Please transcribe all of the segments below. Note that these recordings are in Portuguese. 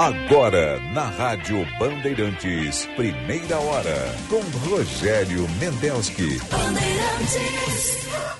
Agora, na Rádio Bandeirantes, primeira hora, com Rogério Mendelski. Bandeirantes.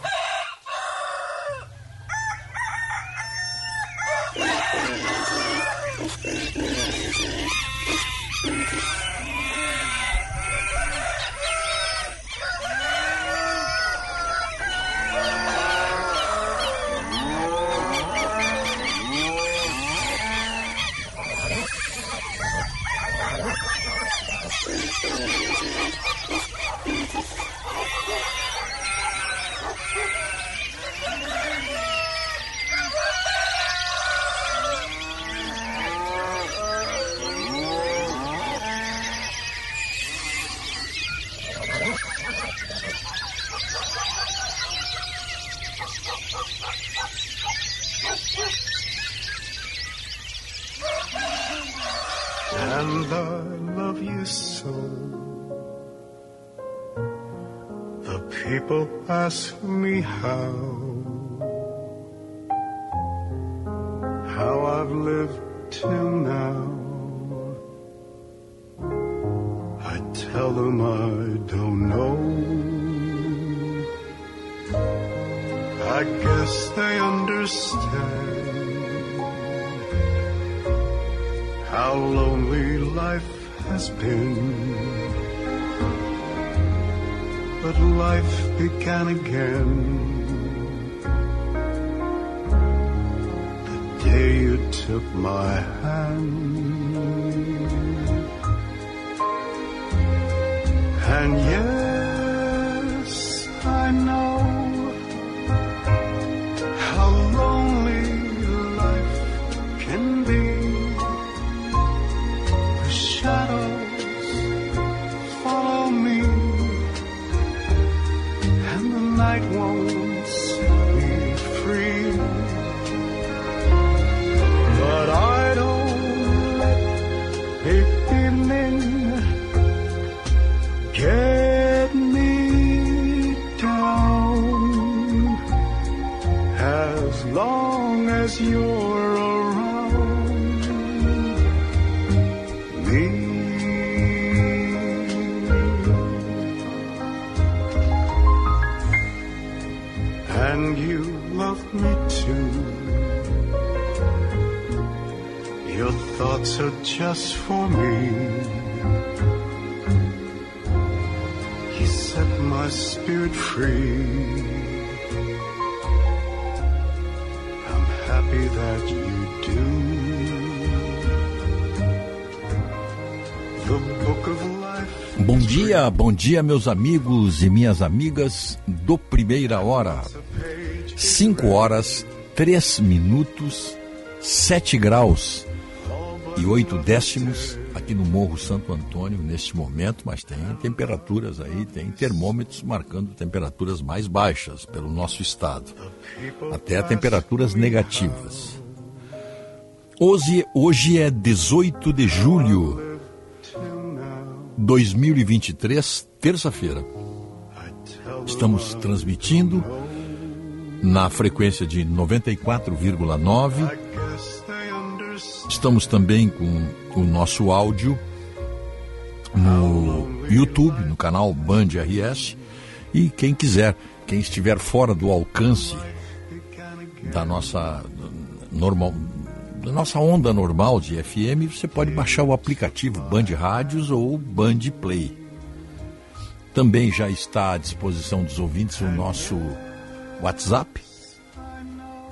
Bom dia, meus amigos e minhas amigas do Primeira Hora. 5 horas, 3 minutos, 7 graus e 8 décimos aqui no Morro Santo Antônio neste momento, mas tem temperaturas aí, tem termômetros marcando temperaturas mais baixas pelo nosso estado, até temperaturas negativas. Hoje, hoje é 18 de julho 2023, terça-feira. Estamos transmitindo na frequência de 94,9. Estamos também com o nosso áudio no YouTube, no canal Band RS. E quem quiser, quem estiver fora do alcance da nossa normal, da nossa onda normal de FM, você pode baixar o aplicativo Band Rádios ou Band Play. Também já está à disposição dos ouvintes o nosso WhatsApp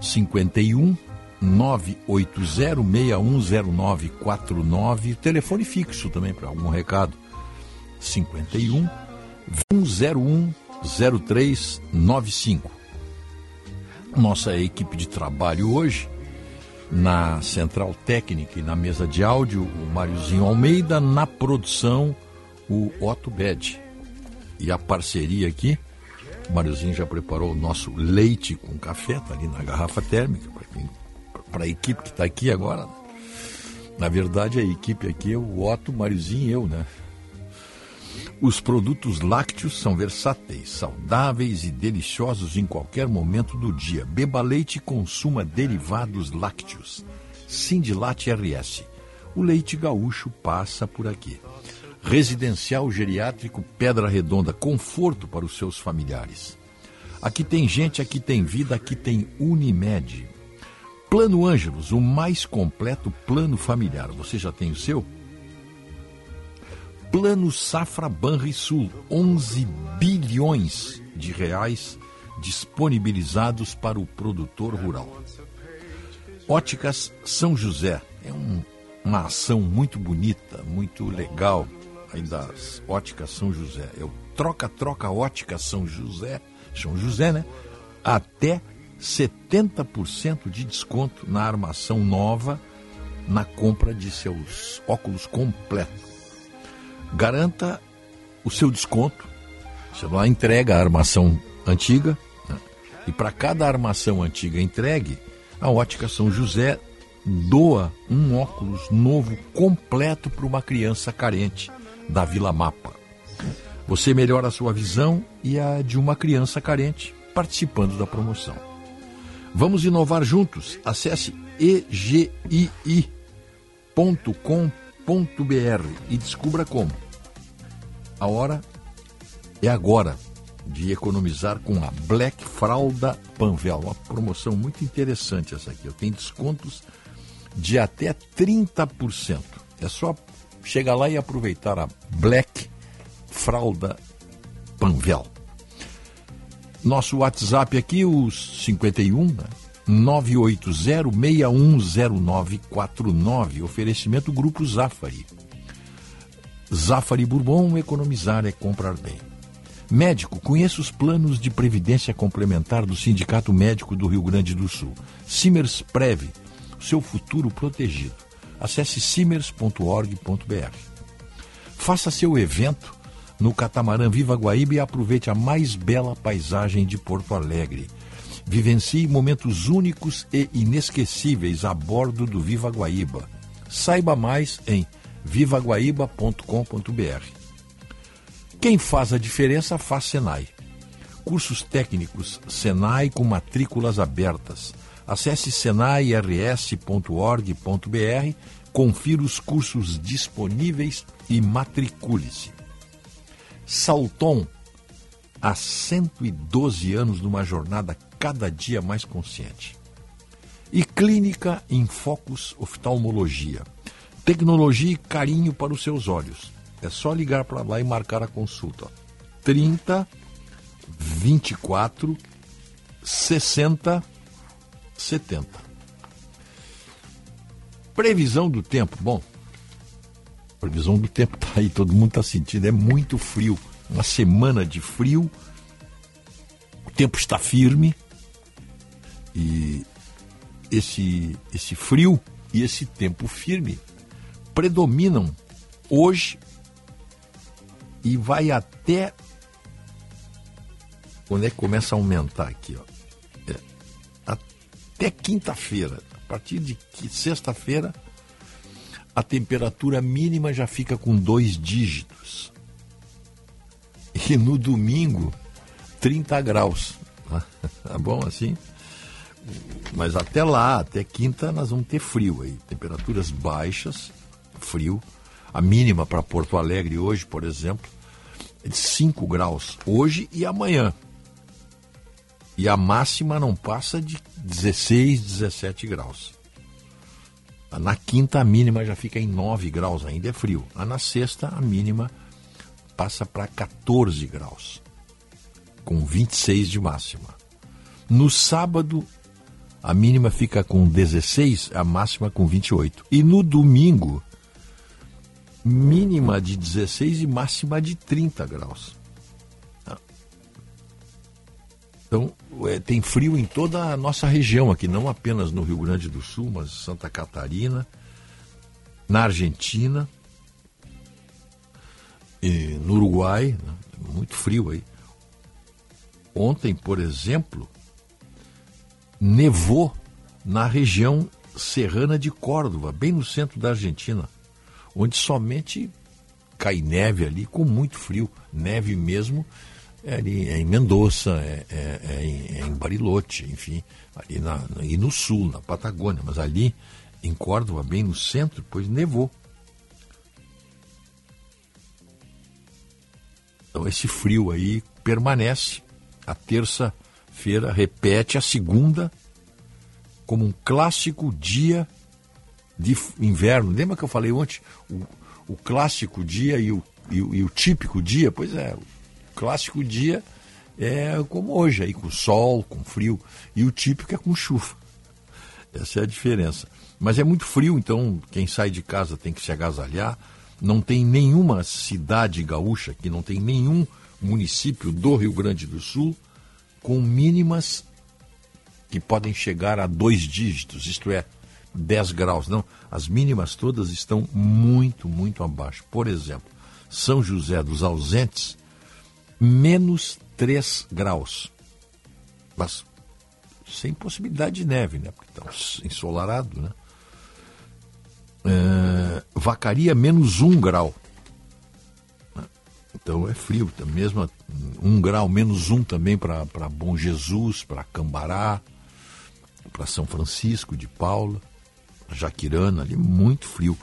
51 980610949, telefone fixo também para algum recado. 51 101 0395. Nossa equipe de trabalho hoje na central técnica e na mesa de áudio, o Máriozinho Almeida, na produção, o Otto Bed. E a parceria aqui, o Máriozinho já preparou o nosso leite com café, tá ali na garrafa térmica, para a equipe que está aqui agora. Na verdade, a equipe aqui é o Otto, o Máriozinho e eu, né? Os produtos lácteos são versáteis, saudáveis e deliciosos em qualquer momento do dia. Beba leite e consuma derivados lácteos. Sindilate RS, o leite gaúcho passa por aqui. Residencial Geriátrico Pedra Redonda, conforto para os seus familiares. Aqui tem gente, aqui tem vida, aqui tem Unimed. Plano Ângelos, o mais completo plano familiar. Você já tem o seu? Plano Safra Banrisul, 11 bilhões de reais disponibilizados para o produtor rural. Óticas São José é um, uma ação muito bonita, muito legal aí das Óticas São José. É o troca-troca Ótica São José, São José, né? Até 70% de desconto na armação nova na compra de seus óculos completos. Garanta o seu desconto. Você lá entrega a armação antiga né? e para cada armação antiga entregue, a Ótica São José doa um óculos novo completo para uma criança carente da Vila Mapa. Você melhora a sua visão e a de uma criança carente participando da promoção. Vamos inovar juntos. Acesse egii.com.br e descubra como. A hora é agora de economizar com a Black Fralda Panvel. Uma promoção muito interessante essa aqui. Eu tenho descontos de até 30%. É só chegar lá e aproveitar a Black Fralda Panvel. Nosso WhatsApp aqui, os 51, né? 980610949. Oferecimento Grupo Zafari. Zafari Bourbon, economizar é comprar bem. Médico, conheça os planos de previdência complementar do Sindicato Médico do Rio Grande do Sul. Simers Preve, seu futuro protegido. Acesse simers.org.br. Faça seu evento no catamarã Viva Guaíba e aproveite a mais bela paisagem de Porto Alegre. Vivencie momentos únicos e inesquecíveis a bordo do Viva Guaíba. Saiba mais em vivaguaíba.com.br. Quem faz a diferença faz Senai. Cursos técnicos Senai com matrículas abertas. Acesse senairs.org.br, confira os cursos disponíveis e matricule-se. Salton, há 112 anos numa jornada cada dia mais consciente. E Clínica em Focus Oftalmologia Tecnologia e carinho para os seus olhos. É só ligar para lá e marcar a consulta. 30 24 60 70. Previsão do tempo. Bom, previsão do tempo tá aí, todo mundo está sentindo. É muito frio. Uma semana de frio. O tempo está firme. E esse, esse frio e esse tempo firme predominam hoje e vai até. Quando é que começa a aumentar aqui? Ó? É, até quinta-feira. A partir de sexta-feira, a temperatura mínima já fica com dois dígitos. E no domingo, 30 graus. Tá bom assim? Mas até lá, até quinta, nós vamos ter frio aí. Temperaturas baixas frio. A mínima para Porto Alegre hoje, por exemplo, é de 5 graus. Hoje e amanhã. E a máxima não passa de 16, 17 graus. Na quinta, a mínima já fica em 9 graus, ainda é frio. Na sexta, a mínima passa para 14 graus, com 26 de máxima. No sábado, a mínima fica com 16, a máxima com 28. E no domingo, mínima de 16 e máxima de 30 graus. Tá? Então, é, tem frio em toda a nossa região aqui, não apenas no Rio Grande do Sul, mas Santa Catarina, na Argentina, no Uruguai, né? muito frio aí. Ontem, por exemplo, nevou na região serrana de Córdoba, bem no centro da Argentina onde somente cai neve ali com muito frio, neve mesmo é, ali, é em Mendoza, é, é, é, em, é em, Bariloche, enfim, ali na, e no sul, na Patagônia, mas ali em Córdoba, bem no centro, pois nevou. Então esse frio aí permanece. A terça-feira repete a segunda como um clássico dia de inverno. Lembra que eu falei ontem? O, o clássico dia e o, e e o típico dia? Pois é, o clássico dia é como hoje, aí com sol, com frio, e o típico é com chuva. Essa é a diferença. Mas é muito frio, então quem sai de casa tem que se agasalhar. Não tem nenhuma cidade gaúcha, que não tem nenhum município do Rio Grande do Sul com mínimas que podem chegar a dois dígitos, isto é, 10 graus. Não, as mínimas todas estão muito, muito abaixo. Por exemplo, São José dos Ausentes, menos 3 graus. Mas sem possibilidade de neve, né? Porque está ensolarado, né? É, vacaria menos 1 grau. Então é frio, tá mesmo um grau, menos um também para Bom Jesus, para Cambará, para São Francisco de Paula, Jaquirana, ali muito frio.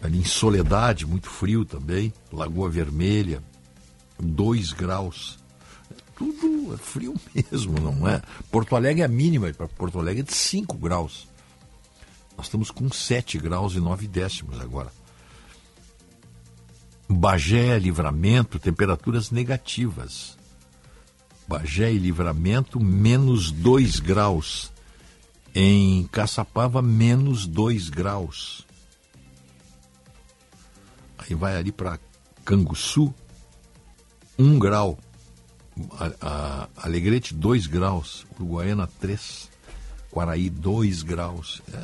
Ali em Soledade, muito frio também. Lagoa Vermelha, 2 graus. Tudo é frio mesmo, não é? Porto Alegre é a mínima para Porto Alegre é de 5 graus. Nós estamos com 7 graus e 9 décimos agora. Bagé, Livramento, temperaturas negativas. Bagé e Livramento, menos 2 graus. Em Caçapava, menos 2 graus. Aí vai ali para Canguçu, 1 um grau. A, a, Alegrete, 2 graus. Uruguaiana, 3. Quaraí, 2 graus. É.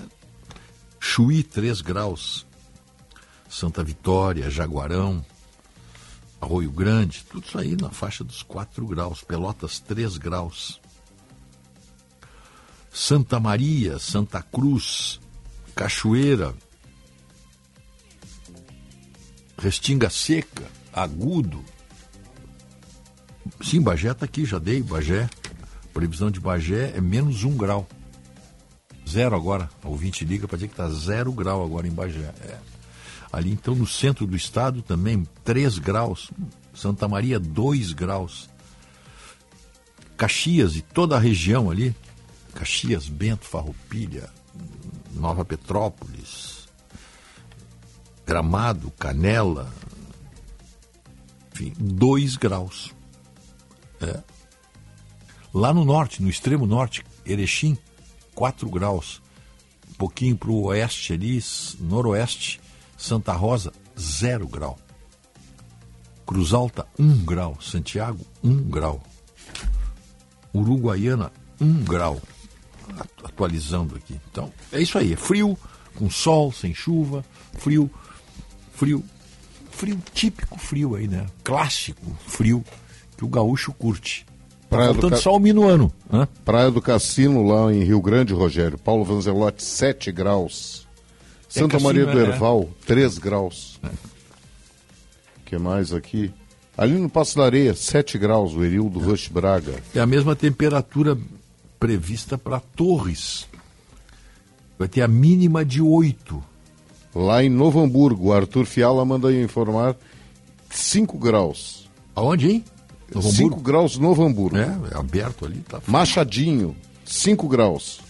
Chuí, 3 graus. Santa Vitória, Jaguarão, Arroio Grande, tudo isso aí na faixa dos 4 graus. Pelotas, 3 graus. Santa Maria, Santa Cruz, Cachoeira, Restinga Seca, Agudo. Sim, Bagé está aqui, já dei, Bagé. Previsão de Bagé é menos um grau. Zero agora. O ouvinte liga para dizer que está zero grau agora em Bagé. É. Ali então no centro do estado também 3 graus. Santa Maria 2 graus. Caxias e toda a região ali, Caxias, Bento, Farroupilha, Nova Petrópolis, Gramado, Canela, enfim, 2 graus. É. Lá no norte, no extremo norte, Erechim, 4 graus. Um pouquinho para o oeste ali, noroeste, Santa Rosa, 0 grau. Cruz Alta, 1 um grau. Santiago, 1 um grau. Uruguaiana, 1 um grau. Atualizando aqui. Então, é isso aí. É frio, com sol, sem chuva, frio, frio, frio típico frio aí, né? Clássico frio que o gaúcho curte. Tá Praia faltando do só o minuano. Hã? Praia do Cassino, lá em Rio Grande, Rogério. Paulo Vanzelotti, 7 graus. Santa Maria do Herval, é. 3 graus. O é. que mais aqui? Ali no Passo da Areia, 7 graus, o Erildo. Rush Braga. É a mesma temperatura prevista para Torres. Vai ter a mínima de 8. Lá em Novo Hamburgo, o Arthur Fiala manda informar 5 graus. Aonde, hein? 5 graus Novo Hamburgo. É, é aberto ali. Tá Machadinho, 5 graus.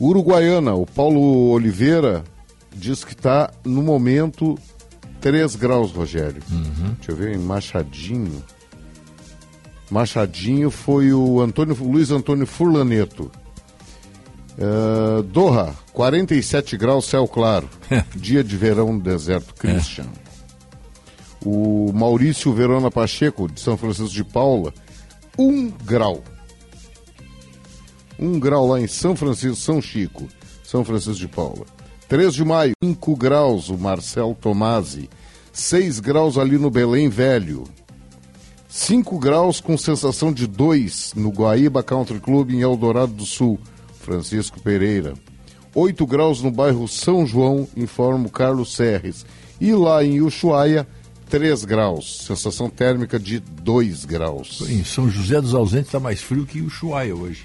Uruguaiana, o Paulo Oliveira diz que está no momento 3 graus, Rogério. Uhum. Deixa eu ver, em Machadinho. Machadinho foi o Antônio, Luiz Antônio Furlaneto. Uh, Doha, 47 graus, céu claro. Dia de verão no deserto. Christian. É. O Maurício Verona Pacheco, de São Francisco de Paula, 1 um grau. 1 um grau lá em São Francisco, São Chico, São Francisco de Paula. 3 de maio, 5 graus, o Marcel Tomasi. 6 graus ali no Belém Velho. 5 graus com sensação de 2 no Guaíba Country Club em Eldorado do Sul, Francisco Pereira. 8 graus no bairro São João, informa o Carlos Serres. E lá em Ushuaia, 3 graus, sensação térmica de 2 graus. Em São José dos Ausentes está mais frio que Ushuaia hoje.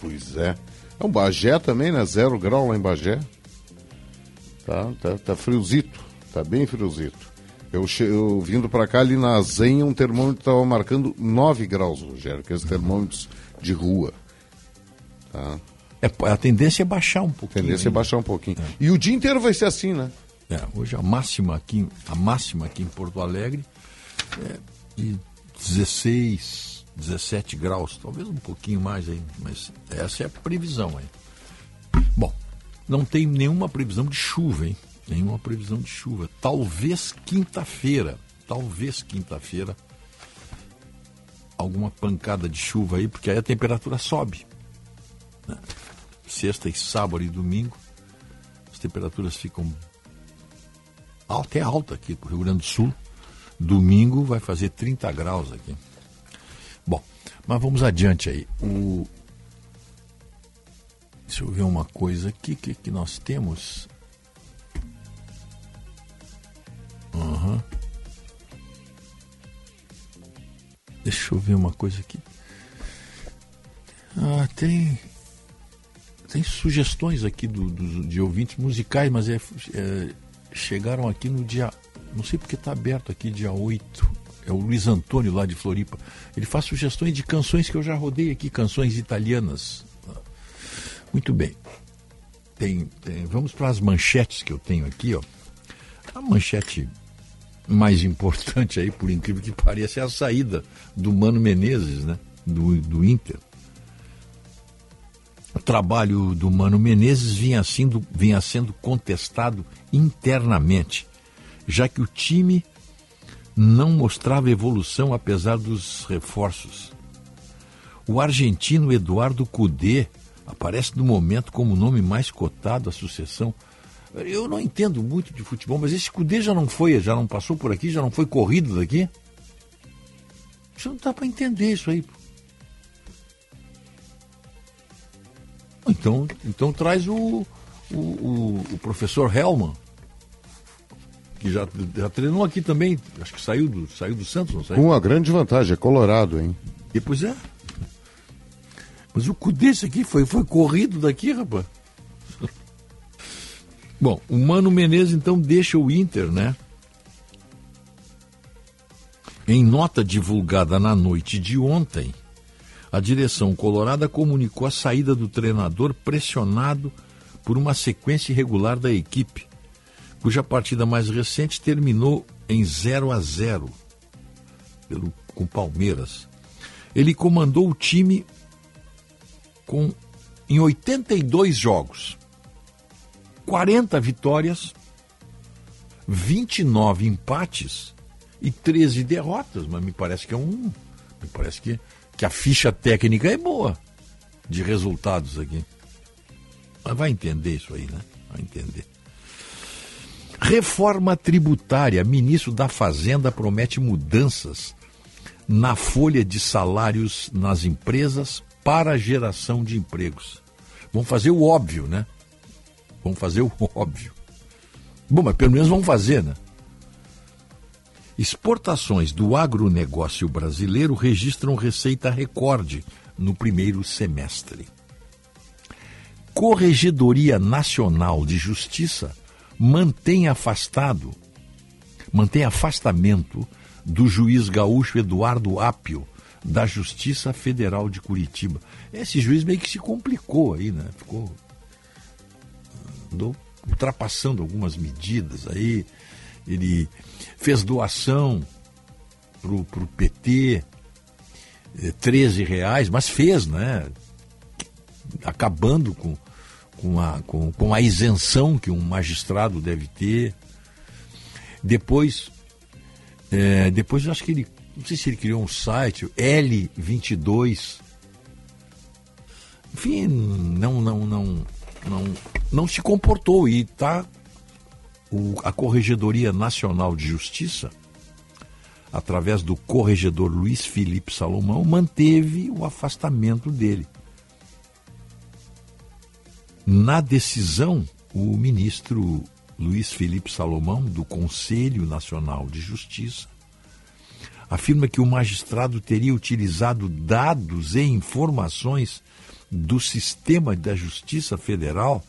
Pois é. É um Bagé também, né? Zero grau lá em Bagé. Tá, tá, tá friozito, tá bem friozito. Eu, eu vindo para cá ali na Zenha, um termômetro estava marcando 9 graus, Rogério, que é os termômetros de rua. Tá? É, a tendência é baixar um pouquinho. A tendência é baixar um pouquinho. É. E o dia inteiro vai ser assim, né? É, hoje a máxima aqui, a máxima aqui em Porto Alegre é de 16, 17 graus, talvez um pouquinho mais aí, mas essa é a previsão aí. Bom, não tem nenhuma previsão de chuva, hein? Nenhuma previsão de chuva. Talvez quinta-feira, talvez quinta-feira, alguma pancada de chuva aí, porque aí a temperatura sobe. Né? Sexta e sábado e domingo, as temperaturas ficam até alta aqui para o Rio Grande do Sul. Domingo vai fazer 30 graus aqui. Bom, mas vamos adiante aí. O... Deixa eu ver uma coisa aqui que, que nós temos. Uhum. Deixa eu ver uma coisa aqui. Ah, tem. Tem sugestões aqui do, do de ouvintes musicais, mas é, é, chegaram aqui no dia. Não sei porque está aberto aqui, dia 8. É o Luiz Antônio lá de Floripa. Ele faz sugestões de canções que eu já rodei aqui, canções italianas. Muito bem. Tem, tem vamos para as manchetes que eu tenho aqui, ó. A manchete mais importante aí, por incrível que pareça, é a saída do Mano Menezes, né? Do, do Inter. O trabalho do Mano Menezes vinha sendo, vinha sendo contestado internamente, já que o time não mostrava evolução apesar dos reforços. O argentino Eduardo Cudê aparece no momento como o nome mais cotado à sucessão eu não entendo muito de futebol, mas esse Cudê já não foi, já não passou por aqui, já não foi corrido daqui? Isso não dá para entender isso aí. Então, então traz o, o, o, o professor Helman, que já, já treinou aqui também, acho que saiu do, saiu do Santos, não saiu? Com uma grande vantagem, é colorado, hein? E pois é. Mas o Cudê esse aqui foi, foi corrido daqui, rapaz. Bom, o Mano Menezes então deixa o Inter, né? Em nota divulgada na noite de ontem, a direção colorada comunicou a saída do treinador pressionado por uma sequência irregular da equipe, cuja partida mais recente terminou em 0 a 0 pelo, com Palmeiras. Ele comandou o time com, em 82 jogos 40 vitórias, 29 empates e 13 derrotas, mas me parece que é um. Me parece que, que a ficha técnica é boa de resultados aqui. Mas vai entender isso aí, né? Vai entender. Reforma tributária. Ministro da Fazenda promete mudanças na folha de salários nas empresas para a geração de empregos. Vão fazer o óbvio, né? Vão fazer o óbvio. Bom, mas pelo menos vão fazer, né? Exportações do agronegócio brasileiro registram receita recorde no primeiro semestre. Corregedoria Nacional de Justiça mantém afastado, mantém afastamento do juiz gaúcho Eduardo Apio da Justiça Federal de Curitiba. Esse juiz meio que se complicou aí, né? Ficou andou ultrapassando algumas medidas aí. Ele fez doação para o PT, 13 reais, mas fez, né? Acabando com, com, a, com, com a isenção que um magistrado deve ter. Depois, é, depois eu acho que ele, não sei se ele criou um site, L22. Enfim, não, não, não, não, não se comportou e está a Corregedoria Nacional de Justiça, através do corregedor Luiz Felipe Salomão, manteve o afastamento dele. Na decisão, o ministro Luiz Felipe Salomão, do Conselho Nacional de Justiça, afirma que o magistrado teria utilizado dados e informações do sistema da Justiça Federal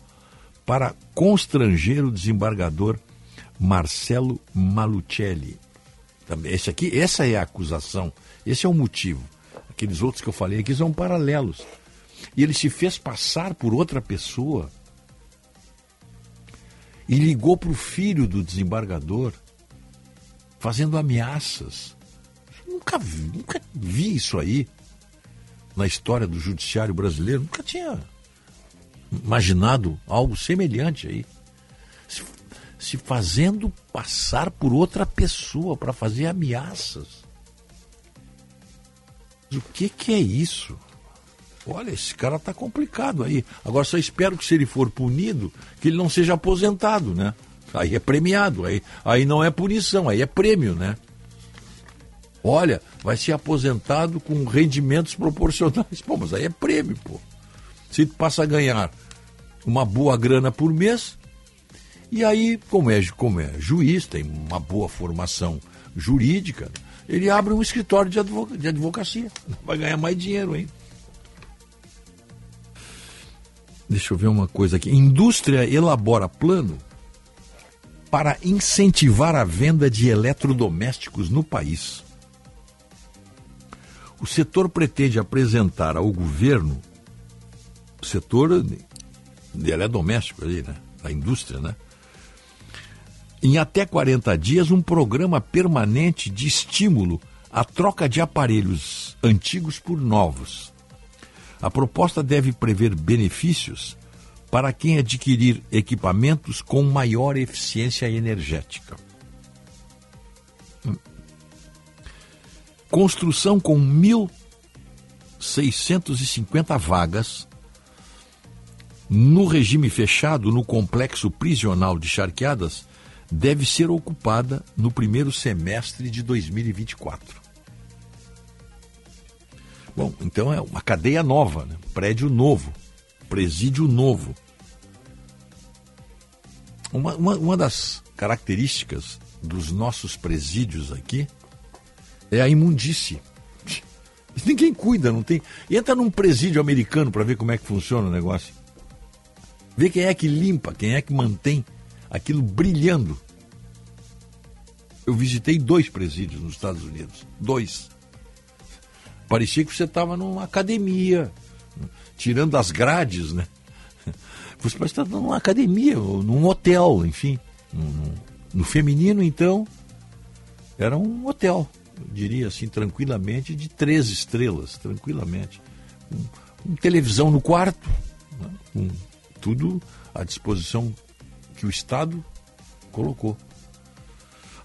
para constranger o desembargador Marcelo Malucelli. Esse aqui, essa é a acusação, esse é o motivo. Aqueles outros que eu falei aqui são paralelos. E ele se fez passar por outra pessoa e ligou para o filho do desembargador, fazendo ameaças. Nunca vi, nunca vi isso aí na história do judiciário brasileiro. Nunca tinha imaginado algo semelhante aí. Se, se fazendo passar por outra pessoa para fazer ameaças. O que, que é isso? Olha, esse cara tá complicado aí. Agora só espero que se ele for punido, que ele não seja aposentado, né? Aí é premiado, aí, aí não é punição, aí é prêmio, né? Olha, vai ser aposentado com rendimentos proporcionais. Pô, mas aí é prêmio, pô. Se passa a ganhar uma boa grana por mês, e aí, como é, como é juiz, tem uma boa formação jurídica, ele abre um escritório de, de advocacia. Vai ganhar mais dinheiro, hein? Deixa eu ver uma coisa aqui. Indústria elabora plano para incentivar a venda de eletrodomésticos no país. O setor pretende apresentar ao governo, o setor de eletrodoméstico ali, né? Da indústria, né? Em até 40 dias, um programa permanente de estímulo à troca de aparelhos antigos por novos a proposta deve prever benefícios para quem adquirir equipamentos com maior eficiência energética. Construção com 1.650 vagas no regime fechado no complexo prisional de Charqueadas deve ser ocupada no primeiro semestre de 2024. Bom, então é uma cadeia nova, né? prédio novo, presídio novo. Uma, uma, uma das características dos nossos presídios aqui é a imundície. Ninguém cuida, não tem. Entra num presídio americano para ver como é que funciona o negócio. Vê quem é que limpa, quem é que mantém aquilo brilhando. Eu visitei dois presídios nos Estados Unidos. Dois. Parecia que você estava numa academia, tirando as grades, né? Você parece estar numa academia, num hotel, enfim. No, no feminino, então, era um hotel, diria assim, tranquilamente, de três estrelas, tranquilamente. Com, televisão no quarto, né? com tudo à disposição que o Estado colocou.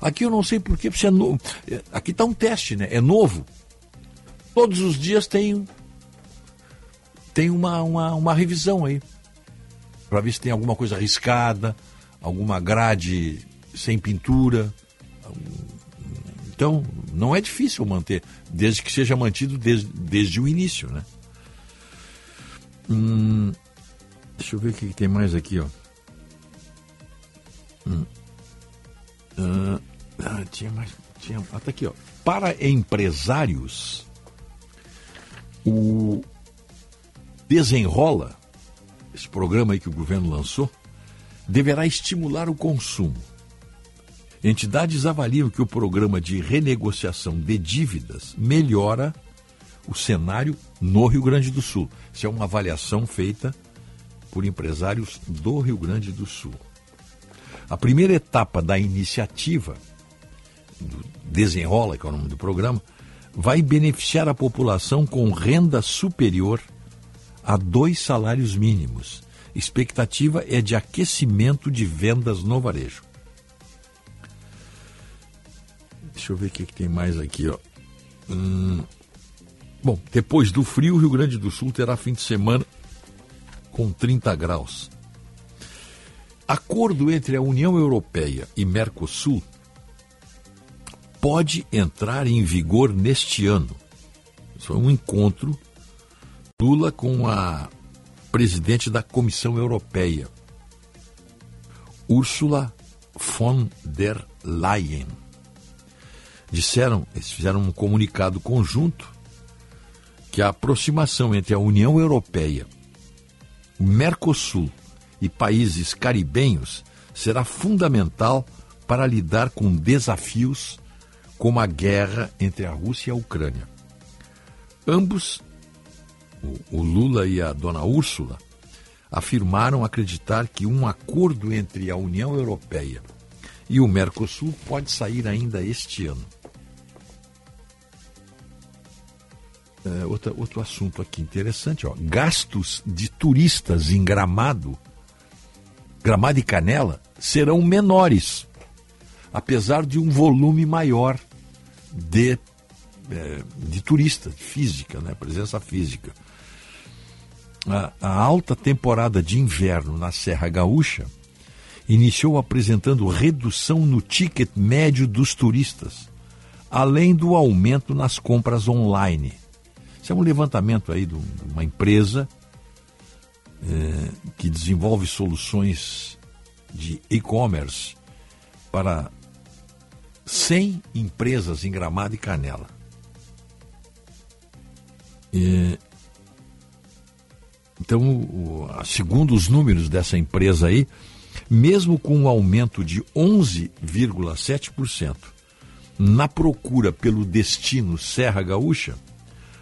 Aqui eu não sei porquê, porque é novo. Aqui está um teste, né? É novo. Todos os dias tem, tem uma, uma, uma revisão aí. Para ver se tem alguma coisa arriscada, alguma grade sem pintura. Então, não é difícil manter, desde que seja mantido desde, desde o início, né? Hum, deixa eu ver o que tem mais aqui, ó. Hum. Ah, ah, tinha mais. Tinha, ah, tá aqui, ó. Para empresários, o Desenrola, esse programa aí que o governo lançou, deverá estimular o consumo. Entidades avaliam que o programa de renegociação de dívidas melhora o cenário no Rio Grande do Sul. Isso é uma avaliação feita por empresários do Rio Grande do Sul. A primeira etapa da iniciativa, Desenrola, que é o nome do programa, vai beneficiar a população com renda superior a dois salários mínimos. Expectativa é de aquecimento de vendas no varejo. Deixa eu ver o que, que tem mais aqui, ó. Hum, bom, depois do frio, o Rio Grande do Sul terá fim de semana com 30 graus. Acordo entre a União Europeia e Mercosul pode entrar em vigor neste ano. Isso foi um encontro Lula com a presidente da Comissão Europeia, Ursula von der Leyen. Disseram, eles fizeram um comunicado conjunto que a aproximação entre a União Europeia, o Mercosul e países caribenhos será fundamental para lidar com desafios como a guerra entre a Rússia e a Ucrânia. Ambos, o Lula e a dona Úrsula, afirmaram acreditar que um acordo entre a União Europeia e o Mercosul pode sair ainda este ano. É, outra, outro assunto aqui interessante, ó. gastos de turistas em Gramado, Gramado e Canela, serão menores, apesar de um volume maior de, é, de turistas, física, né, presença física. A, a alta temporada de inverno na Serra Gaúcha iniciou apresentando redução no ticket médio dos turistas, além do aumento nas compras online isso é um levantamento aí de uma empresa é, que desenvolve soluções de e-commerce para 100 empresas em Gramado e Canela. É, então, segundo os números dessa empresa aí, mesmo com um aumento de 11,7% na procura pelo destino Serra Gaúcha,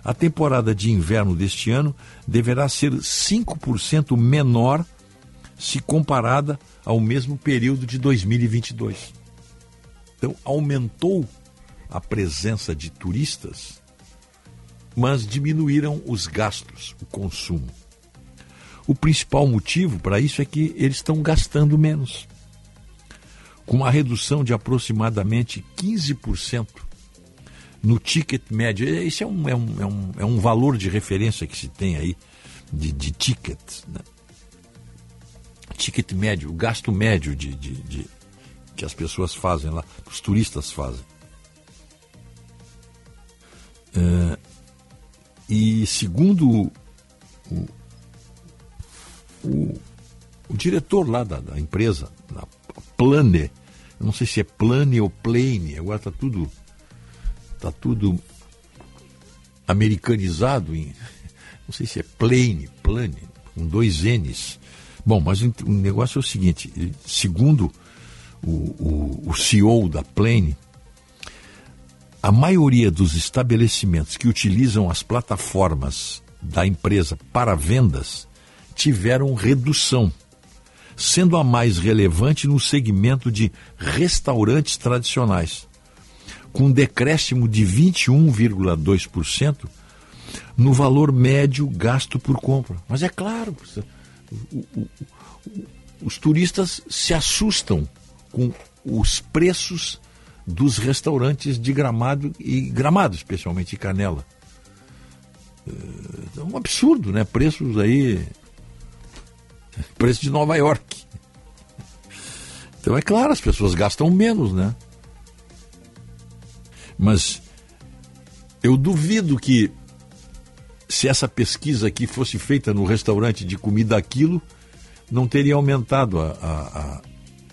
a temporada de inverno deste ano deverá ser 5% menor se comparada ao mesmo período de 2022. Então, aumentou a presença de turistas, mas diminuíram os gastos, o consumo. O principal motivo para isso é que eles estão gastando menos. Com uma redução de aproximadamente 15% no ticket médio. Esse é um, é um, é um, é um valor de referência que se tem aí de, de ticket. Né? Ticket médio, o gasto médio de, de, de, que as pessoas fazem lá, os turistas fazem. É, e segundo o, o, o, o diretor lá da, da empresa, da Plane, eu não sei se é Plane ou Plane, agora está tudo Está tudo americanizado em. Não sei se é plane, plane, com dois N's. Bom, mas o negócio é o seguinte: segundo o, o, o CEO da Plane, a maioria dos estabelecimentos que utilizam as plataformas da empresa para vendas tiveram redução, sendo a mais relevante no segmento de restaurantes tradicionais com um decréscimo de 21,2% no valor médio gasto por compra. Mas é claro, os turistas se assustam com os preços dos restaurantes de Gramado e Gramado, especialmente Canela. É um absurdo, né? Preços aí. Preço de Nova York. Então é claro, as pessoas gastam menos, né? Mas eu duvido que se essa pesquisa aqui fosse feita no restaurante de comida aquilo, não teria aumentado a, a, a,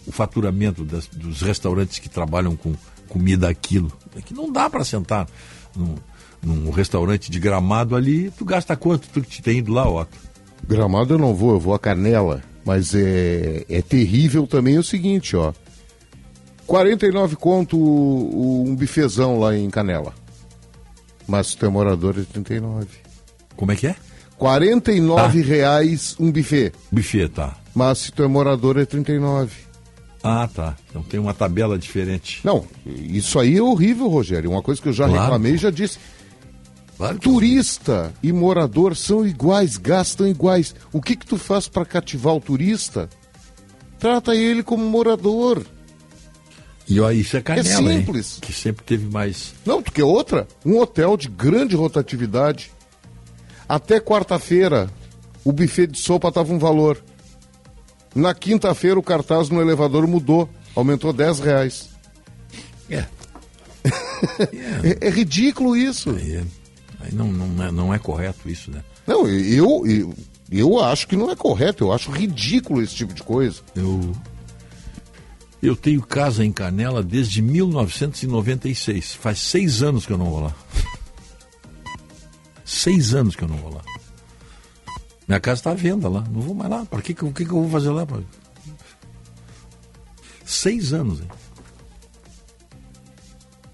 o faturamento das, dos restaurantes que trabalham com comida aquilo. É que não dá para sentar num, num, restaurante de gramado ali. Tu gasta quanto tu te tem ido lá, Otto? Gramado eu não vou, eu vou a Canela. Mas é, é terrível também o seguinte, ó. 49 conto um bifezão lá em Canela. Mas se tu é morador é 39. Como é que é? 49 ah. reais um buffet. Buffet, tá. Mas se tu é morador é 39. Ah, tá. Então tem uma tabela diferente. Não, isso aí é horrível, Rogério. Uma coisa que eu já claro. reclamei já disse. Claro turista e morador são iguais, gastam iguais. O que que tu faz para cativar o turista? Trata ele como morador. E ó, isso é canela, É simples. Hein? Que sempre teve mais. Não, porque outra, um hotel de grande rotatividade. Até quarta-feira, o buffet de sopa estava um valor. Na quinta-feira, o cartaz no elevador mudou, aumentou 10 reais. É. é, é, ridículo isso. Aí, é, aí não, não, é, não é correto isso, né? Não, eu, eu, eu acho que não é correto, eu acho ridículo esse tipo de coisa. Eu, eu tenho casa em Canela desde 1996. Faz seis anos que eu não vou lá. Seis anos que eu não vou lá. Minha casa está à venda lá. Não vou mais lá. Para que, que, que, eu vou fazer lá? Seis anos, hein?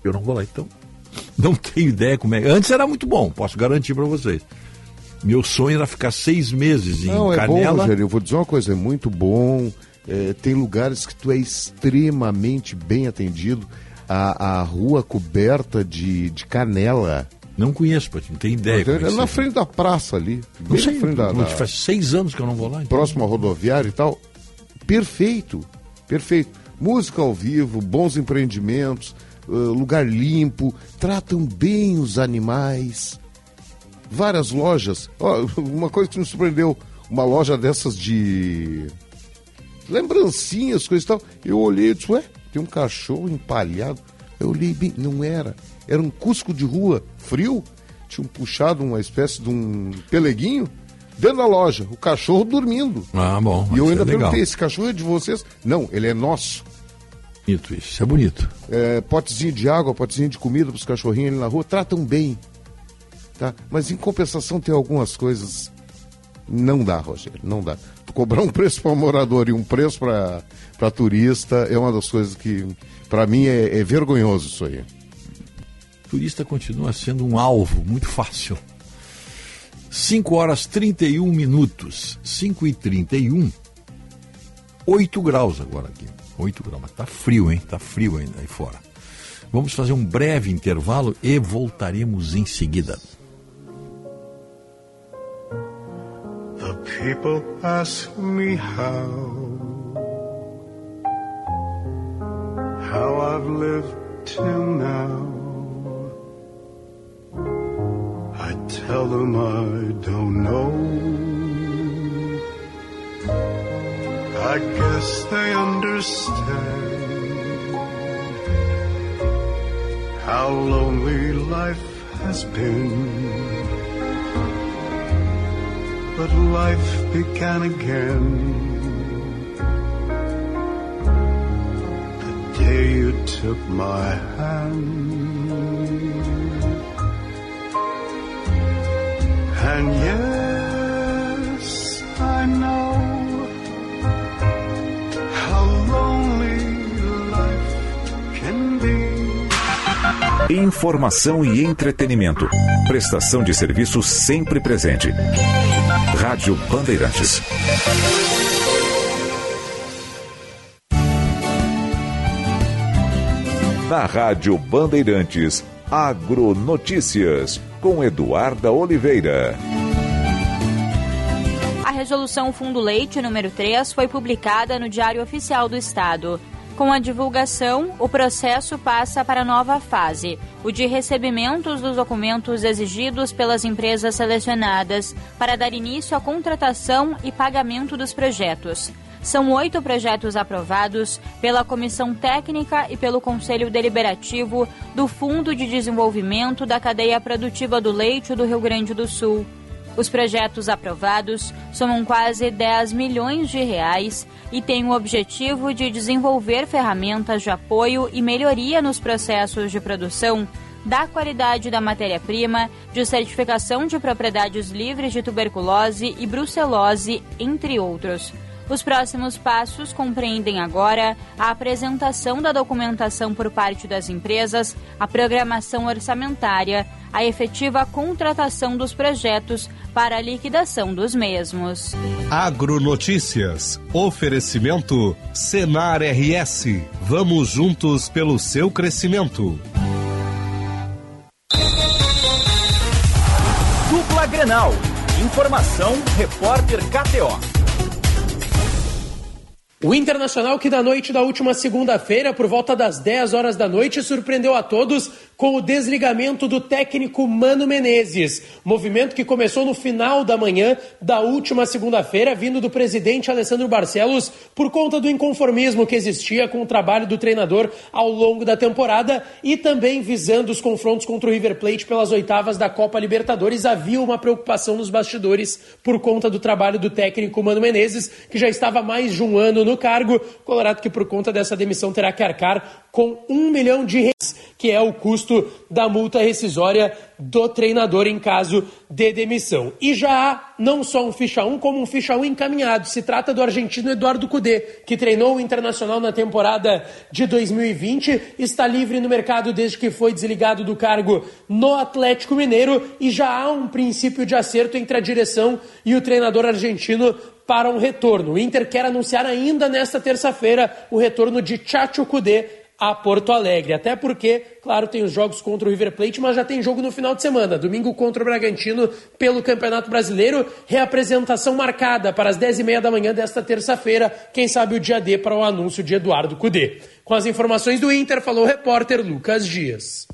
Eu não vou lá, então. Não tenho ideia como é. Antes era muito bom, posso garantir para vocês. Meu sonho era ficar seis meses em não, Canela. É bom, Rogério, eu vou dizer uma coisa, é muito bom. É, tem lugares que tu é extremamente bem atendido. A, a rua coberta de, de canela. Não conheço, Patinho, não tenho ideia. É, é na frente da praça ali. Não sei, frente da, da, faz seis anos que eu não vou lá. Então. Próximo à rodoviária e tal. Perfeito, perfeito. Música ao vivo, bons empreendimentos, uh, lugar limpo, tratam bem os animais. Várias lojas. Oh, uma coisa que me surpreendeu, uma loja dessas de lembrancinhas, coisas e tal. Eu olhei e disse, ué, tem um cachorro empalhado. Eu olhei bem, não era. Era um cusco de rua, frio. Tinham puxado uma espécie de um peleguinho dentro da loja. O cachorro dormindo. Ah, bom. E eu ainda é perguntei, esse cachorro é de vocês? Não, ele é nosso. Bonito isso, isso é bonito. É, potezinho de água, potezinho de comida para os cachorrinhos ali na rua, tratam bem. Tá? Mas em compensação tem algumas coisas. Não dá, Rogério, não dá. Cobrar um preço para morador e um preço para turista é uma das coisas que, para mim, é, é vergonhoso isso aí. turista continua sendo um alvo muito fácil. 5 horas 31 minutos. 5 e 31. 8 graus agora aqui. 8 graus, mas tá frio, hein? Tá frio ainda aí fora. Vamos fazer um breve intervalo e voltaremos em seguida. The people ask me how how I've lived till now. I tell them I don't know. I guess they understand how lonely life has been. But life began again the day you took my hand. And yes, I know Informação e entretenimento. Prestação de serviço sempre presente. Rádio Bandeirantes. Na Rádio Bandeirantes, Agronotícias, com Eduarda Oliveira. A resolução Fundo Leite número 3 foi publicada no Diário Oficial do Estado. Com a divulgação, o processo passa para nova fase, o de recebimentos dos documentos exigidos pelas empresas selecionadas para dar início à contratação e pagamento dos projetos. São oito projetos aprovados pela Comissão Técnica e pelo Conselho Deliberativo do Fundo de Desenvolvimento da Cadeia Produtiva do Leite do Rio Grande do Sul. Os projetos aprovados somam quase 10 milhões de reais e têm o objetivo de desenvolver ferramentas de apoio e melhoria nos processos de produção, da qualidade da matéria-prima, de certificação de propriedades livres de tuberculose e brucelose, entre outros. Os próximos passos compreendem agora a apresentação da documentação por parte das empresas, a programação orçamentária, a efetiva contratação dos projetos para a liquidação dos mesmos. Agronotícias. Oferecimento Senar RS. Vamos juntos pelo seu crescimento. Dupla Grenal. Informação, repórter KTO. O Internacional, que na noite da última segunda-feira, por volta das 10 horas da noite, surpreendeu a todos com o desligamento do técnico Mano Menezes. Movimento que começou no final da manhã da última segunda-feira, vindo do presidente Alessandro Barcelos, por conta do inconformismo que existia com o trabalho do treinador ao longo da temporada e também visando os confrontos contra o River Plate pelas oitavas da Copa Libertadores. Havia uma preocupação nos bastidores por conta do trabalho do técnico Mano Menezes, que já estava mais de um ano no cargo. Colorado que, por conta dessa demissão, terá que arcar com um milhão de reais que é o custo da multa rescisória do treinador em caso de demissão. E já há não só um ficha 1, como um ficha 1 encaminhado. Se trata do argentino Eduardo Cudê, que treinou o Internacional na temporada de 2020, está livre no mercado desde que foi desligado do cargo no Atlético Mineiro e já há um princípio de acerto entre a direção e o treinador argentino para um retorno. O Inter quer anunciar ainda nesta terça-feira o retorno de Chacho Cudê a Porto Alegre. Até porque, claro, tem os jogos contra o River Plate, mas já tem jogo no final de semana. Domingo contra o Bragantino pelo Campeonato Brasileiro. Reapresentação marcada para as 10h30 da manhã desta terça-feira. Quem sabe o dia D para o anúncio de Eduardo Cudê. Com as informações do Inter, falou o repórter Lucas Dias.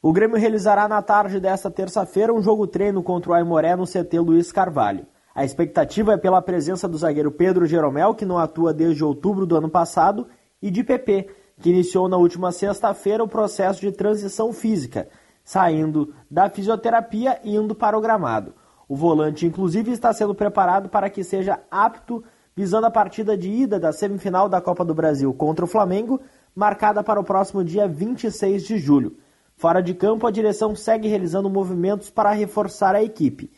O Grêmio realizará na tarde desta terça-feira um jogo treino contra o Aimoré no CT Luiz Carvalho. A expectativa é pela presença do zagueiro Pedro Jeromel, que não atua desde outubro do ano passado, e de PP, que iniciou na última sexta-feira o processo de transição física, saindo da fisioterapia e indo para o gramado. O volante, inclusive, está sendo preparado para que seja apto visando a partida de ida da semifinal da Copa do Brasil contra o Flamengo, marcada para o próximo dia 26 de julho. Fora de campo, a direção segue realizando movimentos para reforçar a equipe.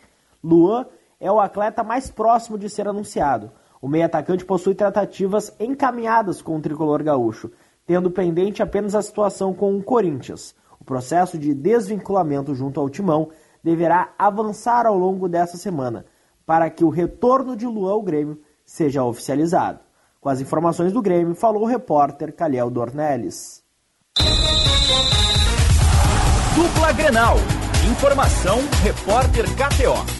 Luan é o atleta mais próximo de ser anunciado. O meio atacante possui tratativas encaminhadas com o tricolor gaúcho, tendo pendente apenas a situação com o Corinthians. O processo de desvinculamento junto ao Timão deverá avançar ao longo dessa semana, para que o retorno de Luan ao Grêmio seja oficializado. Com as informações do Grêmio, falou o repórter Calhel Dornelles. Dupla Grenal. Informação, repórter KTO.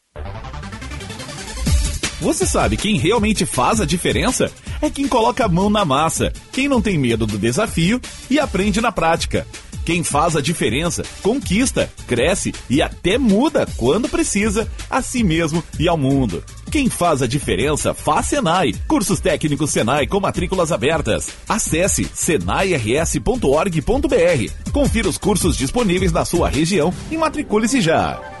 Você sabe quem realmente faz a diferença? É quem coloca a mão na massa, quem não tem medo do desafio e aprende na prática. Quem faz a diferença, conquista, cresce e até muda quando precisa, a si mesmo e ao mundo. Quem faz a diferença faz Senai. Cursos técnicos Senai com matrículas abertas. Acesse senairs.org.br. Confira os cursos disponíveis na sua região e matricule-se já.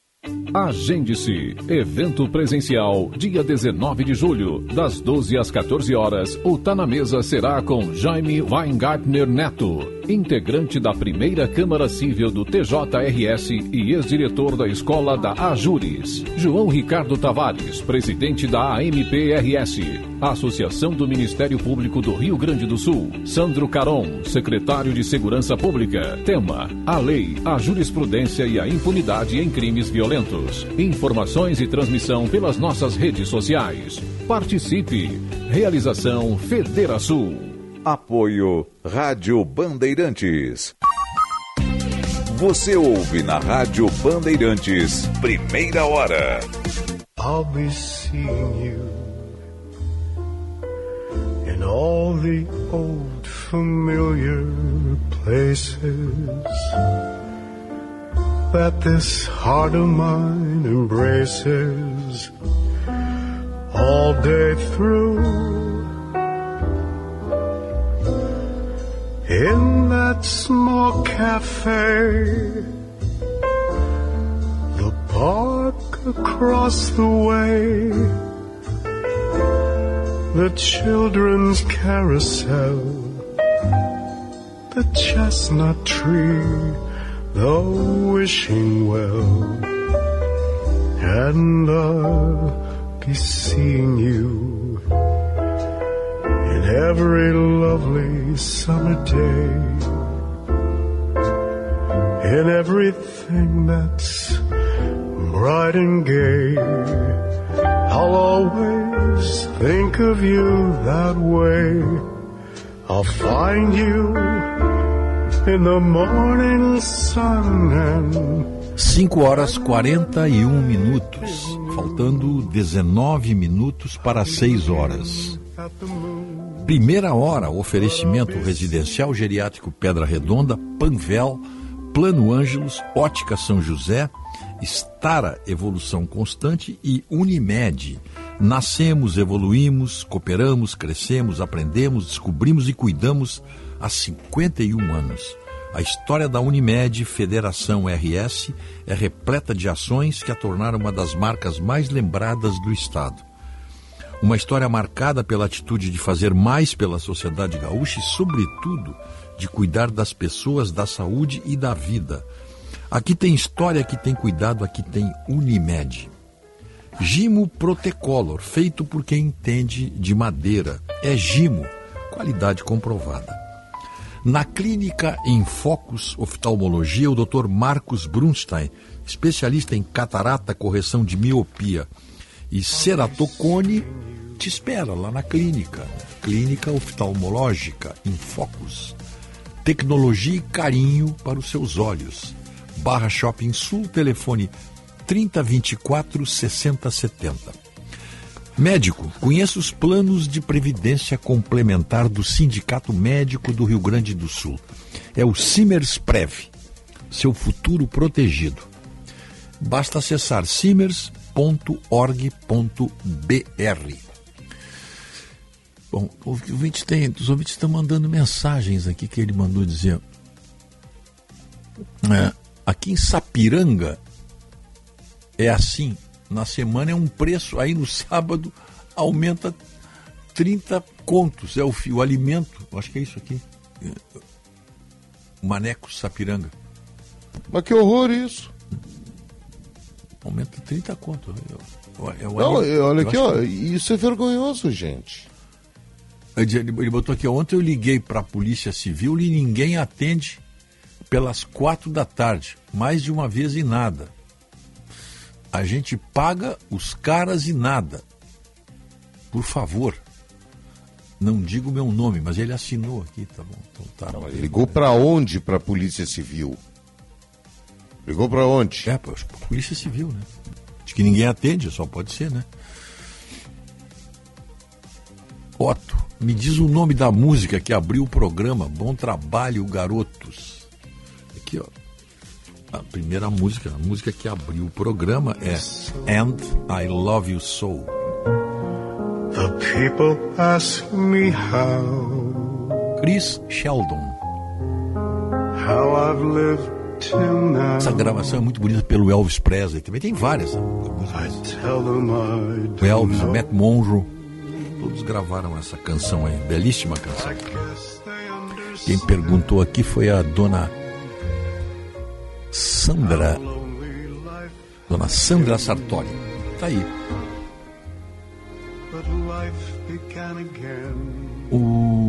Agende-se. Evento presencial, dia 19 de julho, das 12 às 14 horas. O Tá na Mesa será com Jaime Weingartner Neto, integrante da primeira Câmara Civil do TJRS e ex-diretor da Escola da Ajures. João Ricardo Tavares, presidente da AMPRS, Associação do Ministério Público do Rio Grande do Sul. Sandro Caron, secretário de Segurança Pública. Tema: A lei, a jurisprudência e a impunidade em crimes violentos. Informações e transmissão pelas nossas redes sociais. Participe. Realização Federação. Apoio Rádio Bandeirantes. Você ouve na Rádio Bandeirantes, primeira hora. I'll be seeing you in all the old familiar places that this heart of mine embraces all day through. In that small cafe, the park across the way, the children's carousel, the chestnut tree, the wishing well, and I'll be seeing you in every lovely summer day, in everything that's bright and gay. I'll always think of you that way. I'll find you in the morning sun and 5 horas 41 minutos, faltando 19 minutos para 6 horas. Primeira hora, oferecimento residencial geriátrico Pedra Redonda, Panvel, Plano Ângelos, Ótica São José, Estara Evolução Constante e Unimed. Nascemos, evoluímos, cooperamos, crescemos, aprendemos, descobrimos e cuidamos há 51 anos. A história da Unimed Federação RS é repleta de ações que a tornaram uma das marcas mais lembradas do Estado. Uma história marcada pela atitude de fazer mais pela sociedade gaúcha e, sobretudo, de cuidar das pessoas, da saúde e da vida. Aqui tem história, aqui tem cuidado, aqui tem Unimed. Gimo Protecolor, feito por quem entende de madeira. É Gimo, qualidade comprovada. Na clínica em Focus Oftalmologia, o Dr. Marcos Brunstein, especialista em catarata, correção de miopia e ceratocone, te espera lá na clínica. Clínica Oftalmológica em Focus. Tecnologia e carinho para os seus olhos. Barra Shopping Sul, telefone 3024 6070. Médico, conheça os planos de previdência complementar do Sindicato Médico do Rio Grande do Sul. É o Simers Prev, seu futuro protegido. Basta acessar simers.org.br. Bom, o ouvinte tem, os ouvintes estão mandando mensagens aqui que ele mandou dizer. É, aqui em Sapiranga é assim, na semana é um preço, aí no sábado aumenta 30 contos, é o, o alimento, acho que é isso aqui. Maneco Sapiranga. Mas que horror isso. Aumenta 30 contos. É o Não, alimento. olha Eu aqui, acho ó, que- isso é vergonhoso, gente. Ele ele botou aqui, ontem eu liguei para a Polícia Civil e ninguém atende pelas quatro da tarde, mais de uma vez e nada. A gente paga os caras e nada. Por favor, não digo o meu nome, mas ele assinou aqui, tá bom? Então tá. Ele ligou pra onde pra Polícia Civil? Ligou pra onde? É, pra Polícia Civil, né? De que ninguém atende, só pode ser, né? Otto, me diz o nome da música que abriu o programa. Bom trabalho, garotos. Aqui, ó. A primeira música, a música que abriu o programa é And I Love You So. The people ask me how, Chris Sheldon. how I've lived. Essa gravação é muito bonita pelo Elvis Presley. Também tem várias. O Elvis, o Matt Monroe. Todos gravaram essa canção aí. Belíssima canção. Quem perguntou aqui foi a dona Sandra. Dona Sandra Sartori. Tá aí. O...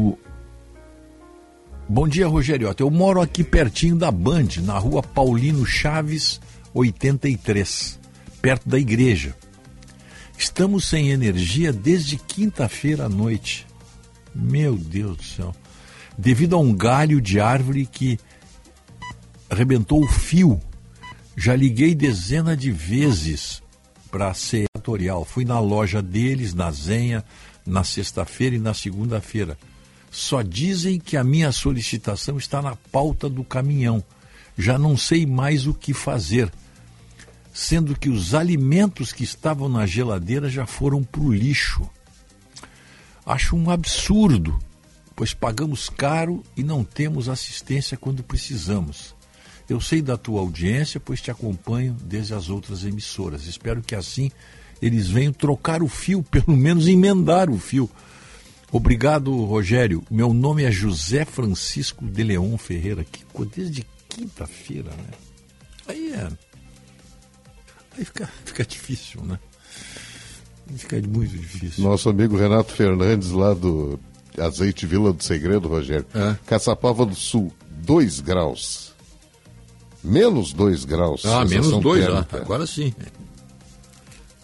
Bom dia, Rogério. Eu moro aqui pertinho da Band, na rua Paulino Chaves, 83, perto da igreja. Estamos sem energia desde quinta-feira à noite. Meu Deus do céu. Devido a um galho de árvore que arrebentou o fio. Já liguei dezenas de vezes para a setorial. Fui na loja deles, na Zenha, na sexta-feira e na segunda-feira. Só dizem que a minha solicitação está na pauta do caminhão. Já não sei mais o que fazer, sendo que os alimentos que estavam na geladeira já foram para o lixo. Acho um absurdo, pois pagamos caro e não temos assistência quando precisamos. Eu sei da tua audiência, pois te acompanho desde as outras emissoras. Espero que assim eles venham trocar o fio, pelo menos emendar o fio. Obrigado, Rogério. Meu nome é José Francisco de Leon Ferreira, que desde quinta-feira, né? Aí é. Aí fica, fica difícil, né? Fica muito difícil. Nosso amigo Renato Fernandes, lá do Azeite Vila do Segredo, Rogério. É. Caçapava do Sul, 2 graus. Menos 2 graus. Ah, menos 2, ah, agora sim.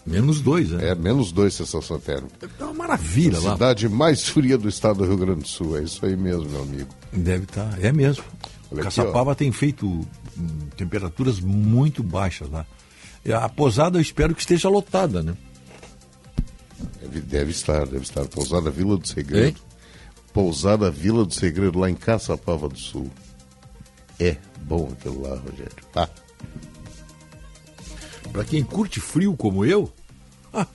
Menos 2, né? É, menos 2 sensação térmica. É uma maravilha a lá. cidade mais fria do estado do Rio Grande do Sul. É isso aí mesmo, meu amigo. Deve estar, tá, é mesmo. Olha Caçapava aqui, tem feito hum, temperaturas muito baixas lá. A posada eu espero que esteja lotada, né? Deve, deve estar, deve estar. Pousada Vila do Segredo. Hein? Pousada Vila do Segredo, lá em Caçapava do Sul. É bom aquilo lá, Rogério. Ah. Para quem curte frio como eu, ah,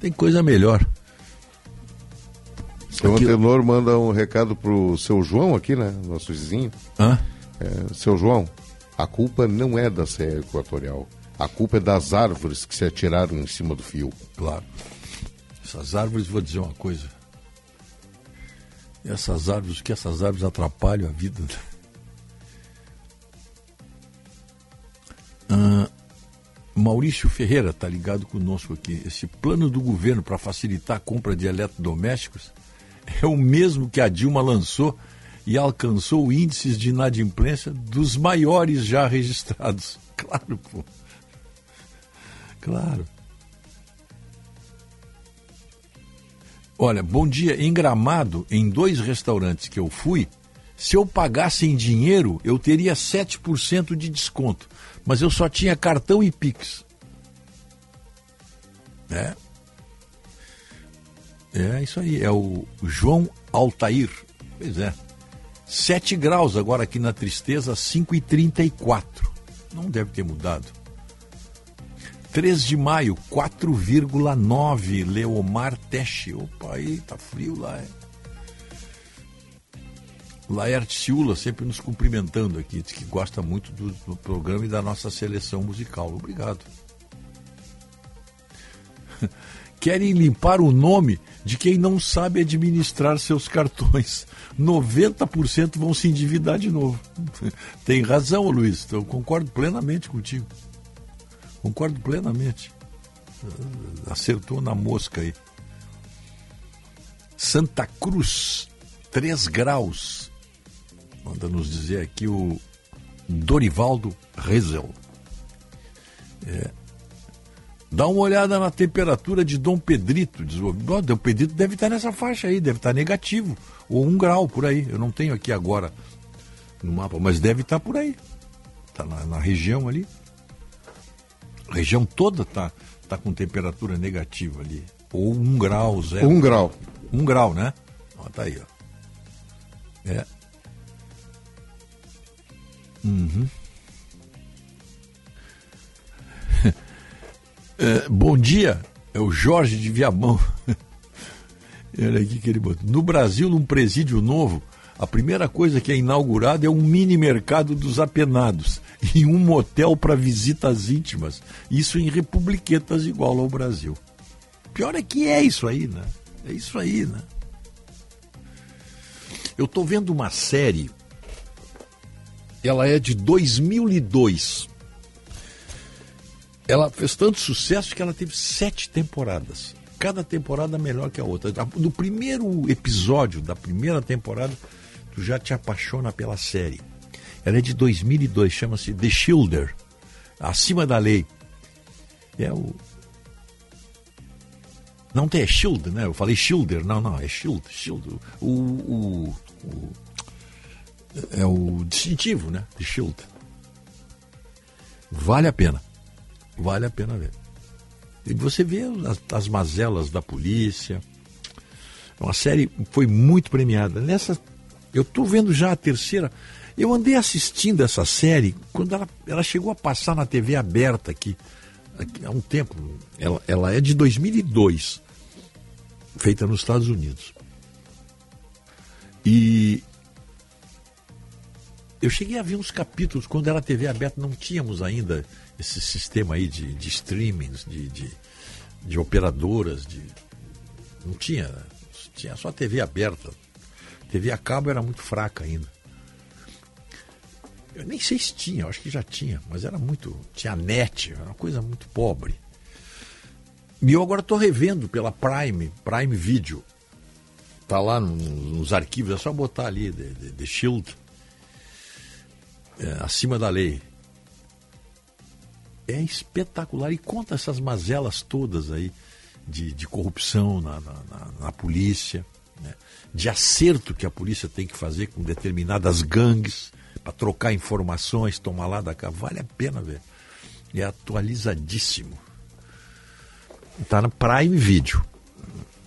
tem coisa melhor. Seu aqui... Antenor manda um recado pro seu João aqui, né? Nosso vizinho. Hã? É, seu João, a culpa não é da Serra Equatorial. A culpa é das árvores que se atiraram em cima do fio. Claro. Essas árvores, vou dizer uma coisa. Essas árvores, que essas árvores atrapalham a vida. Ah, Maurício Ferreira está ligado conosco aqui. Esse plano do governo para facilitar a compra de eletrodomésticos é o mesmo que a Dilma lançou e alcançou índices de inadimplência dos maiores já registrados. Claro, pô. Claro. Olha, bom dia. Em Gramado, em dois restaurantes que eu fui, se eu pagasse em dinheiro, eu teria 7% de desconto mas eu só tinha cartão e Pix. É. É isso aí, é o João Altair. Pois é. 7 graus agora aqui na Tristeza, 5,34. Não deve ter mudado. 3 de maio, 4,9. Leomar Teche. Opa, aí tá frio lá, é. Laerte Ciula sempre nos cumprimentando aqui, diz que gosta muito do, do programa e da nossa seleção musical. Obrigado. Querem limpar o nome de quem não sabe administrar seus cartões. 90% vão se endividar de novo. Tem razão, Luiz. Eu concordo plenamente contigo. Concordo plenamente. Acertou na mosca aí. Santa Cruz, 3 graus. Manda nos dizer aqui o Dorivaldo Rezel. É. Dá uma olhada na temperatura de Dom Pedrito. Diz, Dom Pedrito deve estar nessa faixa aí, deve estar negativo. Ou um grau por aí. Eu não tenho aqui agora no mapa, mas deve estar por aí. Está na, na, região ali. A região toda está tá com temperatura negativa ali. Ou um grau, zero. Um grau. Um grau, né? Ó, tá aí, ó. É. Uhum. é, bom dia, é o Jorge de Viamão. Olha aqui que ele botou. No Brasil, num presídio novo, a primeira coisa que é inaugurada é um mini mercado dos apenados e um motel para visitas íntimas. Isso em republiquetas igual ao Brasil. Pior é que é isso aí, né? É isso aí, né? Eu estou vendo uma série ela é de 2002. Ela fez tanto sucesso que ela teve sete temporadas. Cada temporada melhor que a outra. No primeiro episódio da primeira temporada, tu já te apaixona pela série. Ela é de 2002, chama-se The Shielder, Acima da Lei. É o Não tem, é Shield, né? Eu falei Shielder. Não, não, é Shield. Shield. O, o, o é o distintivo, né? De Shield. Vale a pena. Vale a pena ver. E você vê as, as mazelas da polícia. É uma série foi muito premiada. Nessa, eu estou vendo já a terceira. Eu andei assistindo essa série quando ela, ela chegou a passar na TV aberta aqui, aqui há um tempo. Ela, ela é de 2002 feita nos Estados Unidos. E eu cheguei a ver uns capítulos quando era TV aberta, não tínhamos ainda esse sistema aí de, de streamings, de, de, de operadoras, de, não tinha, tinha só TV aberta. TV a cabo era muito fraca ainda. Eu nem sei se tinha, acho que já tinha, mas era muito. Tinha net, era uma coisa muito pobre. E eu agora estou revendo pela Prime, Prime Video. Tá lá no, nos arquivos, é só botar ali, The, The Shield, é, acima da lei. É espetacular e conta essas mazelas todas aí de, de corrupção na, na, na, na polícia, né? de acerto que a polícia tem que fazer com determinadas gangues para trocar informações, tomar lá da cá. Vale a pena ver. É atualizadíssimo. Está no Prime Video.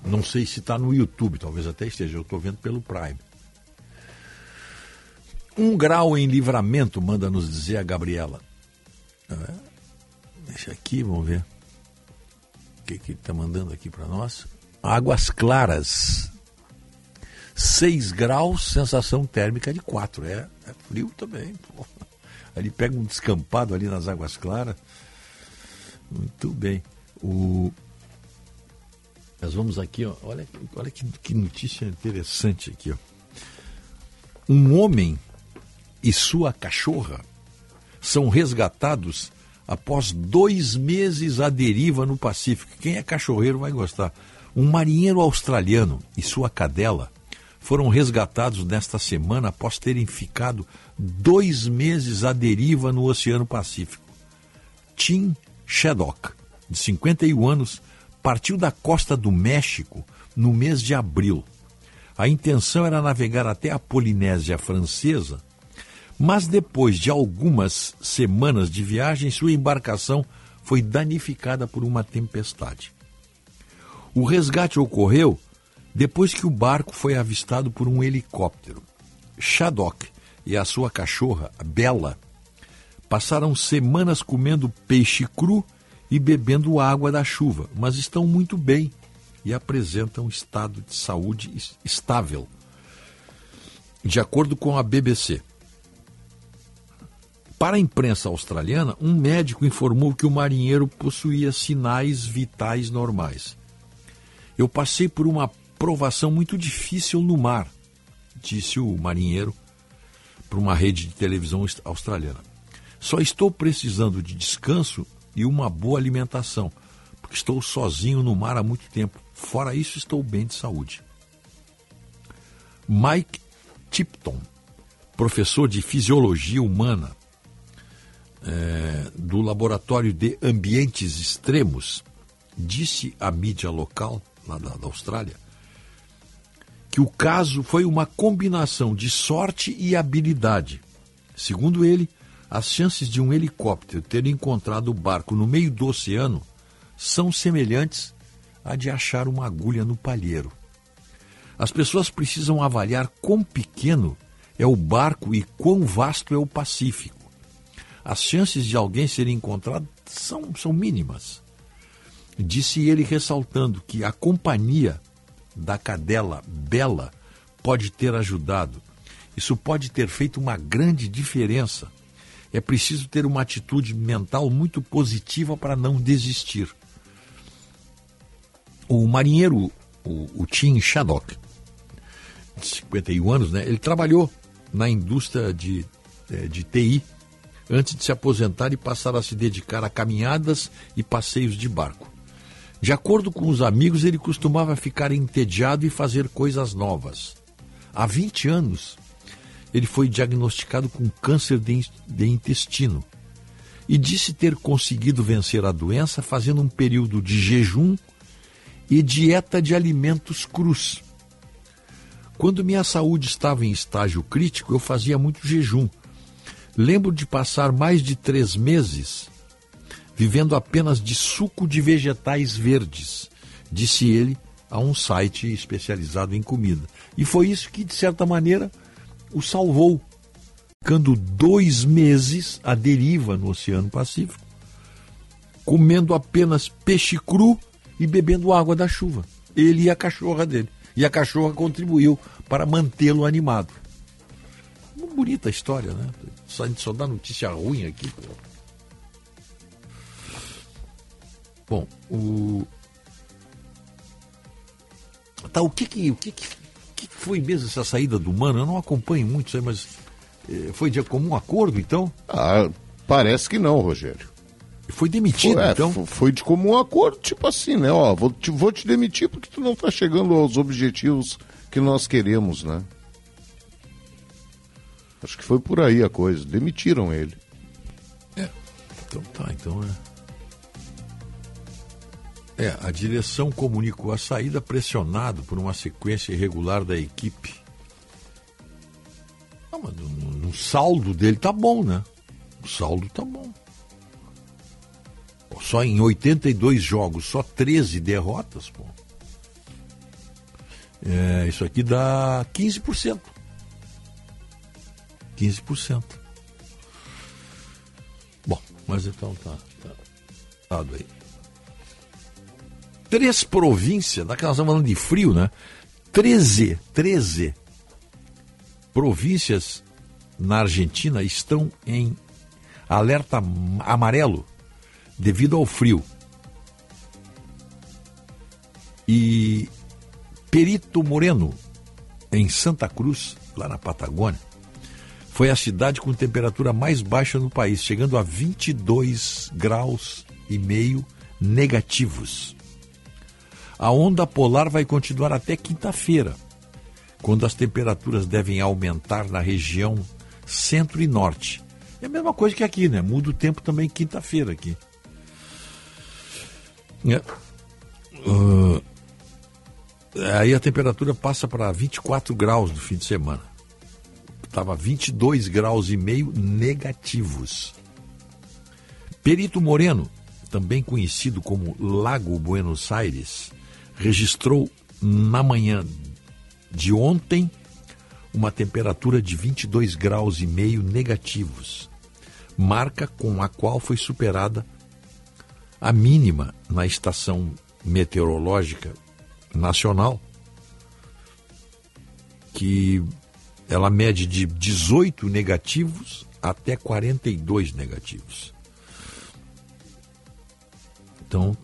Não sei se está no YouTube, talvez até esteja. Eu estou vendo pelo Prime. Um grau em livramento, manda nos dizer a Gabriela. É. Deixa aqui, vamos ver. O que, que ele está mandando aqui para nós? Águas claras. 6 graus, sensação térmica de 4. É, é frio também. Pô. Ali pega um descampado ali nas águas claras. Muito bem. O... Nós vamos aqui, ó, olha, olha que, que notícia interessante aqui. Ó. Um homem e sua cachorra são resgatados após dois meses à deriva no Pacífico. Quem é cachorreiro vai gostar. Um marinheiro australiano e sua cadela foram resgatados nesta semana após terem ficado dois meses à deriva no Oceano Pacífico. Tim Shaddock de 51 anos, partiu da costa do México no mês de abril. A intenção era navegar até a Polinésia Francesa, mas depois de algumas semanas de viagem, sua embarcação foi danificada por uma tempestade. O resgate ocorreu depois que o barco foi avistado por um helicóptero. Shaddock e a sua cachorra, Bella, passaram semanas comendo peixe cru e bebendo água da chuva, mas estão muito bem e apresentam estado de saúde estável. De acordo com a BBC. Para a imprensa australiana, um médico informou que o marinheiro possuía sinais vitais normais. Eu passei por uma provação muito difícil no mar, disse o marinheiro para uma rede de televisão australiana. Só estou precisando de descanso e uma boa alimentação, porque estou sozinho no mar há muito tempo. Fora isso, estou bem de saúde. Mike Tipton, professor de fisiologia humana é, do Laboratório de Ambientes Extremos, disse à mídia local, lá da, da Austrália, que o caso foi uma combinação de sorte e habilidade. Segundo ele, as chances de um helicóptero ter encontrado o barco no meio do oceano são semelhantes à de achar uma agulha no palheiro. As pessoas precisam avaliar quão pequeno é o barco e quão vasto é o Pacífico. As chances de alguém ser encontrado são, são mínimas. Disse ele, ressaltando que a companhia da cadela Bela pode ter ajudado. Isso pode ter feito uma grande diferença é preciso ter uma atitude mental muito positiva para não desistir. O marinheiro, o, o Tim Shaddock, de 51 anos, né, ele trabalhou na indústria de, é, de TI antes de se aposentar e passar a se dedicar a caminhadas e passeios de barco. De acordo com os amigos, ele costumava ficar entediado e fazer coisas novas. Há 20 anos, ele foi diagnosticado com câncer de, intestino e disse ter conseguido vencer a doença fazendo um período de jejum e dieta de alimentos crus. Quando minha saúde estava em estágio crítico, eu fazia muito jejum. Lembro de passar mais de três meses vivendo apenas de suco de vegetais verdes, disse ele a um site especializado em comida. E foi isso que, de certa maneira, o salvou, ficando dois meses à deriva no Oceano Pacífico, comendo apenas peixe cru e bebendo água da chuva. Ele e a cachorra dele. E a cachorra contribuiu para mantê-lo animado. Bonita história, né? Só, a gente só dá notícia ruim aqui. Pô. Bom, o. Tá, o que que, o que, que, que foi mesmo essa saída do Mano? Eu não acompanho muito, sei, mas eh, foi de comum acordo, então? Ah, parece que não, Rogério. Foi demitido, foi, é, então? Foi de comum acordo, tipo assim, né? Ó, vou te, vou te demitir porque tu não tá chegando aos objetivos que nós queremos, né? Acho que foi por aí a coisa. Demitiram ele. É. Então tá, então é. É, a direção comunicou a saída pressionado por uma sequência irregular da equipe. Não, mas no, no saldo dele tá bom, né? O saldo tá bom. Só em 82 jogos, só 13 derrotas, pô. É, isso aqui dá 15%. 15%. Bom, mas então tá. Tá, tá aí três províncias, daquelas estamos falando de frio, né? 13, 13 províncias na Argentina estão em alerta amarelo devido ao frio. E Perito Moreno, em Santa Cruz, lá na Patagônia, foi a cidade com temperatura mais baixa no país, chegando a 22 graus e meio negativos. A onda polar vai continuar até quinta-feira, quando as temperaturas devem aumentar na região centro e norte. É a mesma coisa que aqui, né? Muda o tempo também quinta-feira aqui. É. Uh, aí a temperatura passa para 24 graus no fim de semana. Estava 22 graus e meio negativos. Perito Moreno, também conhecido como Lago Buenos Aires, registrou na manhã de ontem uma temperatura de 22 graus e meio negativos, marca com a qual foi superada a mínima na estação meteorológica nacional, que ela mede de 18 negativos até 42 negativos. Então,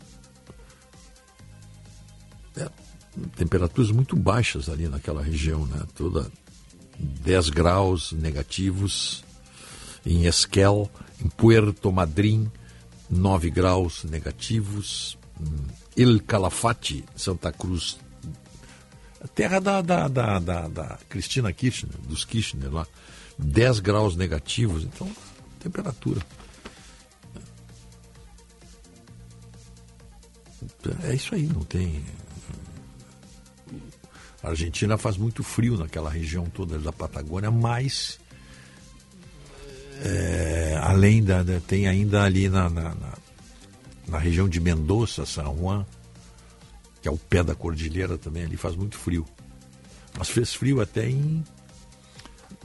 temperaturas muito baixas ali naquela região, né? Toda 10 graus negativos em Esquel, em Puerto Madryn, 9 graus negativos, El Calafate, Santa Cruz, terra da, da, da, da, da Cristina Kirchner, dos Kirchner lá, 10 graus negativos, então, temperatura. É isso aí, não tem a Argentina faz muito frio naquela região toda da Patagônia, mas é, além da, tem ainda ali na, na, na, na região de Mendoza, San Juan, que é o pé da cordilheira também, ali faz muito frio. Mas fez frio até em,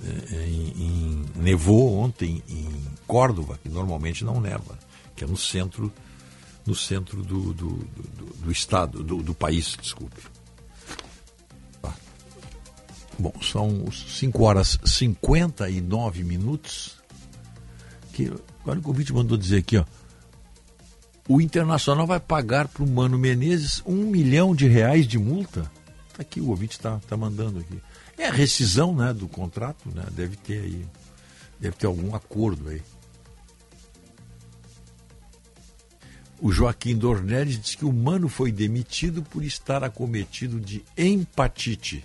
é, em, em nevou ontem em Córdoba, que normalmente não neva, que é no centro no centro do, do, do, do estado, do, do país, desculpe. Bom, são 5 horas e 59 minutos. Que, olha o convite mandou dizer aqui, ó. O Internacional vai pagar para o Mano Menezes um milhão de reais de multa. Tá aqui, o ouvinte está tá mandando aqui. É a rescisão né, do contrato, né? Deve ter aí. Deve ter algum acordo aí. O Joaquim Dornelles diz que o Mano foi demitido por estar acometido de empatite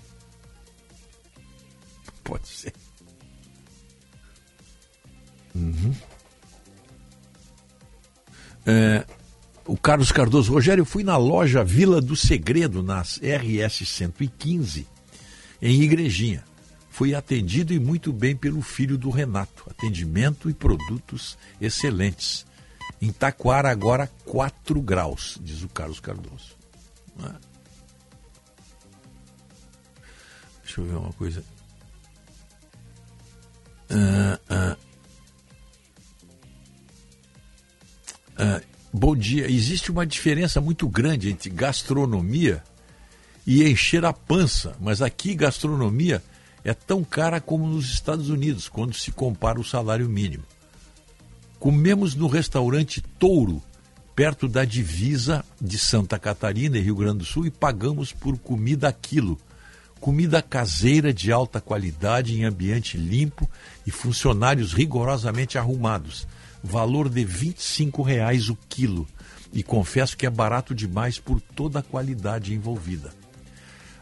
pode ser. Uhum. É, o Carlos Cardoso. Rogério, eu fui na loja Vila do Segredo, nas RS 115, em Igrejinha. Fui atendido e muito bem pelo filho do Renato. Atendimento e produtos excelentes. Em Taquara, agora 4 graus, diz o Carlos Cardoso. É? Deixa eu ver uma coisa. Uh, uh, uh, bom dia. Existe uma diferença muito grande entre gastronomia e encher a pança, mas aqui gastronomia é tão cara como nos Estados Unidos, quando se compara o salário mínimo. Comemos no restaurante Touro, perto da divisa de Santa Catarina e Rio Grande do Sul, e pagamos por comida a quilo. Comida caseira de alta qualidade em ambiente limpo e funcionários rigorosamente arrumados. Valor de 25 reais o quilo. E confesso que é barato demais por toda a qualidade envolvida.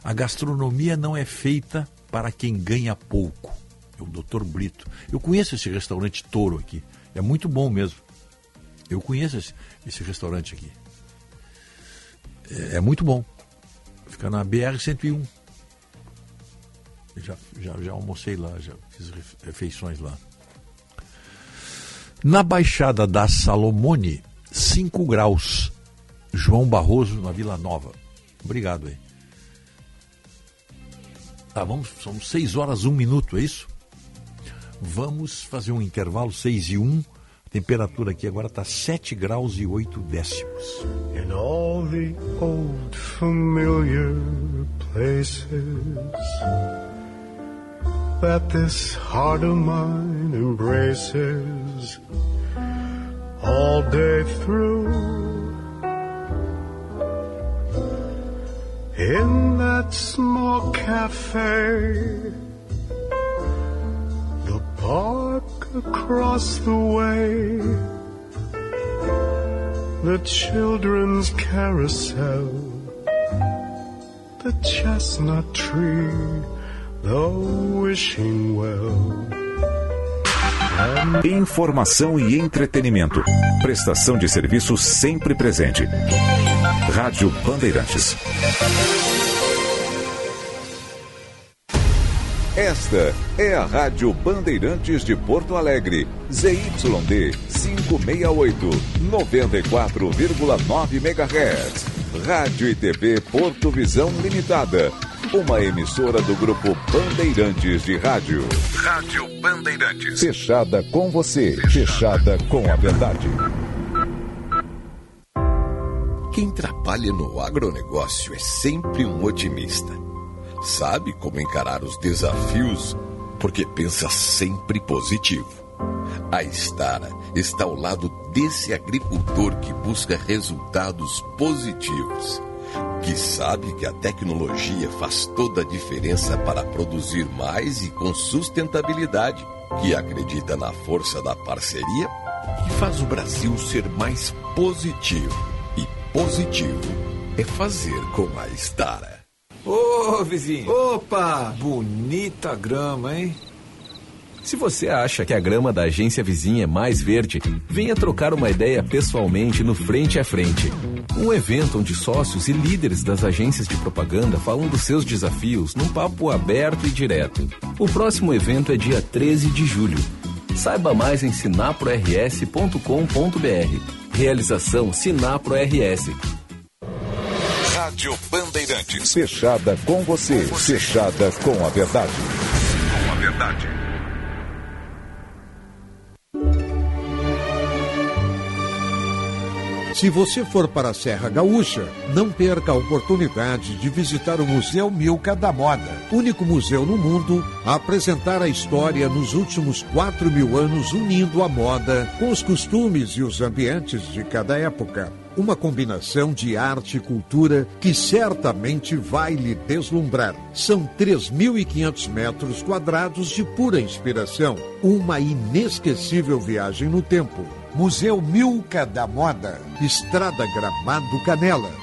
A gastronomia não é feita para quem ganha pouco. É o Dr. Brito. Eu conheço esse restaurante Touro aqui. É muito bom mesmo. Eu conheço esse, esse restaurante aqui. É, é, muito bom. Fica na BR-101. Já, já, já almocei lá, já fiz refeições lá. Na Baixada da Salomone, 5 graus. João Barroso, na Vila Nova. Obrigado aí. Tá, vamos, são 6 horas, 1 um minuto, é isso? Vamos fazer um intervalo, 6 e 1. Um. A temperatura aqui agora está 7 graus e 8 décimos. In all the old familiar places that this heart of mine embraces all day through. In that small cafe, the park across the way, the children's carousel, the chestnut tree Informação e entretenimento. Prestação de serviço sempre presente. Rádio Bandeirantes. Esta é a Rádio Bandeirantes de Porto Alegre. ZYD 568, 94,9 MHz. Rádio e TV Porto Visão Limitada uma emissora do grupo Bandeirantes de Rádio. Rádio Bandeirantes. Fechada com você, fechada com a verdade. Quem trabalha no agronegócio é sempre um otimista. Sabe como encarar os desafios porque pensa sempre positivo. A Estara está ao lado desse agricultor que busca resultados positivos que sabe que a tecnologia faz toda a diferença para produzir mais e com sustentabilidade, que acredita na força da parceria e faz o Brasil ser mais positivo. E positivo é fazer com a Stara. Ô, vizinho. Opa! Bonita grama, hein? Se você acha que a grama da agência vizinha é mais verde, venha trocar uma ideia pessoalmente no Frente a Frente. Um evento onde sócios e líderes das agências de propaganda falam dos seus desafios num papo aberto e direto. O próximo evento é dia 13 de julho. Saiba mais em sinaprors.com.br. Realização Sinapro RS. Rádio Bandeirantes. Fechada com você, fechada com a verdade. Com a verdade. Se você for para a Serra Gaúcha, não perca a oportunidade de visitar o Museu Milka da Moda, único museu no mundo a apresentar a história nos últimos 4 mil anos unindo a moda com os costumes e os ambientes de cada época. Uma combinação de arte e cultura que certamente vai lhe deslumbrar. São 3.500 metros quadrados de pura inspiração. Uma inesquecível viagem no tempo Museu Milka da Moda, Estrada Gramado Canela.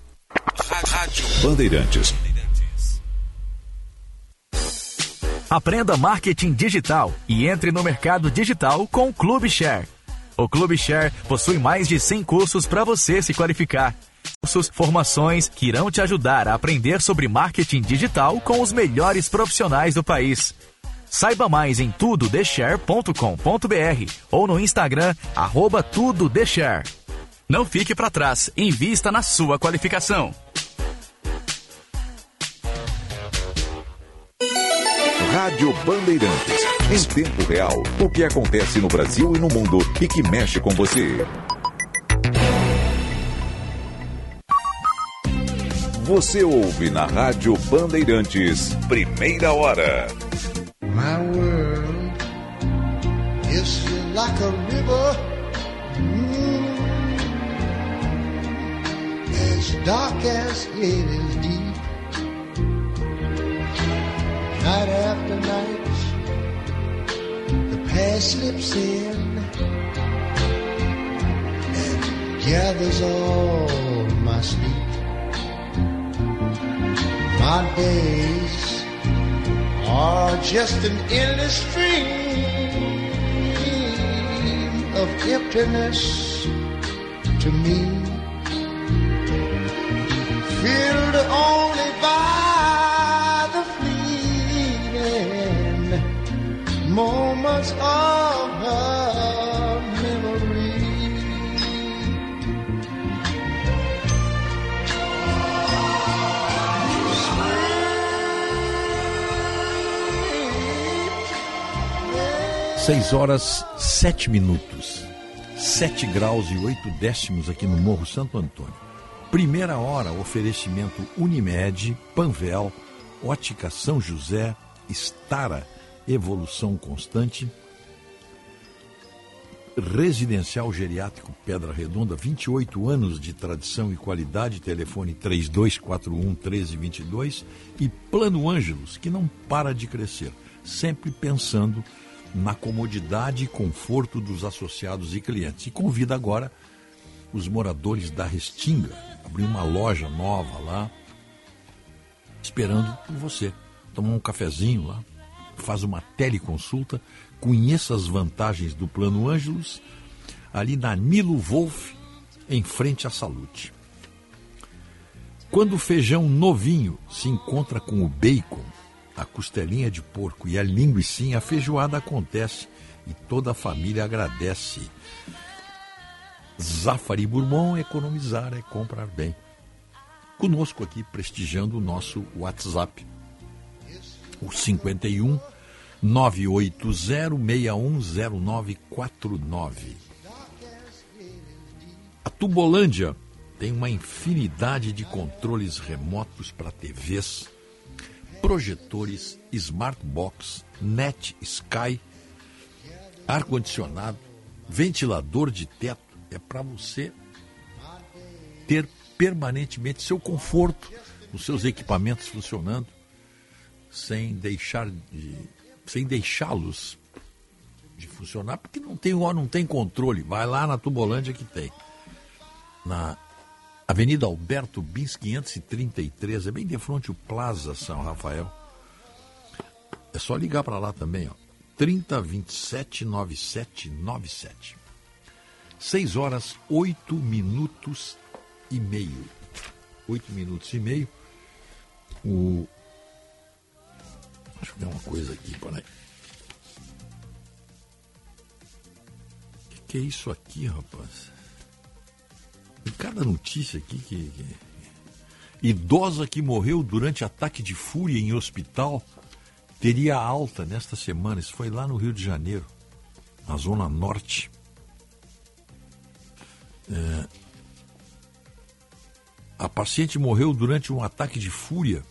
Rádio Bandeirantes. Aprenda marketing digital e entre no mercado digital com o Clube Share. O Clube Share possui mais de 100 cursos para você se qualificar. Cursos, formações que irão te ajudar a aprender sobre marketing digital com os melhores profissionais do país. Saiba mais em tudodeshare.com.br ou no Instagram, arroba tudodeshare. Não fique para trás, invista na sua qualificação. Rádio Bandeirantes. Em tempo real, o que acontece no Brasil e no mundo e que mexe com você. Você ouve na Rádio Bandeirantes, primeira hora. My world is like a river. As dark as it is deep. Night after night, the past slips in and gathers all my sleep. My days are just an endless stream of emptiness to me. Filled only by the fleeting moments of her memory. Seis horas, sete minutos. Sete graus e oito décimos aqui no Morro Santo Antônio. Primeira hora, oferecimento Unimed, Panvel, Ótica São José, Estara, Evolução Constante, Residencial Geriátrico Pedra Redonda, 28 anos de tradição e qualidade, telefone 3241 1322 e Plano Ângelos, que não para de crescer, sempre pensando na comodidade e conforto dos associados e clientes. E convida agora os moradores da Restinga, abrir uma loja nova lá, esperando por você. Tomar um cafezinho lá, faz uma teleconsulta, conheça as vantagens do Plano Ângelos, ali na Nilo Wolf, em frente à Salute. Quando o feijão novinho se encontra com o bacon, a costelinha de porco e a linguiça, a feijoada acontece e toda a família agradece. Zafari Bourbon, economizar é comprar bem. Conosco aqui, prestigiando o nosso WhatsApp, o 51 980610949. A Tubolândia tem uma infinidade de controles remotos para TVs, projetores, smartbox, net, sky, ar-condicionado, ventilador de teto. É para você ter permanentemente seu conforto, os seus equipamentos funcionando, sem deixar de, sem deixá-los de funcionar, porque não tem não tem controle. Vai lá na Tubolândia que tem. Na Avenida Alberto Bins 533, é bem de frente o Plaza São Rafael. É só ligar para lá também, ó. 3027 9797. 6 horas 8 minutos e meio. 8 minutos e meio. O Deixa eu ver uma coisa aqui, peraí. O que, que, é isso aqui, rapaz? Tem cada notícia aqui que, que. Idosa que morreu durante ataque de fúria em hospital teria alta nesta semana. Isso foi lá no Rio de Janeiro, na Zona Norte. É... A paciente morreu durante um ataque de fúria.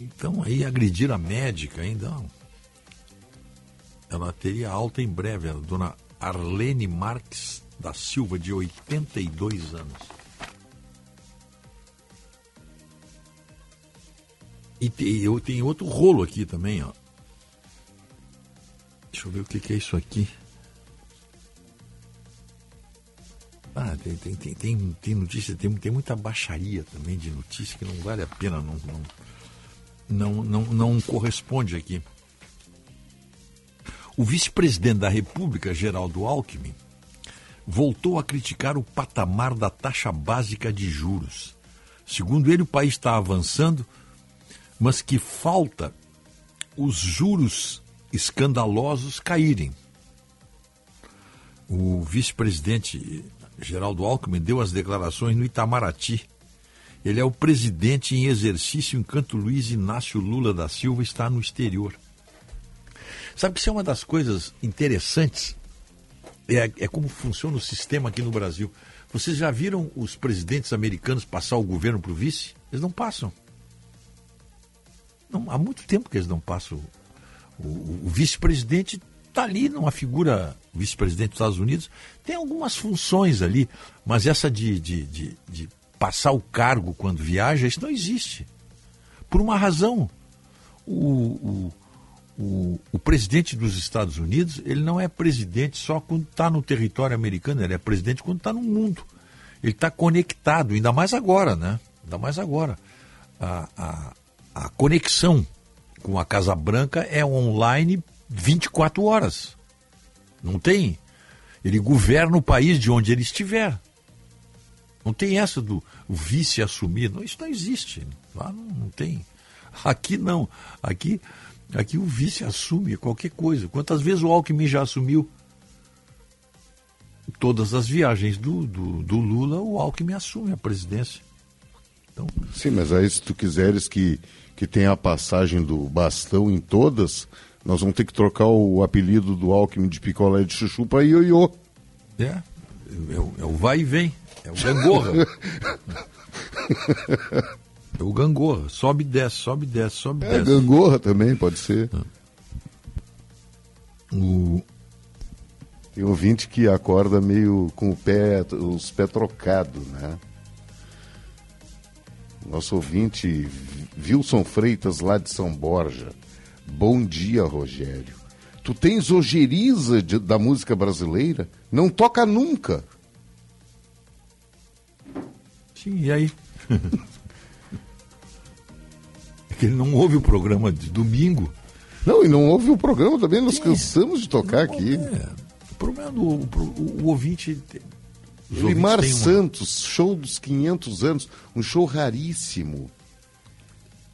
Então aí agredir a médica ainda. Ela teria alta em breve, a dona Arlene Marques da Silva, de 82 anos. E tem, eu tenho outro rolo aqui também, ó. Deixa eu ver o que, que é isso aqui. Ah, tem, tem, tem, tem, tem notícia, tem, tem muita baixaria também de notícia que não vale a pena, não, não, não, não, não corresponde aqui. O vice-presidente da República, Geraldo Alckmin, voltou a criticar o patamar da taxa básica de juros. Segundo ele, o país está avançando, mas que falta os juros escandalosos caírem. O vice-presidente Geraldo Alckmin deu as declarações no Itamaraty. Ele é o presidente em exercício enquanto Luiz Inácio Lula da Silva está no exterior. Sabe que isso é uma das coisas interessantes? É, é como funciona o sistema aqui no Brasil. Vocês já viram os presidentes americanos passar o governo para o vice? Eles não passam. Não, há muito tempo que eles não passam. O, o, o vice-presidente está ali numa figura, vice-presidente dos Estados Unidos, tem algumas funções ali, mas essa de, de, de, de passar o cargo quando viaja, isso não existe. Por uma razão. O, o, o, o, presidente dos Estados Unidos, ele não é presidente só quando está no território americano, ele é presidente quando está no mundo. Ele está conectado, ainda mais agora, né? Ainda mais agora. A, a, a conexão com a Casa Branca é online 24 horas. Não tem. Ele governa o país de onde ele estiver. Não tem essa do vice assumir. Não, isso não existe. Lá não, não tem. Aqui não. Aqui, aqui o vice assume qualquer coisa. Quantas vezes o Alckmin já assumiu? Todas as viagens do, do, do Lula, o Alckmin assume a presidência. Então... Sim, mas aí se tu quiseres que, que tenha a passagem do bastão em todas, nós vamos ter que trocar o apelido do Alckmin de picolé de chuchu para ioiô. É, é, é, o vai e vem. É o gangorra. é o gangorra. Sobe e desce, sobe e desce, sobe e é, desce. gangorra também, pode ser. O... Tem ouvinte que acorda meio com o pé, os pés trocados, né? Nosso ouvinte, Wilson Freitas, lá de São Borja. Bom dia, Rogério. Tu tens ojeriza de, da música brasileira? Não toca nunca. Sim, e aí? é que ele não ouve o programa de domingo. Não, e não ouve o programa também, nós Sim. cansamos de tocar não, aqui. É. O problema do o, o, o ouvinte. Limar uma... Santos, show dos 500 anos, um show raríssimo.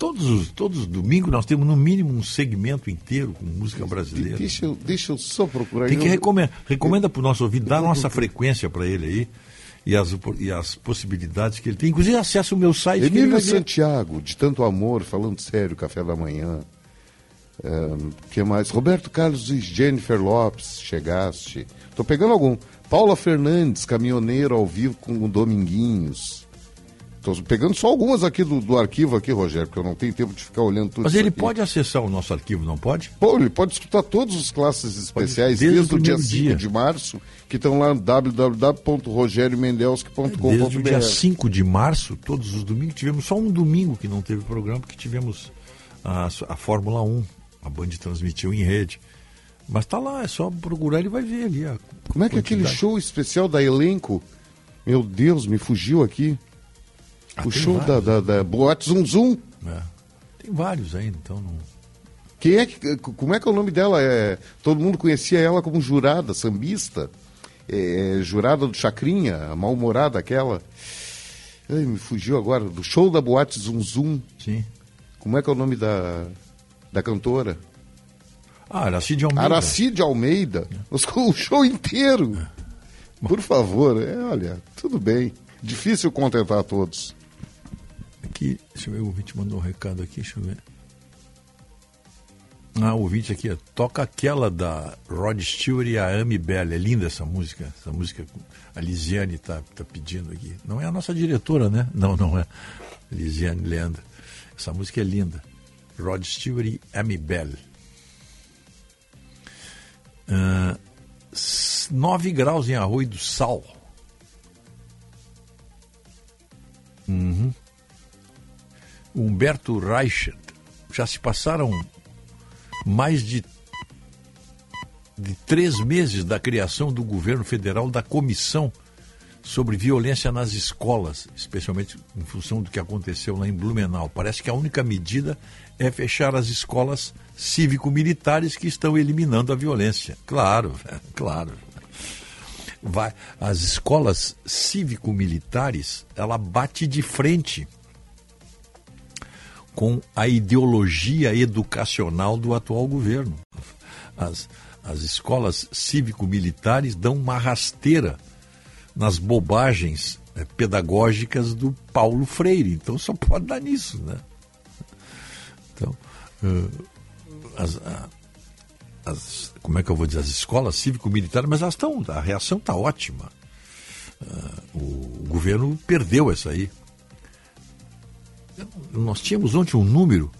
Todos os, todos os domingos nós temos no mínimo um segmento inteiro com música brasileira. Deixa eu, deixa eu só procurar. Tem que recomenda, recomenda para o nosso ouvido, dá a nossa frequência para ele aí e as, e as possibilidades que ele tem. Inclusive, acessa o meu site. Emílio Santiago, de tanto amor, falando sério, café da manhã. É, que mais? Roberto Carlos e Jennifer Lopes, chegaste. Estou pegando algum. Paula Fernandes, caminhoneiro ao vivo com o Dominguinhos. Estou pegando só algumas aqui do, do, arquivo aqui, Rogério, porque eu não tenho tempo de ficar olhando tudo Mas ele aqui. pode acessar o nosso arquivo, não pode? Pô, ele pode escutar todos os classes especiais desde, desde o dia 5 dia. de março, que estão lá no www.rogeriomendelsky.com.br. Desde o dia 5 de março, todos os domingos, tivemos só um domingo que não teve programa, porque tivemos a, a Fórmula 1, a Band transmitiu em rede. Mas tá lá, é só procurar, ele vai ver ali. Como é que é aquele show especial da elenco? Meu Deus, me fugiu aqui. Ah, o show da, da, da Boate Zum Zum. É. Tem vários ainda, então não. Quem é que, como é que é o nome dela? É, todo mundo conhecia ela como jurada, sambista. É jurada do Chacrinha, a mal-humorada aquela. Ai, me fugiu agora. Do show da Boate Zum Zum. Sim. Como é que é o nome da, da cantora? Ah, Aracide Almeida. Aracide Almeida. É. O show inteiro. É. Por favor, é, olha, tudo bem. Difícil contentar todos aqui, deixa eu ver, o ouvinte mandou um recado aqui, deixa eu ver. Ah, o ouvinte aqui, toca aquela da Rod Stewart e a Amy Bell. É linda essa música. Essa música a Lisiane está tá pedindo aqui. Não é a nossa diretora, né? Não, não é. Lisiane Leandro. Essa música é linda. Rod Stewart e Amy Bell. Uh, ah, 9 graus em Arroio do Sal. Uhum. Humberto Reichert. Já se passaram mais de, de três meses da criação do governo federal da comissão sobre violência nas escolas, especialmente em função do que aconteceu lá em Blumenau. Parece que a única medida é fechar as escolas cívico-militares que estão eliminando a violência. Claro, claro. Vai, as escolas cívico-militares, ela bate de frente com a ideologia educacional do atual governo. As, as escolas cívico-militares dão uma rasteira nas bobagens é, pedagógicas do Paulo Freire. Então só pode dar nisso, né? Então, uh, as, as, como é que eu vou dizer? As escolas cívico-militares, mas elas estão, a reação está ótima. Uh, o, o governo perdeu essa aí. Nós tínhamos ontem um número,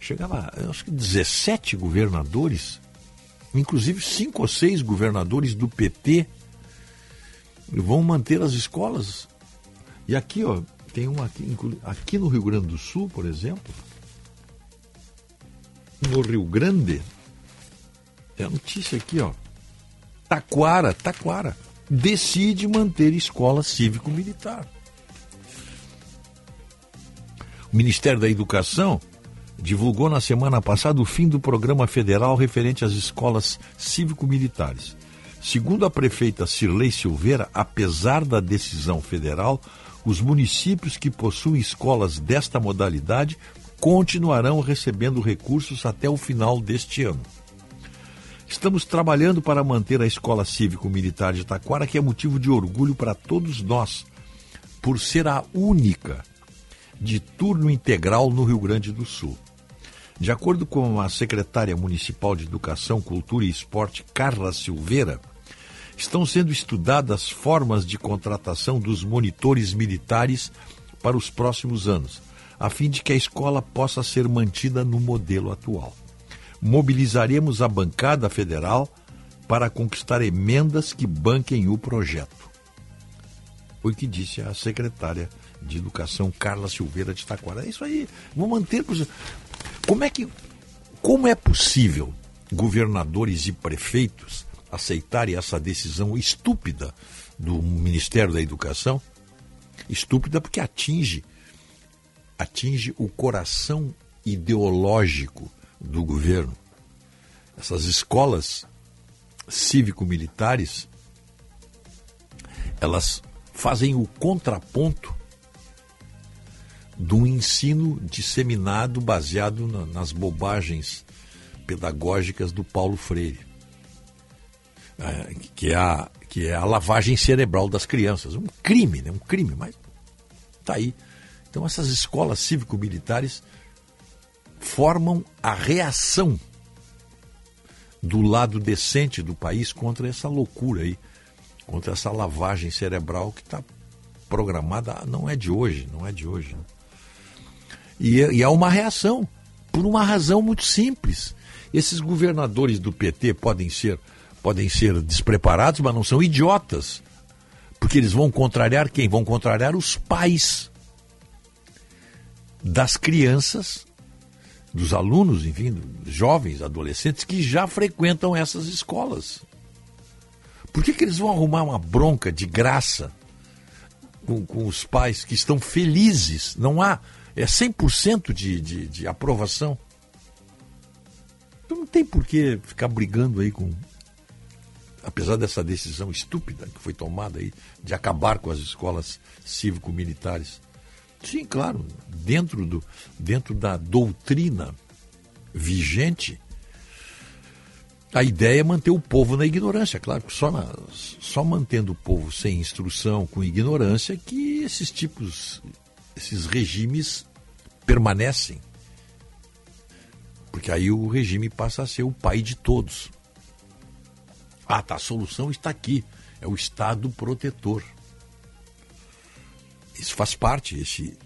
chegava, acho que 17 governadores, inclusive cinco ou seis governadores do PT vão manter as escolas. E aqui, ó, tem uma aqui, aqui no Rio Grande do Sul, por exemplo, no Rio Grande, é a notícia aqui, ó. Taquara, Taquara, decide manter escola cívico-militar. Ministério da Educação divulgou na semana passada o fim do programa federal referente às escolas cívico-militares. Segundo a prefeita Cirlei Silveira, apesar da decisão federal, os municípios que possuem escolas desta modalidade continuarão recebendo recursos até o final deste ano. Estamos trabalhando para manter a Escola Cívico-Militar de Taquara, que é motivo de orgulho para todos nós, por ser a única de turno integral no Rio Grande do Sul. De acordo com a secretária municipal de Educação, Cultura e Esporte, Carla Silveira, estão sendo estudadas formas de contratação dos monitores militares para os próximos anos, a fim de que a escola possa ser mantida no modelo atual. Mobilizaremos a bancada federal para conquistar emendas que banquem o projeto. Foi o que disse a secretária de Educação, Carla Silveira de Taquara. É isso aí, vamos manter. Como é que. Como é possível governadores e prefeitos aceitarem essa decisão estúpida do Ministério da Educação, estúpida porque atinge atinge o coração ideológico do governo. Essas escolas cívico-militares elas fazem o contraponto do ensino disseminado baseado na, nas bobagens pedagógicas do Paulo Freire é, que, é a, que é a lavagem cerebral das crianças. Um crime, né? Um crime, mas tá aí. Então essas escolas cívico-militares formam a reação do lado decente do país contra essa loucura aí, contra essa lavagem cerebral que está programada, não é de hoje, não é de hoje. Né? E, e há uma reação, por uma razão muito simples. Esses governadores do PT podem ser podem ser despreparados, mas não são idiotas. Porque eles vão contrariar quem? Vão contrariar os pais das crianças, dos alunos, enfim, jovens, adolescentes que já frequentam essas escolas. Por que, que eles vão arrumar uma bronca de graça com, com os pais que estão felizes? Não há. É 100% de, de, de aprovação. Então não tem por que ficar brigando aí com apesar dessa decisão estúpida que foi tomada aí de acabar com as escolas cívico-militares. Sim, claro, dentro, do, dentro da doutrina vigente, a ideia é manter o povo na ignorância. Claro só, na, só mantendo o povo sem instrução, com ignorância, que esses tipos, esses regimes permanecem. Porque aí o regime passa a ser o pai de todos. Ah, tá, a solução está aqui. É o Estado protetor. Isso faz parte, esse,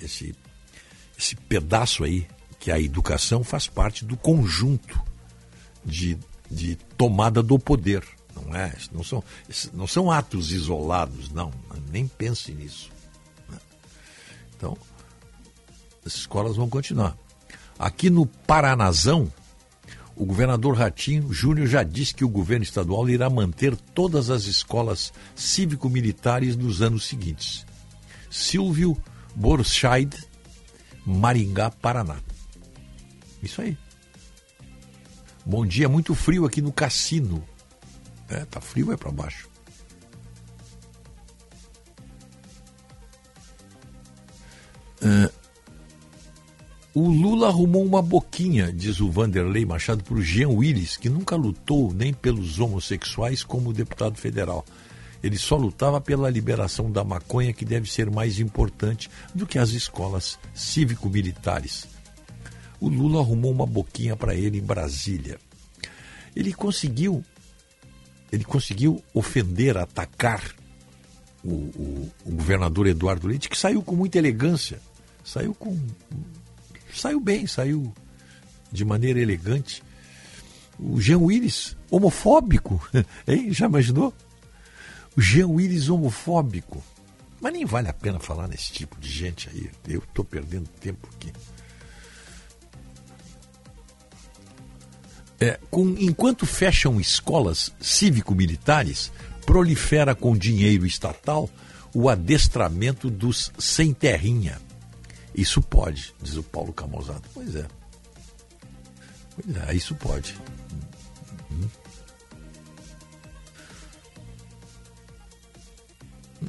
esse, esse pedaço aí, que é a educação, faz parte do conjunto de, de tomada do poder. Não é? Não são, não são atos isolados, não. Nem pense nisso. Então, as escolas vão continuar. Aqui no Paranazão, o governador Ratinho Júnior já disse que o governo estadual irá manter todas as escolas cívico-militares nos anos seguintes. Silvio Borscheid, Maringá, Paraná. Isso aí. Bom dia, muito frio aqui no cassino. É, tá frio é para baixo. Uh, o Lula arrumou uma boquinha, diz o Vanderlei Machado, para o Jean Willis, que nunca lutou nem pelos homossexuais como deputado federal. Ele só lutava pela liberação da maconha, que deve ser mais importante do que as escolas cívico-militares. O Lula arrumou uma boquinha para ele em Brasília. Ele conseguiu, ele conseguiu ofender, atacar o, o, o governador Eduardo Leite, que saiu com muita elegância, saiu com saiu bem, saiu de maneira elegante. O Jean Willis, homofóbico, hein? Já imaginou? O Jean Willis homofóbico. Mas nem vale a pena falar nesse tipo de gente aí. Eu estou perdendo tempo aqui. É, com, enquanto fecham escolas cívico-militares, prolifera com dinheiro estatal o adestramento dos sem terrinha. Isso pode, diz o Paulo Camosado. Pois é. Pois é, isso pode.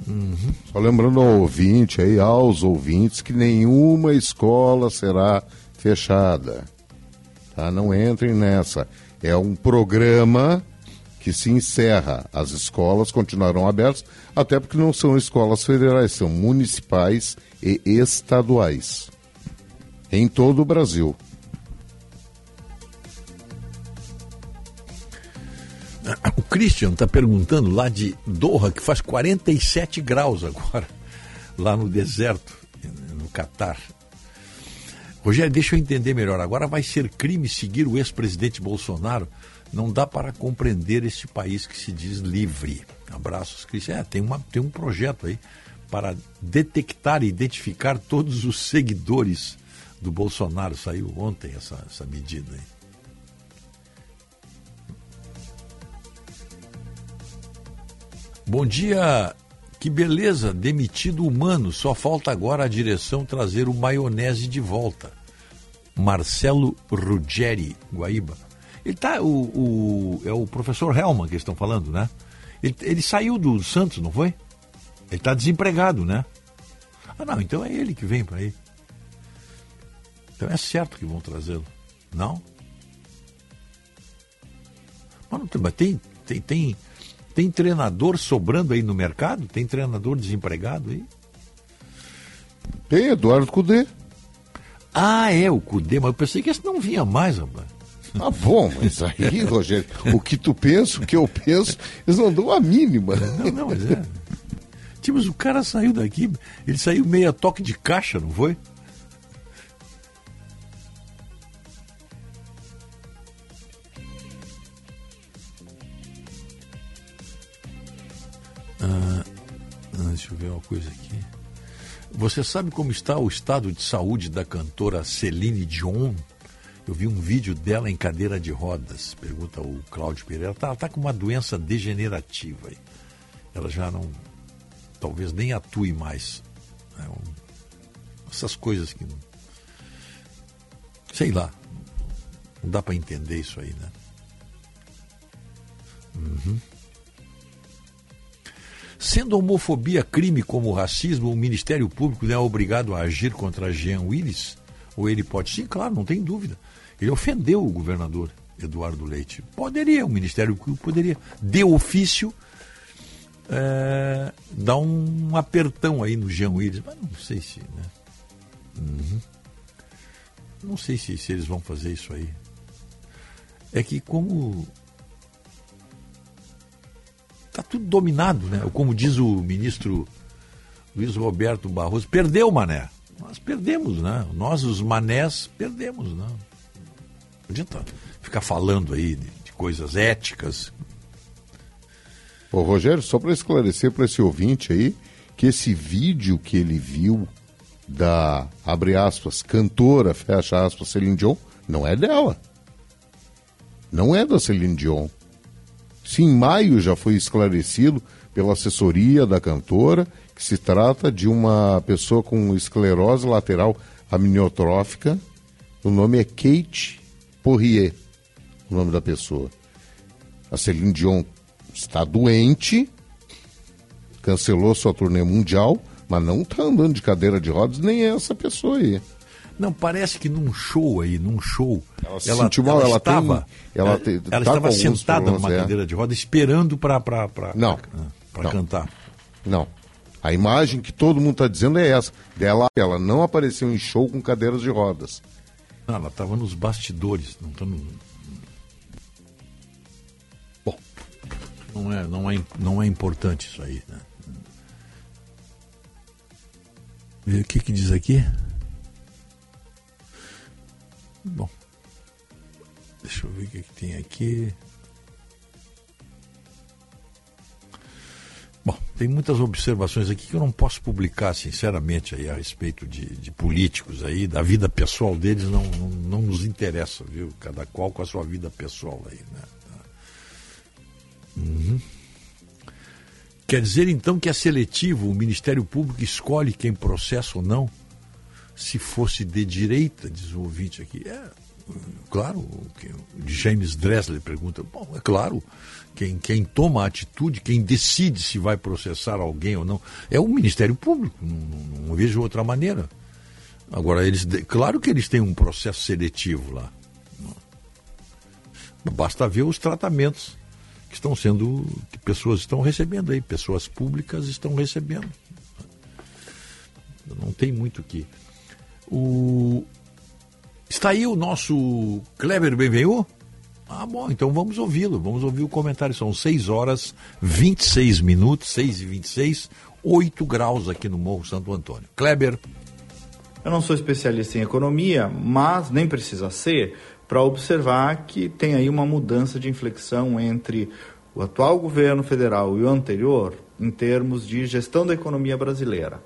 Uhum. Só lembrando ao ouvinte aí, aos ouvintes, que nenhuma escola será fechada. Tá? Não entrem nessa. É um programa que se encerra. As escolas continuarão abertas, até porque não são escolas federais, são municipais e estaduais. Em todo o Brasil. O Christian está perguntando lá de Doha, que faz 47 graus agora, lá no deserto, no Catar. Rogério, deixa eu entender melhor. Agora vai ser crime seguir o ex-presidente Bolsonaro? Não dá para compreender este país que se diz livre. Abraços, Cristian. É, tem, uma, tem um projeto aí para detectar e identificar todos os seguidores do Bolsonaro. Saiu ontem essa, essa medida aí. Bom dia, que beleza, demitido humano, só falta agora a direção trazer o maionese de volta. Marcelo Ruggeri, Guaíba. Ele tá, o, o, é o professor Helman que estão falando, né? Ele, ele saiu do Santos, não foi? Ele está desempregado, né? Ah, não, então é ele que vem para aí. Então é certo que vão trazê-lo. Não? Mas, tem, tem, tem, tem treinador sobrando aí no mercado? Tem treinador desempregado aí? Tem, Eduardo Cudê. Ah, é, o Cudê, mas eu pensei que esse não vinha mais, rapaz. Ah, bom, mas aí, Rogério, o que tu pensa, o que eu penso, eles não dão a mínima. Não, não, mas é. Tipo, mas o cara saiu daqui, ele saiu meia toque de caixa, não foi? Ah, ah, deixa eu ver uma coisa aqui. Você sabe como está o estado de saúde da cantora Celine Dion? Eu vi um vídeo dela em cadeira de rodas, pergunta o Cláudio Pereira. Ela está tá com uma doença degenerativa. Ela já não. Talvez nem atue mais. É um, essas coisas que. Sei lá. Não dá para entender isso aí, né? Uhum. Sendo homofobia crime como o racismo, o Ministério Público não é obrigado a agir contra Jean Willis? Ou ele pode? Sim, claro, não tem dúvida. Ele ofendeu o governador Eduardo Leite. Poderia, o Ministério Público poderia, de ofício, é, dar um apertão aí no Jean Willis, mas não sei se. Né? Uhum. não sei se, se eles vão fazer isso aí. É que como está tudo dominado, né? Como diz o ministro Luiz Roberto Barroso, perdeu o mané. Nós perdemos, né? Nós, os manés, perdemos, né? Não adianta ficar falando aí de, de coisas éticas. Ô, Rogério, só para esclarecer para esse ouvinte aí, que esse vídeo que ele viu da, abre aspas, cantora, fecha aspas, Celine Dion, não é dela. Não é da Celine Dion. Se em maio já foi esclarecido pela assessoria da cantora que se trata de uma pessoa com esclerose lateral amniotrófica. O nome é Kate Porrier, o nome da pessoa. A Celine Dion está doente, cancelou sua turnê mundial, mas não está andando de cadeira de rodas, nem é essa pessoa aí. Não, parece que num show aí, num show. Ela, se sentiu mal, ela, estava. Tem, ela, ela, te, ela estava sentada numa é. cadeira de roda esperando para não para cantar. Não. A imagem que todo mundo está dizendo é essa. Dela, ela não apareceu em show com cadeiras de rodas. Não, ela estava nos bastidores, não tá no... Bom, não é, não, é, não é importante isso aí, né? O que que diz aqui. Bom, deixa eu ver o que, que tem aqui. Bom, tem muitas observações aqui que eu não posso publicar, sinceramente, aí, a respeito de, de políticos aí, da vida pessoal deles não, não, não, nos interessa, viu? Cada qual com a sua vida pessoal aí, né? Uhum. Quer dizer então que é seletivo, o Ministério Público escolhe quem processa ou não? Se fosse de direita, diz o ouvinte aqui. É, claro, James Dressler pergunta, bom, é claro, quem, quem toma a atitude, quem decide se vai processar alguém ou não, é o Ministério Público, não, não, não vejo outra maneira. Agora, eles, claro que eles têm um processo seletivo lá. Basta ver os tratamentos que estão sendo, que pessoas estão recebendo aí, pessoas públicas estão recebendo. Não tem muito o que. O... Está aí o nosso Kleber Benvenu? Ah, bom, então vamos ouvi-lo, vamos ouvir o comentário. São 6 horas 26 minutos, 6 e 26, 8 graus aqui no Morro Santo Antônio. Kleber. Eu não sou especialista em economia, mas nem precisa ser para observar que tem aí uma mudança de inflexão entre o atual governo federal e o anterior em termos de gestão da economia brasileira.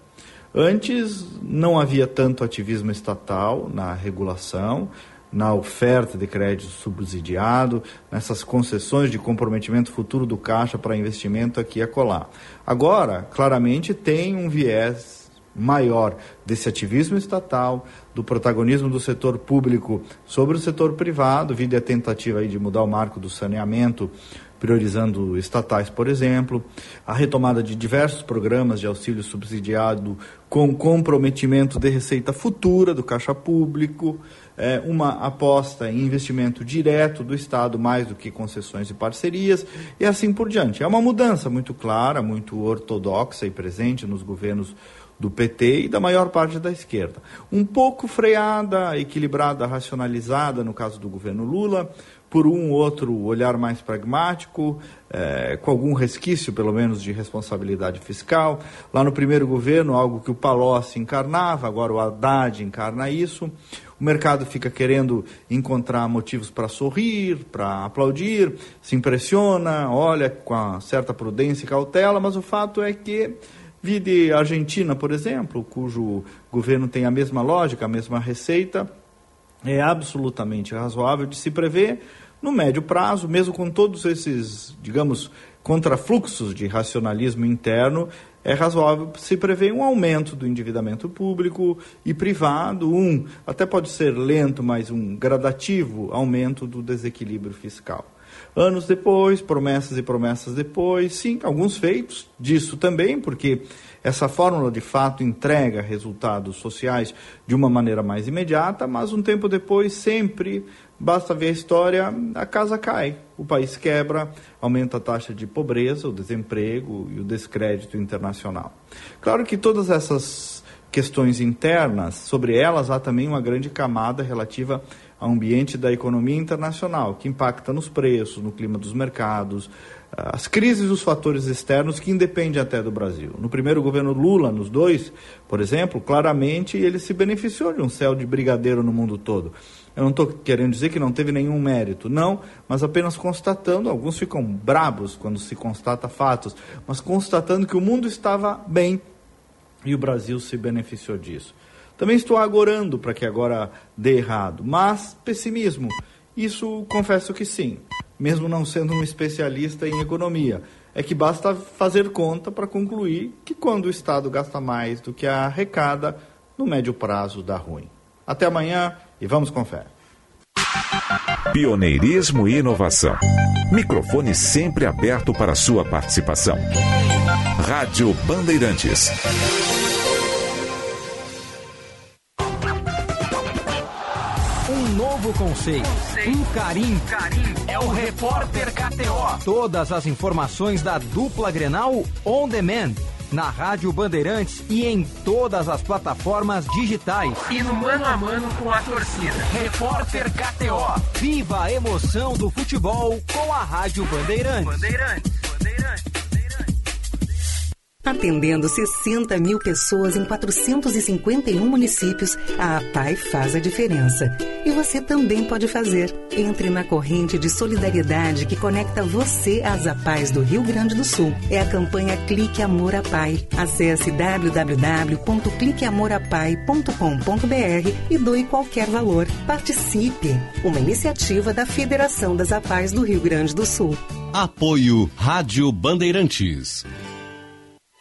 Antes não havia tanto ativismo estatal na regulação, na oferta de crédito subsidiado, nessas concessões de comprometimento futuro do caixa para investimento aqui e acolá. Agora, claramente, tem um viés maior desse ativismo estatal, do protagonismo do setor público sobre o setor privado, vide a tentativa aí de mudar o marco do saneamento priorizando estatais, por exemplo, a retomada de diversos programas de auxílio subsidiado com comprometimento de receita futura do caixa público, é, uma aposta em investimento direto do Estado mais do que concessões e parcerias, e assim por diante. É uma mudança muito clara, muito ortodoxa e presente nos governos do PT e da maior parte da esquerda. Um pouco freada, equilibrada, racionalizada no caso do governo Lula, por um outro olhar mais pragmático, é, com algum resquício, pelo menos, de responsabilidade fiscal. Lá no primeiro governo, algo que o Palocci encarnava, agora o Haddad encarna isso. O mercado fica querendo encontrar motivos para sorrir, para aplaudir, se impressiona, olha com certa prudência e cautela, mas o fato é que Vide Argentina, por exemplo, cujo governo tem a mesma lógica, a mesma receita, é absolutamente razoável de se prever no médio prazo, mesmo com todos esses, digamos, contrafluxos de racionalismo interno, é razoável se prever um aumento do endividamento público e privado, um, até pode ser lento, mas um gradativo aumento do desequilíbrio fiscal. Anos depois, promessas e promessas depois, sim, alguns feitos disso também, porque essa fórmula de fato entrega resultados sociais de uma maneira mais imediata, mas um tempo depois, sempre, basta ver a história, a casa cai, o país quebra, aumenta a taxa de pobreza, o desemprego e o descrédito internacional. Claro que todas essas questões internas, sobre elas há também uma grande camada relativa ao ambiente da economia internacional, que impacta nos preços, no clima dos mercados, as crises e os fatores externos que independem até do Brasil. No primeiro governo Lula, nos dois, por exemplo, claramente ele se beneficiou de um céu de brigadeiro no mundo todo. Eu não estou querendo dizer que não teve nenhum mérito, não, mas apenas constatando, alguns ficam brabos quando se constata fatos, mas constatando que o mundo estava bem e o Brasil se beneficiou disso. Também estou agorando para que agora dê errado, mas pessimismo. Isso confesso que sim, mesmo não sendo um especialista em economia. É que basta fazer conta para concluir que quando o Estado gasta mais do que arrecada, no médio prazo dá ruim. Até amanhã e vamos com fé. Pioneirismo e inovação. Microfone sempre aberto para sua participação. Rádio Bandeirantes. Um novo conceito, um carinho. É o Repórter KTO. Todas as informações da dupla Grenal on demand na Rádio Bandeirantes e em todas as plataformas digitais. E no mano a mano com a torcida. Repórter KTO. Viva a emoção do futebol com a Rádio Bandeirantes. Bandeirantes. Bandeirantes. Atendendo 60 mil pessoas em 451 municípios, a APAI faz a diferença. E você também pode fazer. Entre na corrente de solidariedade que conecta você às APAIs do Rio Grande do Sul. É a campanha Clique Amor APAI. Acesse www.cliqueamorapai.com.br e doe qualquer valor. Participe! Uma iniciativa da Federação das APAIs do Rio Grande do Sul. Apoio Rádio Bandeirantes.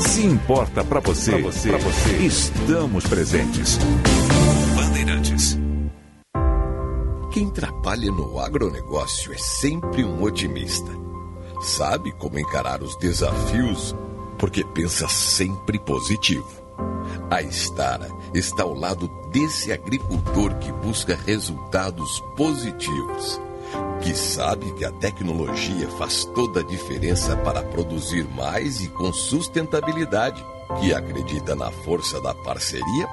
Se importa para você, pra você, pra você, estamos presentes. Bandeirantes. Quem trabalha no agronegócio é sempre um otimista. Sabe como encarar os desafios porque pensa sempre positivo. A Estara está ao lado desse agricultor que busca resultados positivos que sabe que a tecnologia faz toda a diferença para produzir mais e com sustentabilidade, que acredita na força da parceria,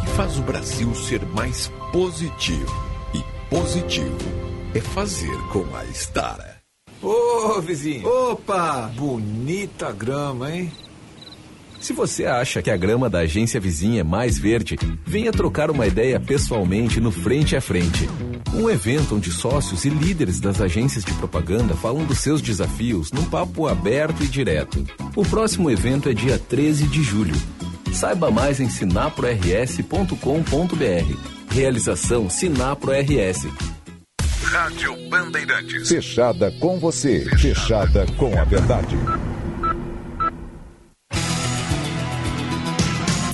que faz o Brasil ser mais positivo. E positivo é fazer com a Estara. Ô, vizinho. Opa! Bonita grama, hein? Se você acha que a grama da agência vizinha é mais verde, venha trocar uma ideia pessoalmente no Frente a Frente. Um evento onde sócios e líderes das agências de propaganda falam dos seus desafios num papo aberto e direto. O próximo evento é dia 13 de julho. Saiba mais em sinaprors.com.br. Realização Sinapro RS. Rádio Bandeirantes. Fechada com você. Fechada com a verdade.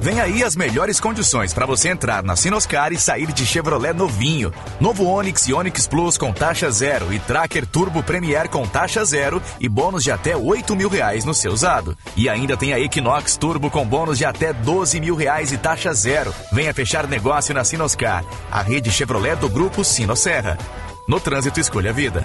Vem aí as melhores condições para você entrar na Sinoscar e sair de Chevrolet novinho. Novo Onix e Onix Plus com taxa zero e Tracker Turbo Premier com taxa zero e bônus de até 8 mil reais no seu usado. E ainda tem a Equinox Turbo com bônus de até 12 mil reais e taxa zero. Venha fechar negócio na Sinoscar, a rede Chevrolet do grupo Sinosserra. No trânsito, escolha a vida.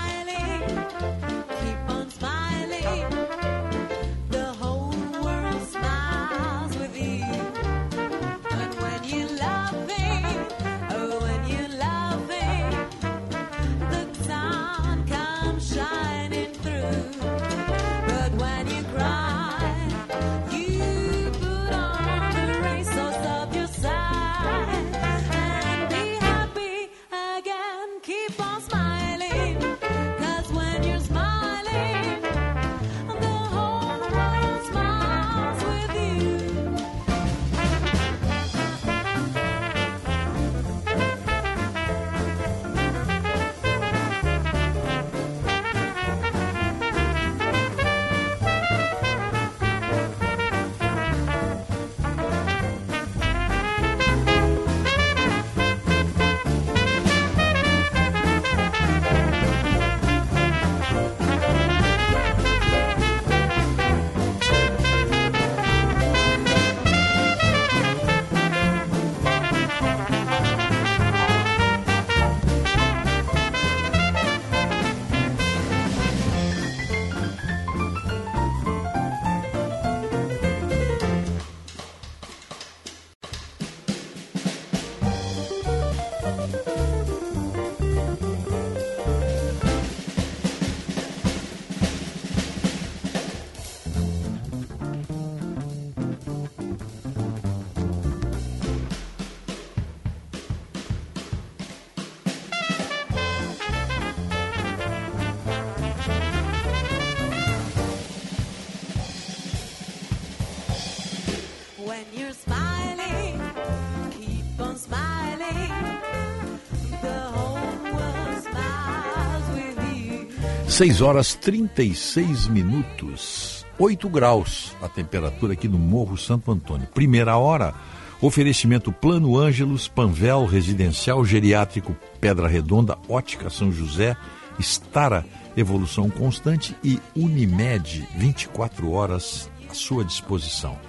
6 horas 36 minutos, 8 graus a temperatura aqui no Morro Santo Antônio. Primeira hora, oferecimento Plano Ângelos, Panvel, Residencial Geriátrico Pedra Redonda, Ótica São José, Estara Evolução Constante e Unimed, 24 horas à sua disposição.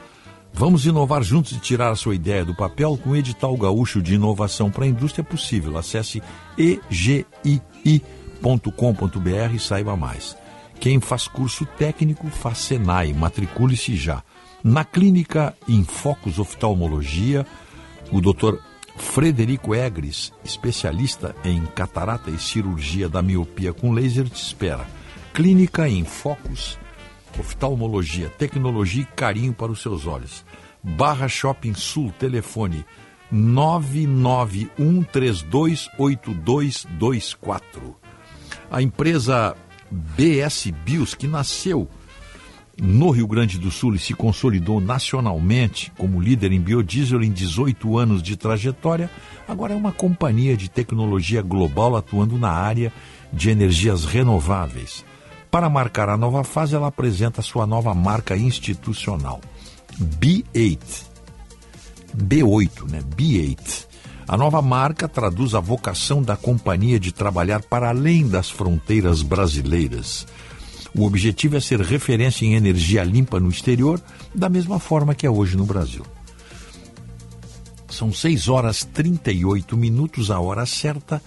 Vamos inovar juntos e tirar a sua ideia do papel com o edital gaúcho de inovação para a indústria possível. Acesse egii.com.br e saiba mais. Quem faz curso técnico faz Senai, matricule-se já. Na clínica em Focus Oftalmologia, o Dr. Frederico Egres, especialista em catarata e cirurgia da miopia com laser, te espera. Clínica em Focus Oftalmologia, tecnologia e carinho para os seus olhos. Barra Shopping Sul, telefone 991328224. A empresa BS Bios, que nasceu no Rio Grande do Sul e se consolidou nacionalmente como líder em biodiesel em 18 anos de trajetória, agora é uma companhia de tecnologia global atuando na área de energias renováveis. Para marcar a nova fase, ela apresenta sua nova marca institucional, B8. B8, né? B8. A nova marca traduz a vocação da companhia de trabalhar para além das fronteiras brasileiras. O objetivo é ser referência em energia limpa no exterior, da mesma forma que é hoje no Brasil. São 6 horas 38 minutos, a hora certa.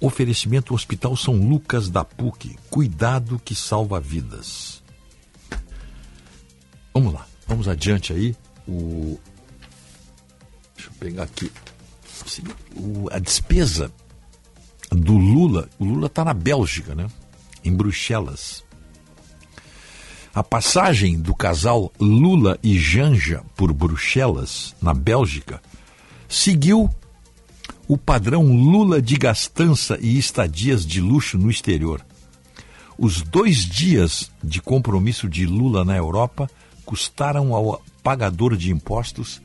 Oferecimento Hospital São Lucas da PUC. Cuidado que salva vidas. Vamos lá, vamos adiante aí. O... Deixa eu pegar aqui. O... A despesa do Lula. O Lula está na Bélgica, né? Em Bruxelas. A passagem do casal Lula e Janja por Bruxelas, na Bélgica, seguiu o padrão Lula de gastança e estadias de luxo no exterior. Os dois dias de compromisso de Lula na Europa custaram ao pagador de impostos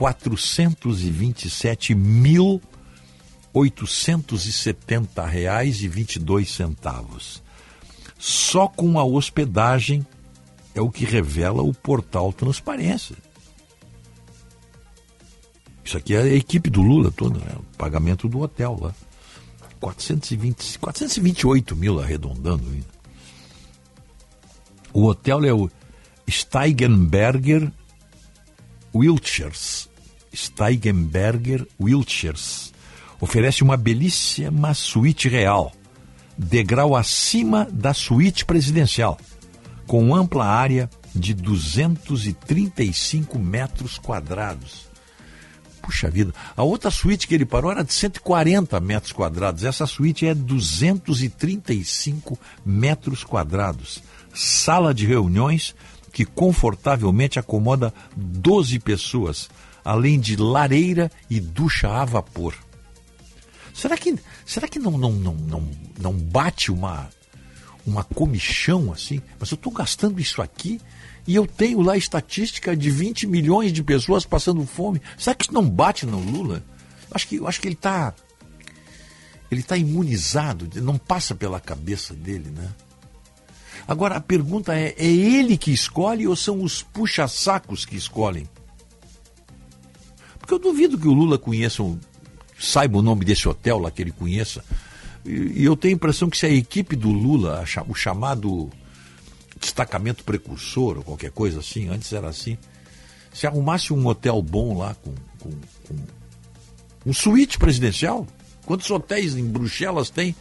427 mil 870 reais e 22 centavos. Só com a hospedagem é o que revela o portal Transparência. Isso aqui é a equipe do Lula toda, né? o pagamento do hotel lá. 420, 428 mil arredondando ainda. O hotel é o Steigenberger Wiltshires. Steigenberger Wiltshires. Oferece uma belíssima suíte real, degrau acima da suíte presidencial, com ampla área de 235 metros quadrados. Puxa vida, a outra suíte que ele parou era de 140 metros quadrados. Essa suíte é 235 metros quadrados. Sala de reuniões que confortavelmente acomoda 12 pessoas, além de lareira e ducha a vapor. Será que, será que não, não, não, não, não bate uma, uma comichão assim? Mas eu estou gastando isso aqui e eu tenho lá estatística de 20 milhões de pessoas passando fome. Será que isso não bate no Lula? Acho que, acho que ele está ele tá imunizado, não passa pela cabeça dele, né? Agora a pergunta é: é ele que escolhe ou são os puxa-sacos que escolhem? Porque eu duvido que o Lula conheça, um, saiba o nome desse hotel lá que ele conheça. E, e eu tenho a impressão que se a equipe do Lula, o chamado destacamento precursor ou qualquer coisa assim, antes era assim. Se arrumasse um hotel bom lá com, com, com um suíte presidencial, quantos hotéis em Bruxelas tem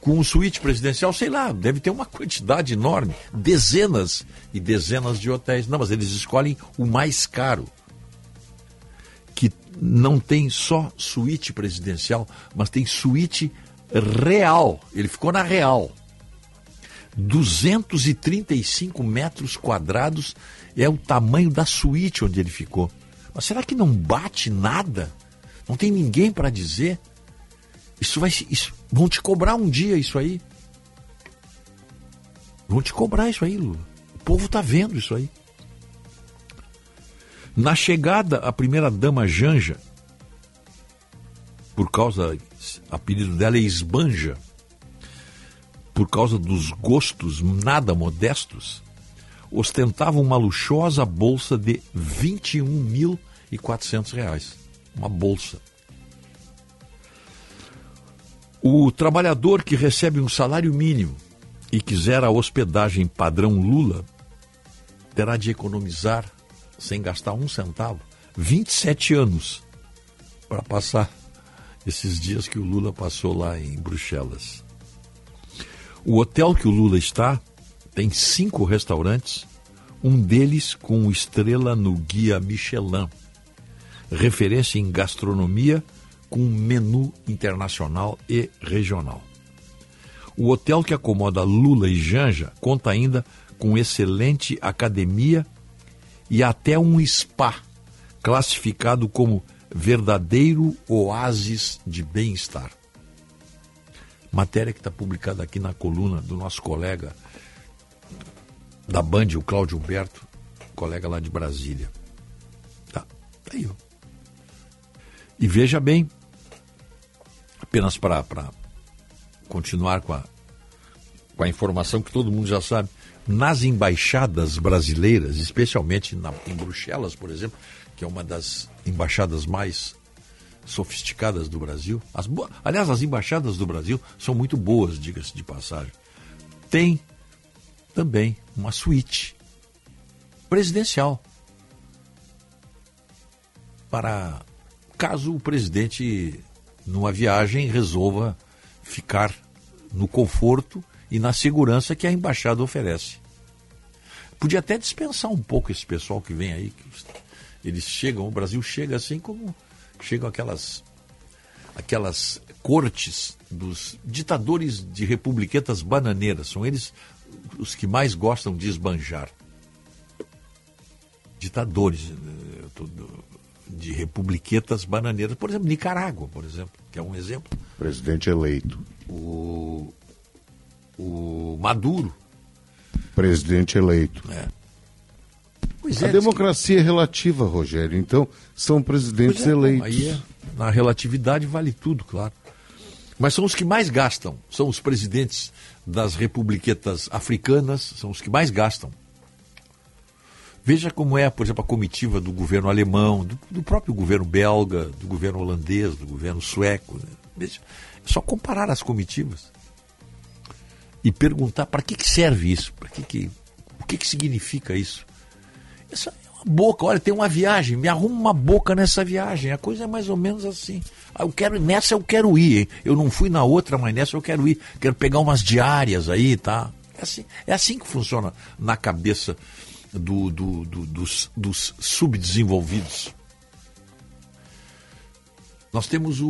com um suíte presidencial? Sei lá, deve ter uma quantidade enorme, dezenas e dezenas de hotéis. Não, mas eles escolhem o mais caro, não tem só suíte presidencial, mas tem suíte real. Ele ficou na real. 235 metros quadrados é o tamanho da suíte onde ele ficou. Mas será que não bate nada? Não tem ninguém para dizer? Isso vai isso, vão te cobrar um dia isso aí. Vão te cobrar isso aí, Lula. O povo está vendo isso aí. Na chegada, a primeira dama Janja, por causa, apelido dela é Esbanja, por causa dos gostos nada modestos, ostentava uma luxuosa bolsa de 21.400 reais. Uma bolsa. O trabalhador que recebe um salário mínimo e quiser a hospedagem padrão Lula terá de economizar, sem gastar um centavo, 27 anos para passar esses dias que o Lula passou lá em Bruxelas. O hotel que o Lula está tem cinco restaurantes, um deles com estrela no guia Michelin, referência em gastronomia com menu internacional e regional. O hotel que acomoda Lula e Janja conta ainda com excelente academia e até um spa, classificado como verdadeiro oásis de bem-estar. Matéria que está publicada aqui na coluna do nosso colega da Band, o Cláudio Humberto, colega lá de Brasília. Tá, tá aí, ó. E veja bem, apenas para continuar com a, com a informação que todo mundo já sabe, nas embaixadas brasileiras, especialmente na, em Bruxelas, por exemplo, que é uma das embaixadas mais sofisticadas do Brasil. As. Aliás, as embaixadas do Brasil são muito boas, diga-se de passagem. Tem também uma suíte presidencial para caso o presidente, numa viagem, resolva ficar no conforto e na segurança que a embaixada oferece. Podia até dispensar um pouco esse pessoal que vem aí. Que eles chegam, o Brasil chega assim como chegam aquelas aquelas cortes dos ditadores de republiquetas bananeiras. São eles os que mais gostam de esbanjar. Ditadores eh, de republiquetas bananeiras. Por exemplo, Nicarágua, por exemplo, que é um exemplo. Presidente eleito. O, o Maduro. Presidente eleito. É. Pois a democracia que... é relativa, Rogério. Então, são presidentes é, eleitos. Aí é, na relatividade vale tudo, claro. Mas são os que mais gastam. São os presidentes das republiquetas africanas, são os que mais gastam. Veja como é, por exemplo, a comitiva do governo alemão, do, do próprio governo belga, do governo holandês, do governo sueco. Né? Veja, é só comparar as comitivas e perguntar para que, que serve isso, para que que, o que, que significa isso. Essa uma boca, olha, tem uma viagem, me arruma uma boca nessa viagem. A coisa é mais ou menos assim. Ah, Eu quero, nessa eu quero ir, hein? Eu não fui na outra, mas nessa eu quero ir. Quero pegar umas diárias aí, tá? É assim, é assim que funciona na cabeça do, do- do- dos, dos subdesenvolvidos. Nós temos o,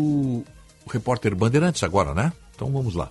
o repórter Bandeirantes agora, né? Então vamos lá.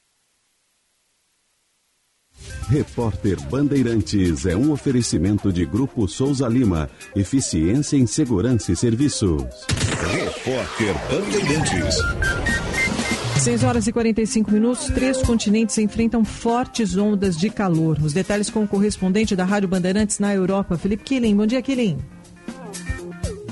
Repórter Bandeirantes é um oferecimento de Grupo Souza Lima. Eficiência em Segurança e Serviços. Repórter Bandeirantes. 6 horas e 45 minutos, três continentes enfrentam fortes ondas de calor. Os detalhes com o correspondente da Rádio Bandeirantes na Europa, Felipe Killing. Bom dia, Killing.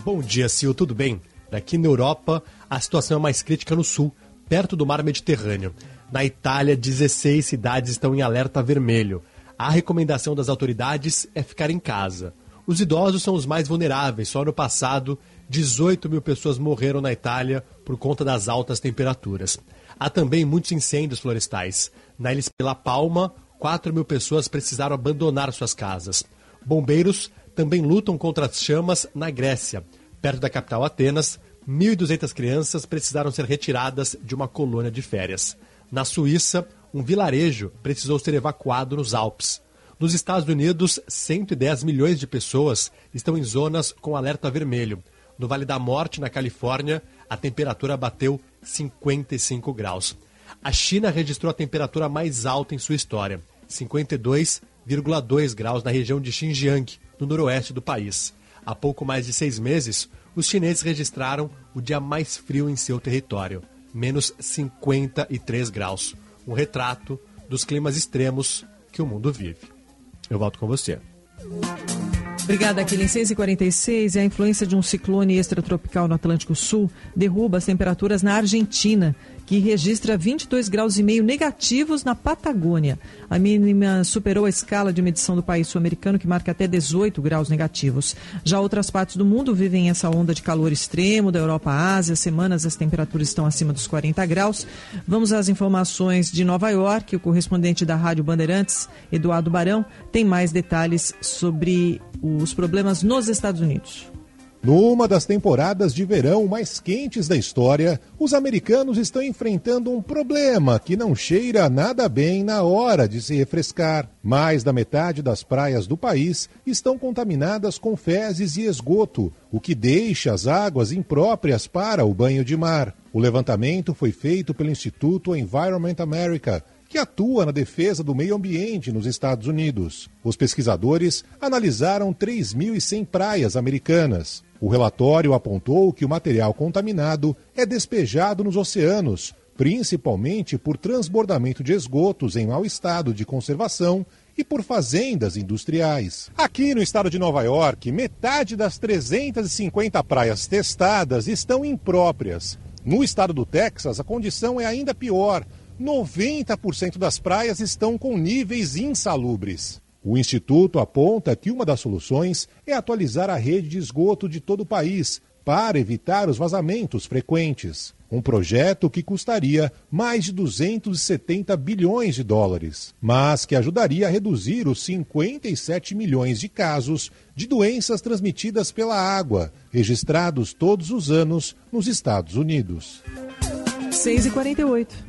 Bom dia, Sil, tudo bem? Aqui na Europa, a situação é mais crítica no sul, perto do mar Mediterrâneo. Na Itália, 16 cidades estão em alerta vermelho. A recomendação das autoridades é ficar em casa. Os idosos são os mais vulneráveis. Só no passado, 18 mil pessoas morreram na Itália por conta das altas temperaturas. Há também muitos incêndios florestais. Na ilha La Palma, 4 mil pessoas precisaram abandonar suas casas. Bombeiros também lutam contra as chamas na Grécia. Perto da capital Atenas, 1.200 crianças precisaram ser retiradas de uma colônia de férias. Na Suíça, um vilarejo precisou ser evacuado nos Alpes. Nos Estados Unidos, 110 milhões de pessoas estão em zonas com alerta vermelho. No Vale da Morte, na Califórnia, a temperatura bateu 55 graus. A China registrou a temperatura mais alta em sua história, 52,2 graus na região de Xinjiang, no noroeste do país. Há pouco mais de seis meses, os chineses registraram o dia mais frio em seu território, menos 53 graus. Um retrato dos climas extremos que o mundo vive. Eu volto com você. Obrigada, Aquile. Em 6h46, a influência de um ciclone extratropical no Atlântico Sul derruba as temperaturas na Argentina, que registra 22 graus e meio negativos na Patagônia. A mínima superou a escala de medição do país sul-americano, que marca até 18 graus negativos. Já outras partes do mundo vivem essa onda de calor extremo, da Europa à Ásia. Semanas as temperaturas estão acima dos 40 graus. Vamos às informações de Nova York. O correspondente da Rádio Bandeirantes, Eduardo Barão, tem mais detalhes sobre os problemas nos Estados Unidos. Numa das temporadas de verão mais quentes da história, os americanos estão enfrentando um problema que não cheira nada bem na hora de se refrescar. Mais da metade das praias do país estão contaminadas com fezes e esgoto, o que deixa as águas impróprias para o banho de mar. O levantamento foi feito pelo Instituto Environment America, que atua na defesa do meio ambiente nos Estados Unidos. Os pesquisadores analisaram 3.100 praias americanas. O relatório apontou que o material contaminado é despejado nos oceanos, principalmente por transbordamento de esgotos em mau estado de conservação e por fazendas industriais. Aqui no estado de Nova York, metade das 350 praias testadas estão impróprias. No estado do Texas, a condição é ainda pior. 90% das praias estão com níveis insalubres. O Instituto aponta que uma das soluções é atualizar a rede de esgoto de todo o país para evitar os vazamentos frequentes. Um projeto que custaria mais de 270 bilhões de dólares, mas que ajudaria a reduzir os 57 milhões de casos de doenças transmitidas pela água, registrados todos os anos nos Estados Unidos. 6h48.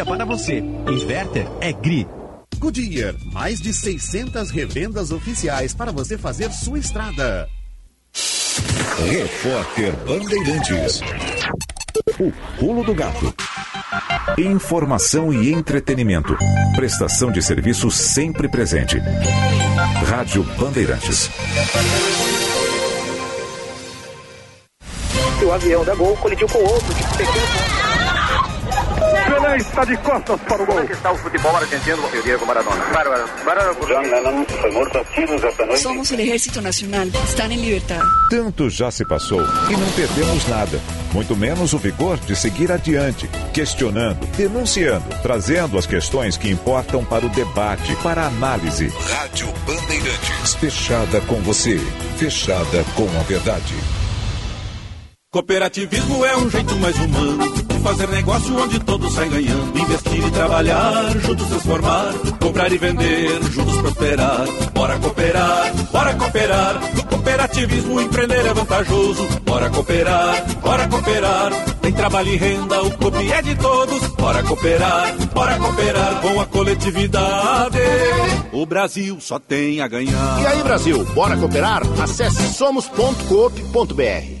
para você. Inverter é GRI. Goodyear, mais de 600 revendas oficiais para você fazer sua estrada. Repórter Bandeirantes. O pulo do gato. Informação e entretenimento. Prestação de serviço sempre presente. Rádio Bandeirantes. O avião da Gol colidiu com outro de pequeno. Pelé está de costas para o gol. Como é que está o futebol argentino o Diego Maradona? Bárbaro. Bárbaro. John Lennon foi morto a tiros esta noite. Somos o Ejército Nacional. Estão em liberdade. Tanto já se passou e não perdemos nada. Muito menos o vigor de seguir adiante, questionando, denunciando, trazendo as questões que importam para o debate, para a análise. Rádio Bandeirantes. Fechada com você. Fechada com a verdade. Cooperativismo é um jeito mais humano fazer negócio onde todos saem ganhando. Investir e trabalhar, juntos transformar. Comprar e vender, juntos prosperar. Bora cooperar, bora cooperar. No cooperativismo empreender é vantajoso. Bora cooperar, bora cooperar. Tem trabalho e renda, o COP é de todos. Bora cooperar, bora cooperar com a coletividade. O Brasil só tem a ganhar. E aí, Brasil, bora cooperar? Acesse somos.coop.br.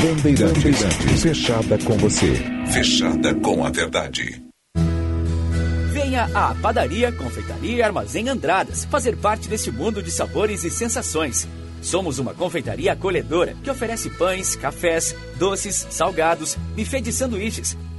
Bandeirantes. Fechada com você. Fechada com a verdade. Venha à Padaria, Confeitaria e Armazém Andradas fazer parte deste mundo de sabores e sensações. Somos uma confeitaria acolhedora que oferece pães, cafés, doces, salgados, buffet de sanduíches,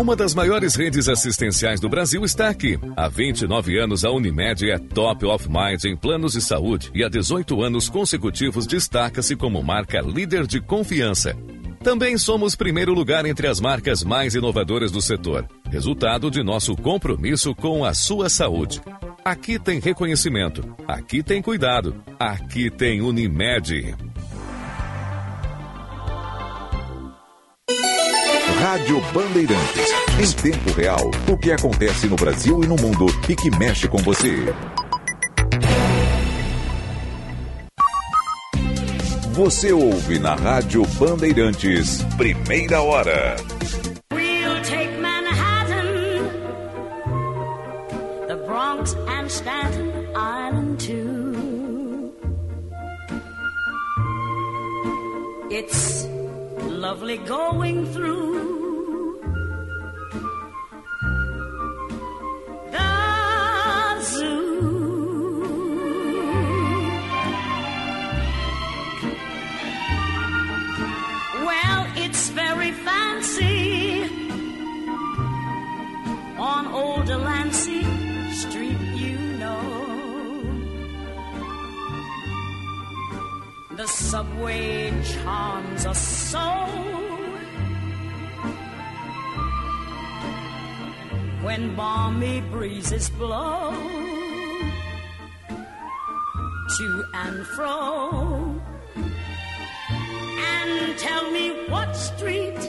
Uma das maiores redes assistenciais do Brasil está aqui. Há 29 anos, a Unimed é top of mind em planos de saúde e há 18 anos consecutivos destaca-se como marca líder de confiança. Também somos primeiro lugar entre as marcas mais inovadoras do setor, resultado de nosso compromisso com a sua saúde. Aqui tem reconhecimento, aqui tem cuidado, aqui tem Unimed. Rádio Bandeirantes. Em tempo real, o que acontece no Brasil e no mundo e que mexe com você. Você ouve na Rádio Bandeirantes, primeira hora. We'll take Manhattan, the Bronx and Staten Island too. It's lovely going through the zoo. Well, it's very fancy. On old Delancey The subway charms us so. When balmy breezes blow to and fro. And tell me what street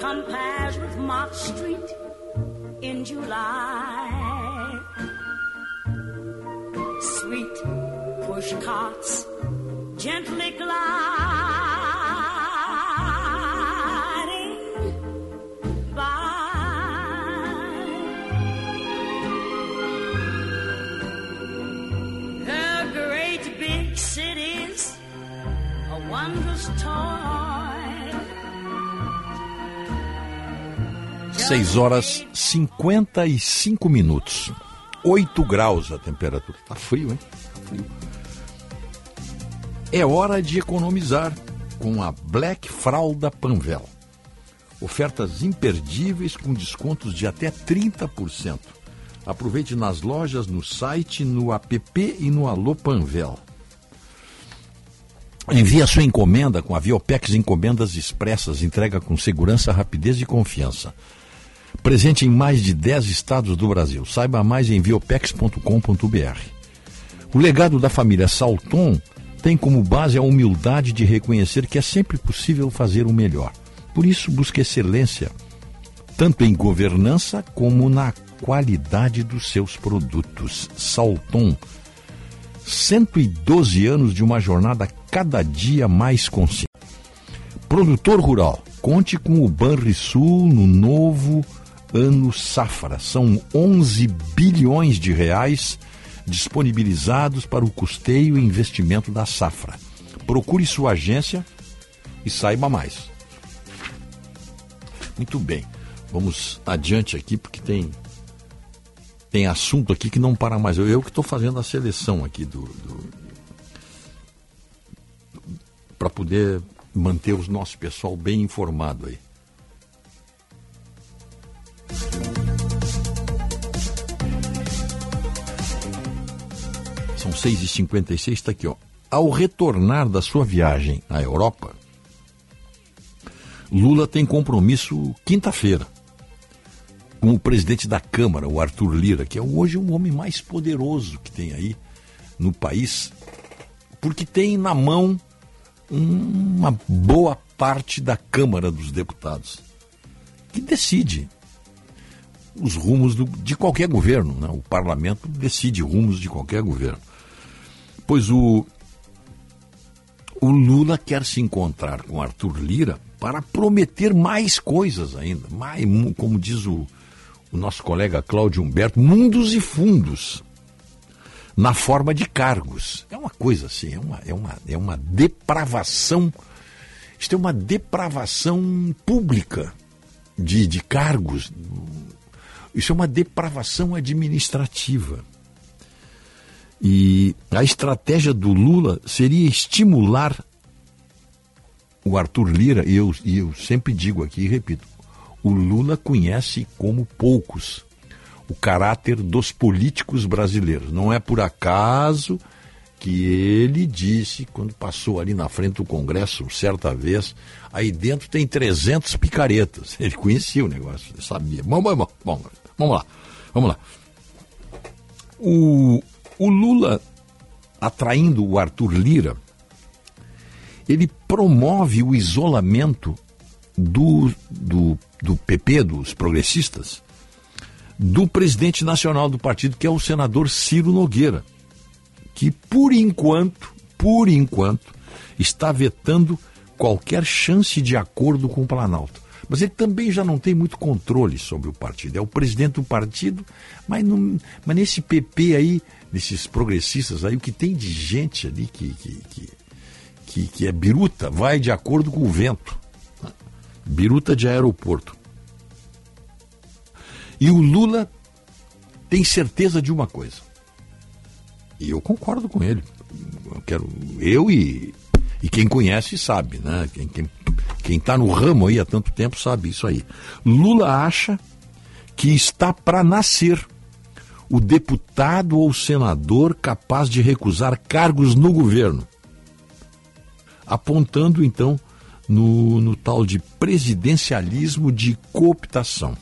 compares with Mott Street in July. Sweet push carts gently gliding by. The great big cities, a wondrous toy. 6 horas 55 minutos. 8 graus a temperatura. Tá frio, hein? Tá frio. É hora de economizar com a Black Fralda Panvel. Ofertas imperdíveis com descontos de até 30%. Aproveite nas lojas, no site, no app e no Alô Panvel. Envie a sua encomenda com a Viopex Encomendas Expressas, entrega com segurança, rapidez e confiança. Presente em mais de 10 estados do Brasil. Saiba mais em viopex.com.br. O legado da família Salton tem como base a humildade de reconhecer que é sempre possível fazer o melhor. Por isso, busca excelência, tanto em governança como na qualidade dos seus produtos. Salton, 112 anos de uma jornada cada dia mais consciente. Produtor rural, conte com o Banrisul no novo ano safra. São 11 bilhões de reais disponibilizados para o custeio e investimento da safra. Procure sua agência e saiba mais. Muito bem, vamos adiante aqui porque tem tem assunto aqui que não para mais. Eu, eu que estou fazendo a seleção aqui do, do para poder manter o nosso pessoal bem informado aí. São 6h56, está aqui, ó. Ao retornar da sua viagem à Europa, Lula tem compromisso quinta-feira com o presidente da Câmara, o Arthur Lira, que é hoje o homem mais poderoso que tem aí no país, porque tem na mão uma boa parte da Câmara dos Deputados, que decide os rumos do, de qualquer governo. Né? O parlamento decide rumos de qualquer governo. Pois o, o Lula quer se encontrar com Arthur Lira para prometer mais coisas ainda, mais, como diz o, o nosso colega Cláudio Humberto, mundos e fundos na forma de cargos. É uma coisa assim, é uma, é uma, é uma depravação. Isto é uma depravação pública de, de cargos. Isso é uma depravação administrativa. E a estratégia do Lula seria estimular o Arthur Lira, e eu, e eu sempre digo aqui e repito, o Lula conhece como poucos o caráter dos políticos brasileiros. Não é por acaso que ele disse, quando passou ali na frente do Congresso, certa vez, aí dentro tem 300 picaretas. Ele conhecia o negócio, sabia. Bom, bom, bom, bom, vamos lá, vamos lá. O, o Lula, atraindo o Arthur Lira, ele promove o isolamento do, do, do PP, dos progressistas, do presidente nacional do partido, que é o senador Ciro Nogueira, que por enquanto, por enquanto, está vetando qualquer chance de acordo com o Planalto. Mas ele também já não tem muito controle sobre o partido. É o presidente do partido, mas, não, mas nesse PP aí, nesses progressistas aí, o que tem de gente ali que, que, que, que, que é biruta, vai de acordo com o vento. Biruta de aeroporto. E o Lula tem certeza de uma coisa. E eu concordo com ele. Eu quero eu e, e quem conhece sabe, né? Quem quem quem está no ramo aí há tanto tempo sabe isso aí. Lula acha que está para nascer o deputado ou senador capaz de recusar cargos no governo, apontando então no, no tal de presidencialismo de cooptação.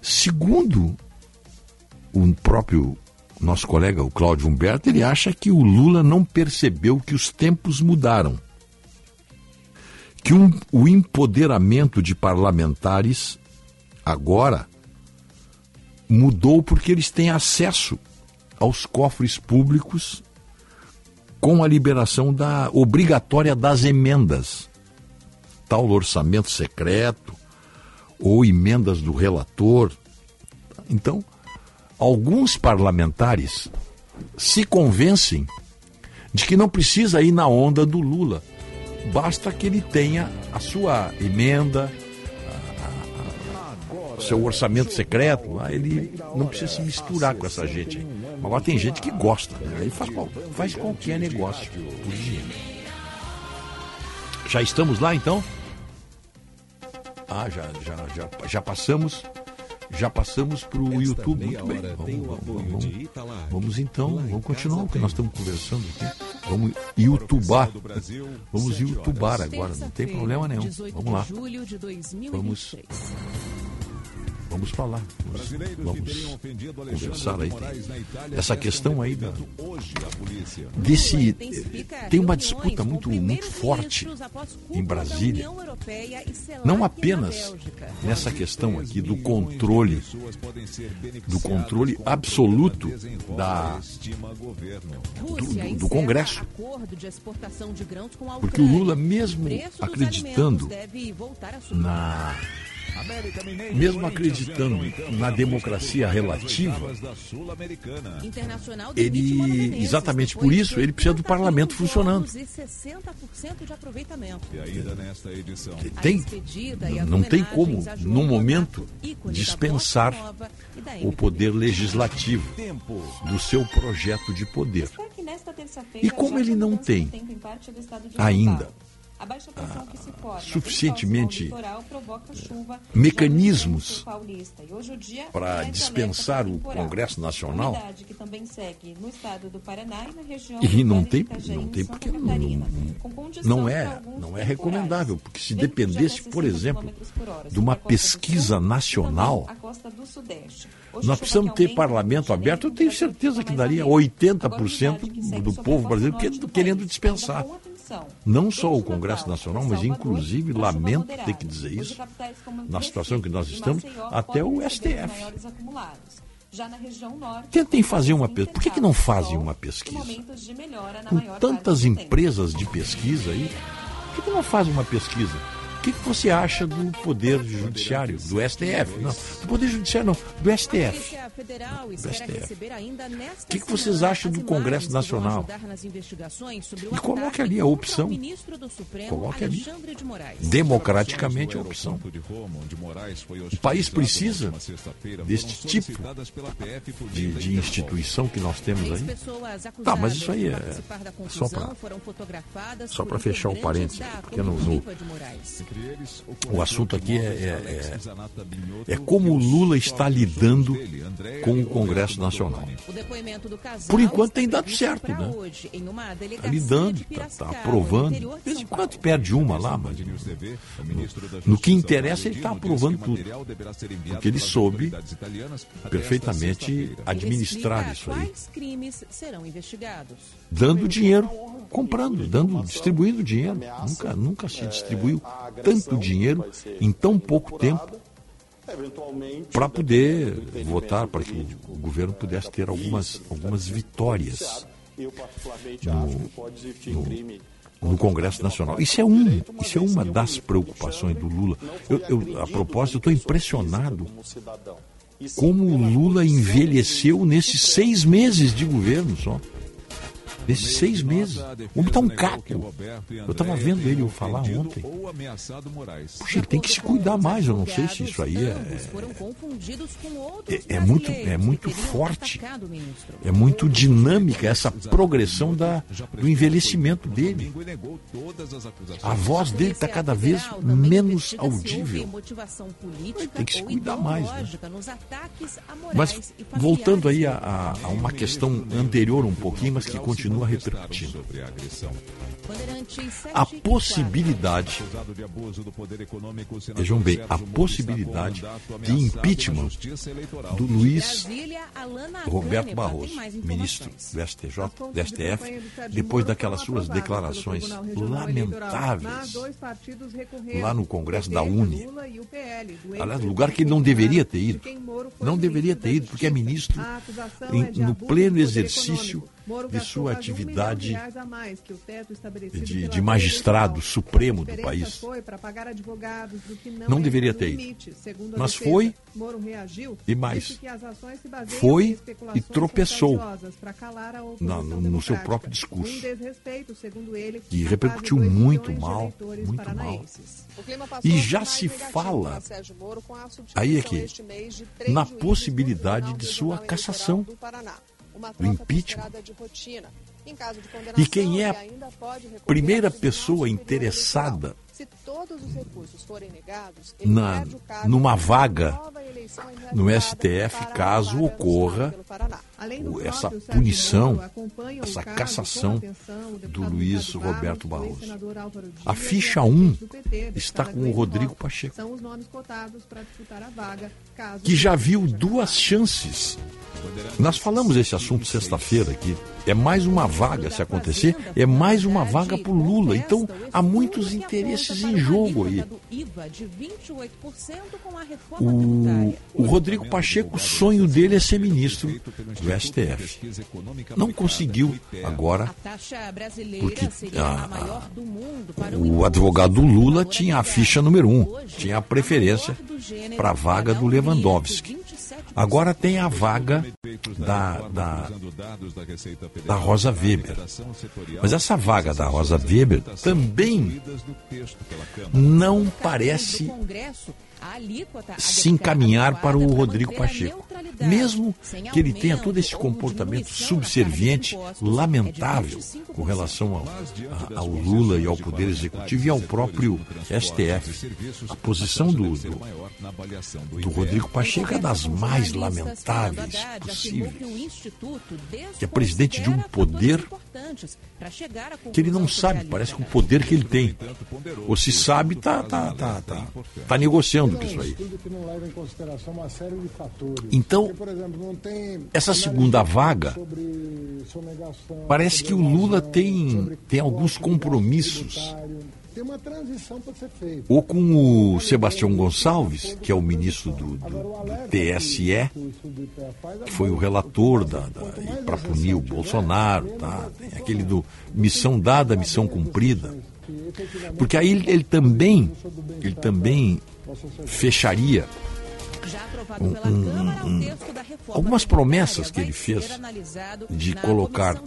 Segundo o próprio nosso colega, o Cláudio Humberto, ele acha que o Lula não percebeu que os tempos mudaram. Que um, o empoderamento de parlamentares agora mudou porque eles têm acesso aos cofres públicos com a liberação da obrigatória das emendas, tal orçamento secreto ou emendas do relator. Então, alguns parlamentares se convencem de que não precisa ir na onda do Lula. Basta que ele tenha a sua emenda, seu orçamento secreto, lá ele não precisa se misturar com essa gente. Aí. Agora tem gente que gosta, né? ele faz, faz qualquer negócio por dinheiro. Já estamos lá então? Ah, já, já, já, já passamos já passamos para o YouTube. Muito bem. Vamos, vamos, vamos, vamos, então, vamos continuar o que nós estamos conversando aqui. Vamos youtubar. Vamos youtubar agora, não tem problema nenhum. Vamos lá. Vamos. Vamos falar, vamos, vamos conversar aí. Essa questão aí da, desse tem uma disputa muito muito forte em Brasília, não apenas nessa questão aqui do controle, do controle absoluto da do, do, do Congresso, porque o Lula mesmo acreditando na mesmo acreditando na democracia relativa, ele, exatamente por isso, ele precisa do parlamento funcionando. Tem, não tem como, no momento, dispensar o poder legislativo do seu projeto de poder. E como ele não tem ainda ah, suficientemente mecanismos para dispensar o Congresso Nacional. E não tem, não tem porque não, não, é, não é recomendável, porque se dependesse, por exemplo, de uma pesquisa nacional, nós precisamos ter parlamento aberto. Eu tenho certeza que daria 80% do povo brasileiro querendo dispensar. Não só o Congresso Nacional, mas inclusive, lamento ter que dizer isso, na situação que nós estamos, até o STF. Tentem fazer uma pesquisa. Por que, que não fazem uma pesquisa? Com tantas empresas de pesquisa aí, por que, que não fazem uma pesquisa? Que, que você acha do Poder Judiciário, do STF? Não, do Poder Judiciário não, do STF. Do STF. O que, que vocês acham do Congresso Nacional? E coloque ali a opção. Coloque ali. Democraticamente a opção. O país precisa deste tipo de, de instituição que nós temos aí. Tá, mas isso aí é só para só para fechar o parênteses, porque no, no, o assunto aqui é, é, é, é como o Lula está lidando com o Congresso Nacional. Por enquanto tem dado certo, né? Está lidando, está tá aprovando. De vez em quando perde uma lá, mas no, no que interessa ele está aprovando tudo. Porque ele soube perfeitamente administrar isso aí. Dando dinheiro, comprando, dando, distribuindo dinheiro. Nunca, nunca se distribuiu tanto dinheiro em tão pouco tempo para poder votar, para que o governo pudesse ter algumas, algumas vitórias no, no, no Congresso Nacional. Isso é, um, isso é uma das preocupações do Lula. Eu, eu a propósito, eu estou impressionado como o Lula envelheceu nesses seis meses de governo só. Nesses seis meses. O homem está um caco. Eu estava vendo ele falar ontem. Puxa, ele tem que se cuidar mais. Eu não sei se isso aí é. É, é muito, é muito forte. É muito dinâmica essa progressão da, do envelhecimento dele. A voz dele está cada vez menos audível. Tem que se cuidar mais. Né? Mas voltando aí a, a, a uma questão anterior um pouquinho, mas que continua repercutindo. A possibilidade, vejam bem, a possibilidade de impeachment do Luiz Roberto Barroso, ministro do STJ, do STF, depois daquelas suas declarações lamentáveis lá no Congresso da Uni. Aliás, lugar que ele não deveria ter ido. Não deveria ter ido, porque é ministro em, no pleno exercício de sua atividade de, de magistrado supremo do país. Não deveria ter ido. Mas foi e mais. Foi e tropeçou no, no seu próprio discurso. E repercutiu muito mal, muito mal. E já se fala, aí é que, na possibilidade de sua cassação do impeachment. E quem é a primeira pessoa interessada na, numa vaga no STF caso ocorra essa punição, essa cassação do Luiz Roberto Barroso. A ficha 1 está com o Rodrigo Pacheco, que já viu duas chances nós falamos esse assunto sexta-feira aqui. É mais uma vaga, se acontecer, é mais uma vaga para o Lula. Então, há muitos interesses em jogo aí. O, o Rodrigo Pacheco, o sonho dele é ser ministro do STF. Não conseguiu agora, porque a, a, o advogado do Lula tinha a ficha número um, tinha a preferência para a vaga do Lewandowski. Agora tem a vaga da, da, da Rosa Weber. Mas essa vaga da Rosa Weber também não parece se encaminhar para o Rodrigo Pacheco. Mesmo que ele tenha todo esse comportamento subserviente, lamentável, com relação ao, ao Lula e ao Poder Executivo e ao próprio STF. A posição do, do, do Rodrigo Pacheco é das mais lamentáveis possíveis. Que é presidente de um poder que ele não sabe, parece que o poder que ele tem. Ou se sabe, está tá, tá, tá, tá negociando isso aí. Então, essa segunda vaga, parece que o Lula tem, tem alguns compromissos. Ou com o Sebastião Gonçalves, que é o ministro do, do, do TSE, que foi o relator da, da para punir o Bolsonaro, tá? Tem aquele do missão dada, missão cumprida. Porque aí ele, ele também, ele também fecharia um, um, um, algumas promessas que ele fez de colocar o,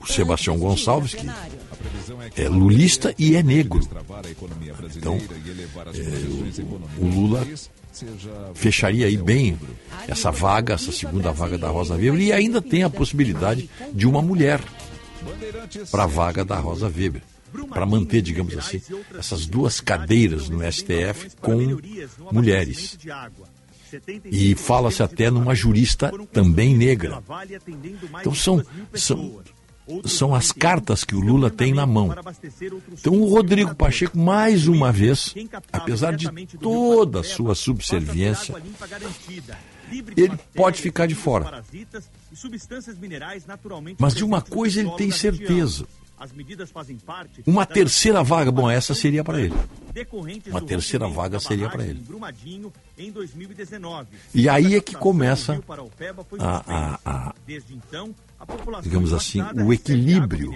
o Sebastião Gonçalves, que é lulista e é negro. Então, é, o, o Lula fecharia aí bem essa vaga, essa segunda vaga da Rosa Weber, e ainda tem a possibilidade de uma mulher para a vaga da Rosa Weber para manter, digamos assim, essas duas cadeiras no STF com mulheres. E fala-se até numa jurista também negra. Então são, são, são as cartas que o Lula tem na mão. Então o Rodrigo Pacheco, mais uma vez, apesar de toda a sua subserviência, ele pode ficar de fora. Mas de uma coisa ele tem certeza as medidas fazem parte Uma terceira vaga, bom, essa seria para ele. Uma terceira vaga seria para ele. E aí é que começa a, a, a então, digamos assim, o equilíbrio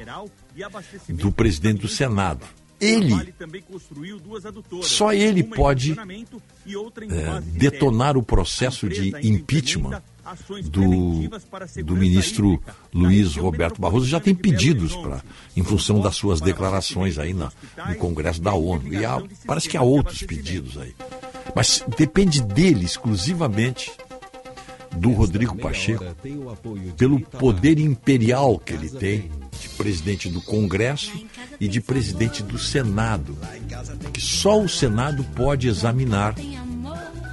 do presidente do Senado. Ele, só ele pode é, detonar o processo de impeachment do, do ministro Luiz Roberto Barroso já tem pedidos para, em função das suas declarações aí na, no Congresso da ONU. E há, parece que há outros pedidos aí. Mas depende dele exclusivamente do Rodrigo Pacheco, pelo poder imperial que ele tem de presidente do Congresso e de presidente do Senado, que só o Senado pode examinar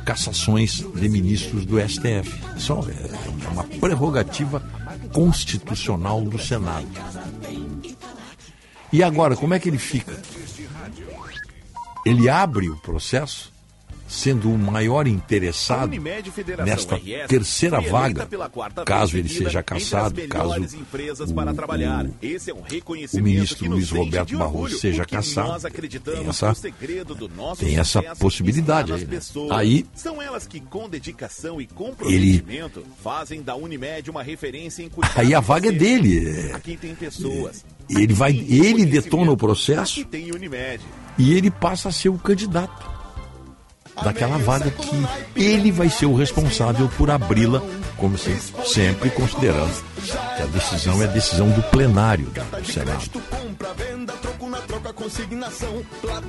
cassações de ministros do STF. Só é uma prerrogativa constitucional do Senado. E agora, como é que ele fica? Ele abre o processo sendo o maior interessado nesta terceira vaga, caso ele seja cassado, caso o, o, o ministro Luiz Roberto Barroso seja cassado, tem essa, tem essa possibilidade aí. Né? Aí ele, aí a vaga é dele. Ele vai, ele detona o processo e ele passa a ser o candidato daquela vaga que ele vai ser o responsável por abri-la, como sempre, sempre considerando que a decisão é a decisão do plenário do Senado.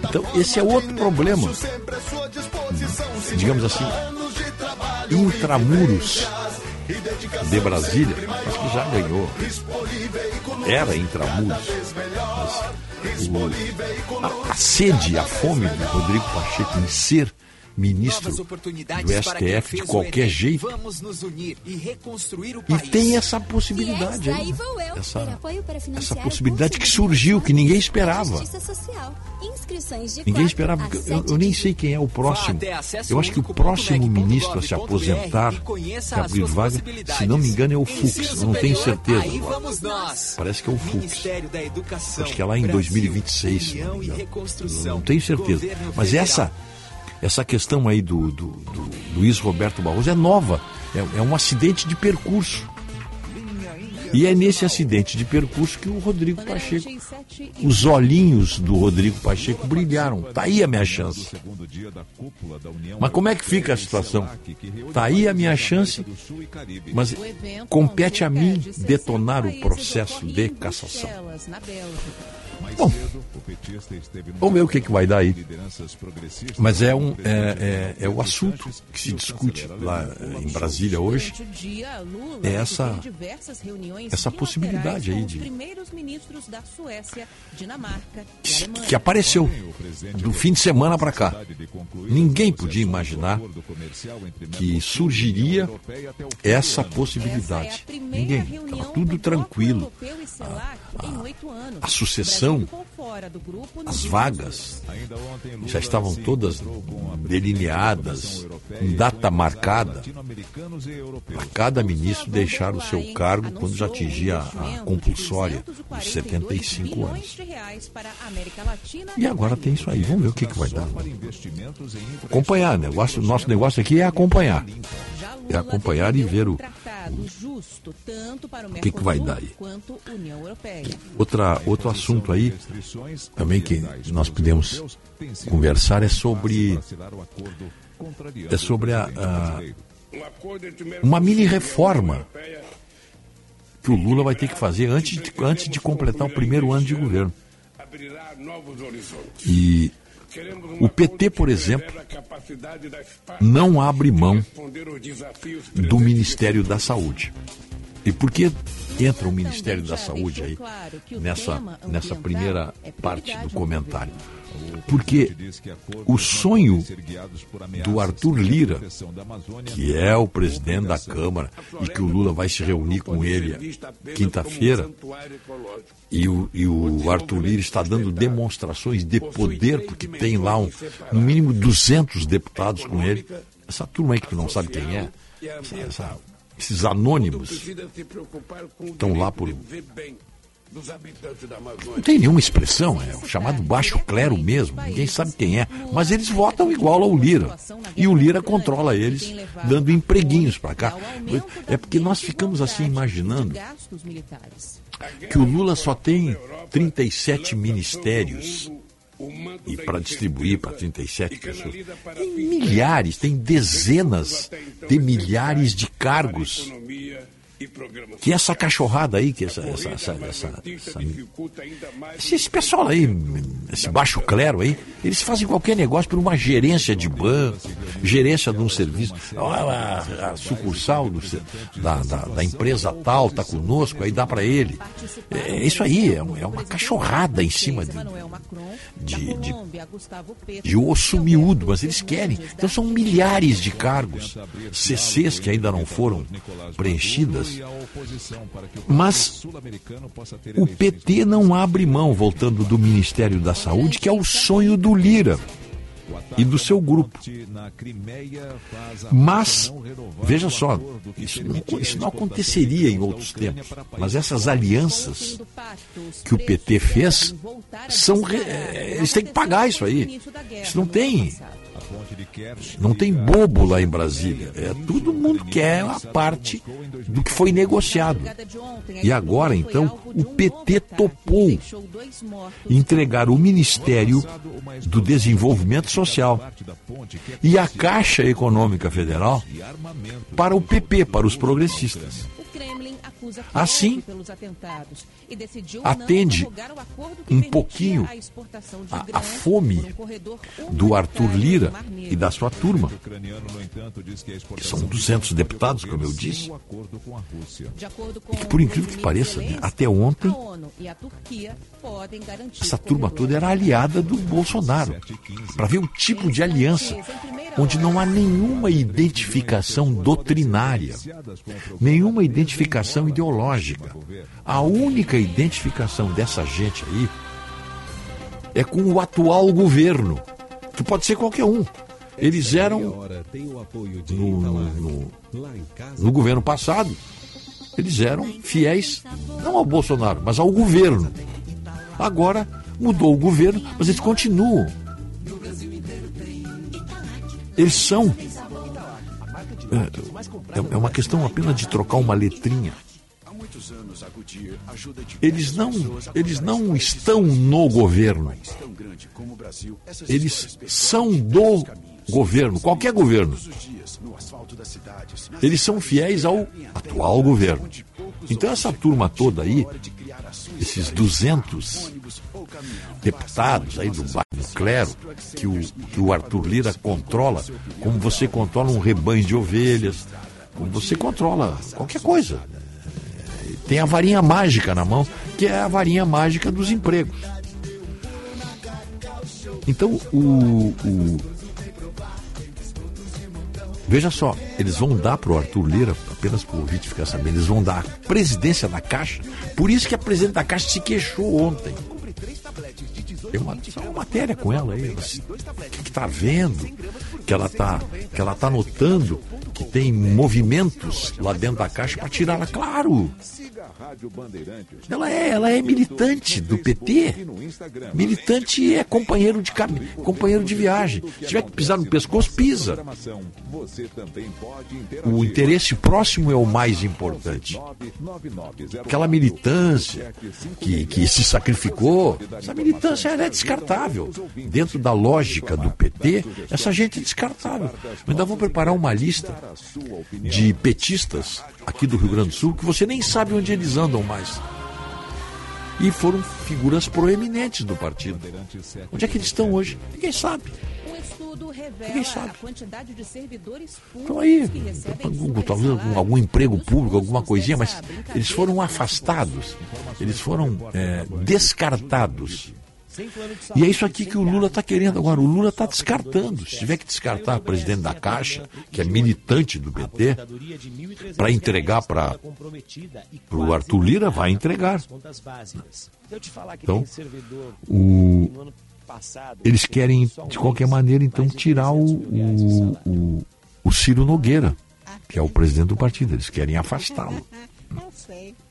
Então, esse é outro problema, digamos assim, intramuros de Brasília, acho que já ganhou. Era intramuros. Mas o, a, a sede, a fome do Rodrigo Pacheco em ser ministro do STF de qualquer jeito. E, e tem essa possibilidade aí. Essa, essa possibilidade que surgiu, que ninguém esperava. Ninguém esperava. Eu, eu, nem sei quem é o próximo. Eu acho que o próximo ministro a se aposentar, que abrir vaga, se não me engano, é o Fux. Eu não tenho certeza. Parece que é o Fux. Acho que é lá em 2026. Não, não tenho certeza. Mas essa essa questão aí do, do, do Luiz Roberto Barroso é nova, é, é um acidente de percurso. E é nesse acidente de percurso que o Rodrigo Pacheco, os olhinhos do Rodrigo Pacheco brilharam. Tá aí a minha chance. Mas como é que fica a situação? Tá aí a minha chance, mas compete a mim detonar o processo de cassação. Bom, vamos ver o que, que vai dar aí. Mas é, um, é, é, é o assunto que se discute lá em Brasília hoje. É essa, essa possibilidade aí de. Que, que apareceu do fim de semana para cá. Ninguém podia imaginar que surgiria essa possibilidade. Ninguém. Estava tudo tranquilo. A, a, a sucessão, as vagas já estavam todas delineadas, com data marcada, para cada ministro deixar o seu cargo quando já atingia a compulsória dos 75 anos. E agora tem isso aí, vamos ver o que, que vai dar. Acompanhar, negócio, nosso negócio aqui é acompanhar. É acompanhar e ver o, o que, que vai dar aí. Outra, outro assunto aí, também que nós podemos conversar, é sobre. É sobre a, a uma mini reforma que o Lula vai ter que fazer antes de, antes de completar o primeiro ano de governo. E o PT, por exemplo, não abre mão do Ministério da Saúde. E por que entra o Ministério da Saúde aí nessa, nessa primeira parte do comentário? Porque o sonho do Arthur Lira, que é o presidente da Câmara e que o Lula vai se reunir com ele quinta-feira, e o, e o Arthur Lira está dando demonstrações de poder, porque tem lá um, no mínimo 200 deputados com ele. Essa turma aí que tu não sabe quem é, essa, essa, esses anônimos estão lá por não tem nenhuma expressão, é o chamado baixo clero mesmo, ninguém sabe quem é, mas eles votam igual ao Lira. E o Lira controla eles, dando empreguinhos para cá. É porque nós ficamos assim imaginando que o Lula só tem 37 ministérios e para distribuir para 37 pessoas. Tem milhares, tem dezenas de milhares de cargos que essa cachorrada aí, que essa, essa, essa, essa, esse, pessoal aí, esse baixo clero aí, eles fazem qualquer negócio por uma gerência de banco, gerência de um serviço. A, a, a sucursal do, da, da, da, empresa tal está conosco, aí dá para ele. É, isso aí, é, é, uma cachorrada em cima de, de, de, de osso miúdo, mas eles querem. Então são milhares de cargos, CCs que ainda não foram preenchidas mas o PT não abre mão, voltando do Ministério da Saúde, que é o sonho do Lira e do seu grupo. Mas, veja só, isso não, isso não, aconteceria em outros tempos. Mas essas alianças que o PT fez, são, eles têm que pagar isso aí. Isso não tem não tem bobo lá em Brasília. É, todo mundo quer a parte do que foi negociado. E agora, então, o PT topou entregar o Ministério do Desenvolvimento Social e a Caixa Econômica Federal para o PP, para os progressistas. Assim, atende um pouquinho a, a fome do Arthur Lira e da sua turma, que são 200 deputados, como eu disse, e que, por incrível que pareça, né, até ontem, essa turma toda era aliada do Bolsonaro, para ver o tipo de aliança onde não há nenhuma identificação doutrinária, nenhuma identificação ideológica. A única identificação dessa gente aí é com o atual governo, que pode ser qualquer um. Eles eram no, no, no governo passado, eles eram fiéis não ao Bolsonaro, mas ao governo. Agora mudou o governo, mas eles continuam eles são. É, é uma questão apenas de trocar uma letrinha. Eles não, eles não estão no governo. Eles são do governo, qualquer governo. Eles são fiéis ao atual governo. Então essa turma toda aí, esses 200 deputados aí do bairro clero, que o, que o Arthur Lira controla, como você controla um rebanho de ovelhas, como você controla qualquer coisa. Tem a varinha mágica na mão, que é a varinha mágica dos empregos. Então, o, o Veja só, eles vão dar para o Arthur Lira, apenas para o ouvinte ficar sabendo, eles vão dar a presidência da Caixa. Por isso que a presidente da Caixa se queixou ontem. Tem uma, uma matéria com ela aí, que está vendo, que ela está que ela tá notando que tem movimentos lá dentro da Caixa para tirá-la. Claro! Ela é, ela é militante do PT. Militante é companheiro de companheiro de viagem. Se tiver que pisar no pescoço, pisa. O interesse próximo é o mais importante. Aquela militância que, que se sacrificou, essa militância é descartável. Dentro da lógica do PT, essa gente é descartável. Ainda vou preparar uma lista de petistas aqui do Rio Grande do Sul que você nem sabe onde eles andam mais. E foram figuras proeminentes do partido. Onde é que eles estão hoje? Ninguém sabe. Ninguém sabe. a quantidade de servidores Estão aí, talvez algum, algum emprego público, alguma coisinha, mas eles foram afastados, eles foram é, descartados e é isso aqui que o Lula está querendo agora. O Lula está descartando. Se tiver que descartar o presidente da Caixa, que é militante do PT, para entregar para o Arthur Lira, vai entregar. Então, o, eles querem, de qualquer maneira, então, tirar o, o, o, o Ciro Nogueira, que é o presidente do partido. Eles querem afastá-lo.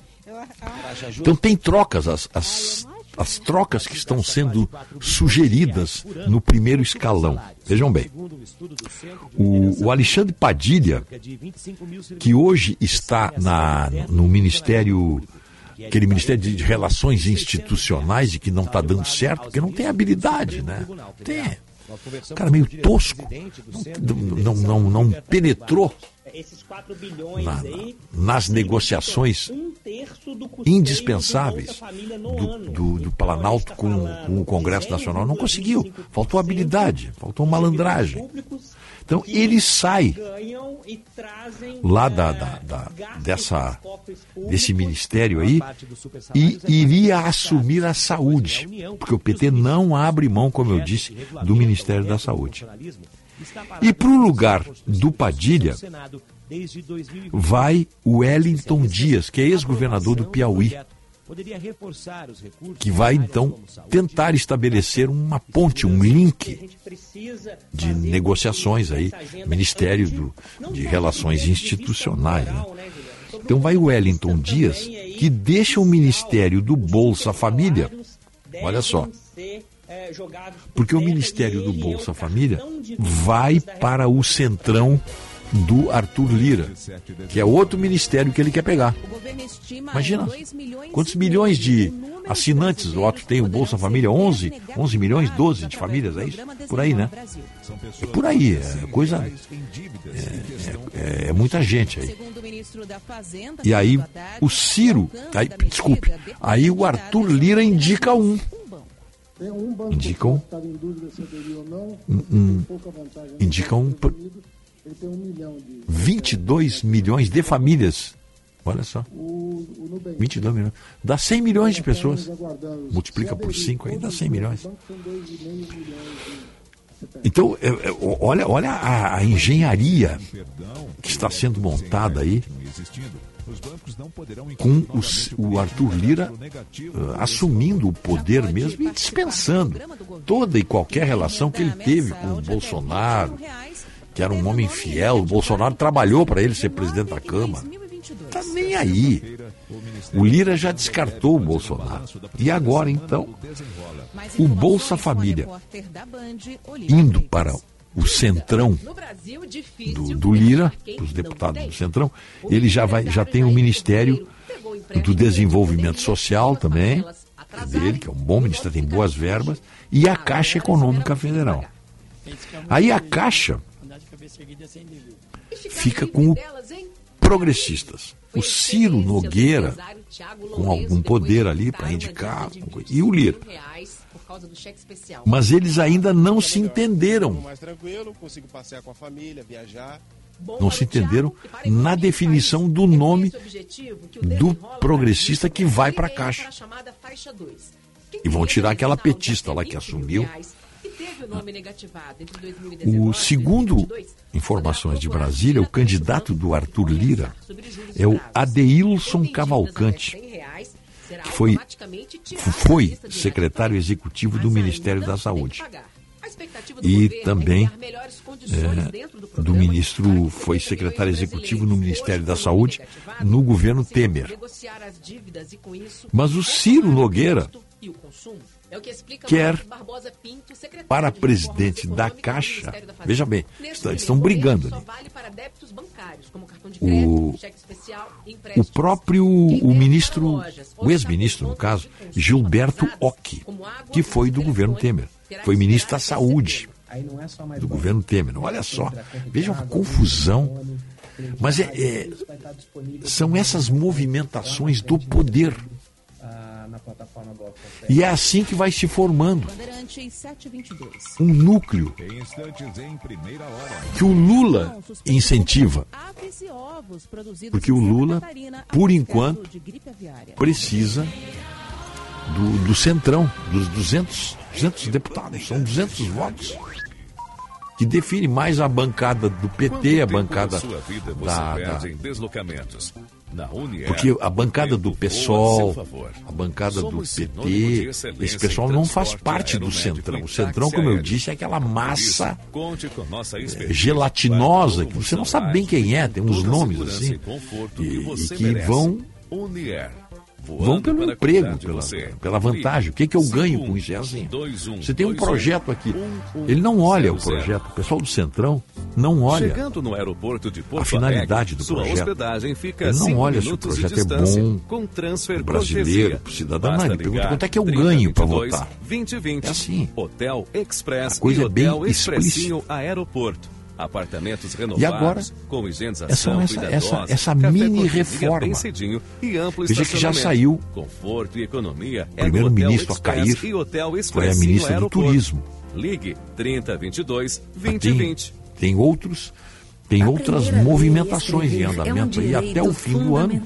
Então tem trocas, as, as as trocas que estão sendo sugeridas no primeiro escalão. Vejam bem, o, o Alexandre Padilha, que hoje está na, no Ministério aquele Ministério de Relações Institucionais e que não está dando certo, porque não tem habilidade, né? Tem. O cara meio tosco, não, não, não, não penetrou na, nas negociações indispensáveis do, do, do Planalto com, com o Congresso Nacional. Não conseguiu. Faltou habilidade, faltou malandragem. Então ele sai lá da, da, da, dessa, desse ministério aí e iria assumir a saúde, porque o PT não abre mão, como eu disse, do Ministério da Saúde. E para o lugar do Padilha vai o Wellington Dias, que é ex-governador do Piauí que vai então tentar estabelecer uma ponte, um link de negociações aí, Ministério do, de Relações Institucionais. Né? Então vai o Wellington Dias, que deixa o Ministério do Bolsa Família, olha só, porque o Ministério do Bolsa Família vai para o Centrão do Arthur Lira, que é outro ministério que ele quer pegar. Imagina quantos milhões de assinantes o Otto tem o Bolsa Família? 11, 11 milhões, 12 de famílias, é isso? Por aí, né? É por aí, é coisa. É, é, é muita gente aí. E aí o Ciro, aí, desculpe, aí o Arthur Lira indica um. Indicam um, um, indicam um, 22 milhões de famílias. Olha só. 22 milhões. Dá 100 milhões de pessoas. Multiplica por 5 aí, dá 100 milhões. Então, é, é, olha, olha a, a engenharia que está sendo montada aí com o, o Arthur Lira uh, assumindo o poder mesmo e dispensando toda e qualquer relação que ele teve com o Bolsonaro, que era um homem fiel. O Bolsonaro trabalhou para ele ser presidente da Câmara. Tá nem aí. O Lira já descartou o Bolsonaro. E agora, então, o Bolsa Família indo para o centrão do, do Lira, os deputados do centrão, ele já vai, já tem o Ministério do Desenvolvimento Social também, dele, que é um bom ministério, tem boas verbas, e a Caixa Econômica Federal. Aí a Caixa fica com o progressistas. O Ciro Nogueira, com algum poder ali para indicar, e o Lira. Mas eles ainda não se entenderam. Não se entenderam na definição do nome do progressista que vai para a Caixa. E vão tirar aquela petista lá que assumiu. O segundo informações de Brasília, o candidato do Arthur Lira é o Adeilson Cavalcante, que foi, foi secretário executivo do Ministério da Saúde. E também é, do ministro, foi secretário executivo no Ministério da Saúde no governo Temer. Mas o Ciro Nogueira é quer para presidente da Caixa. Veja bem, estão, estão brigando ali. O, o próprio o ministro, o ex-ministro, no caso, Gilberto Ock, que foi do governo Temer, foi ministro da Saúde do governo Temer. Olha só, veja uma confusão. Mas é, é, são essas movimentações do poder e é assim que vai se formando. Um núcleo que o Lula incentiva. Porque o Lula, por enquanto, precisa do, do centrão, dos 200, 200 deputados, são 200 votos que define mais a bancada do PT, a bancada da, da, porque a bancada do PSOL, a bancada do PT, esse pessoal não faz parte do Centrão. O Centrão, como eu disse, é aquela massa gelatinosa, que você não sabe bem quem é, tem uns nomes assim, e, e que vão vão pelo emprego, pela, pela vantagem. O que, que eu ganho com isso? É assim. Você tem um projeto aqui. Ele não olha o projeto. O pessoal do Centrão não olha Chegando no aeroporto de Porto a finalidade do sua projeto. hospedagem fica Ele não olha se o projeto é bom com transfer brasileiro, cortesia. pro cidadão. Não, ele pergunta quanto é que eu ganho 3022 votar. 2020. É assim. Hotel Express A coisa é bem Hotel Expressinho explícita. Aeroporto. Apartamentos renovados, E agora, com higienização essa- essa- cuidadosa, essa- mini reforma. bem cedinho e amplo Veja que já saiu. Conforto e economia O é primeiro-ministro a cair e foi a ministra do. Turismo. Ligue 3022 Tem, 2020. tem outros, tem outras Aprender a e movimentações em escrever é um andamento aí até o fim do ano.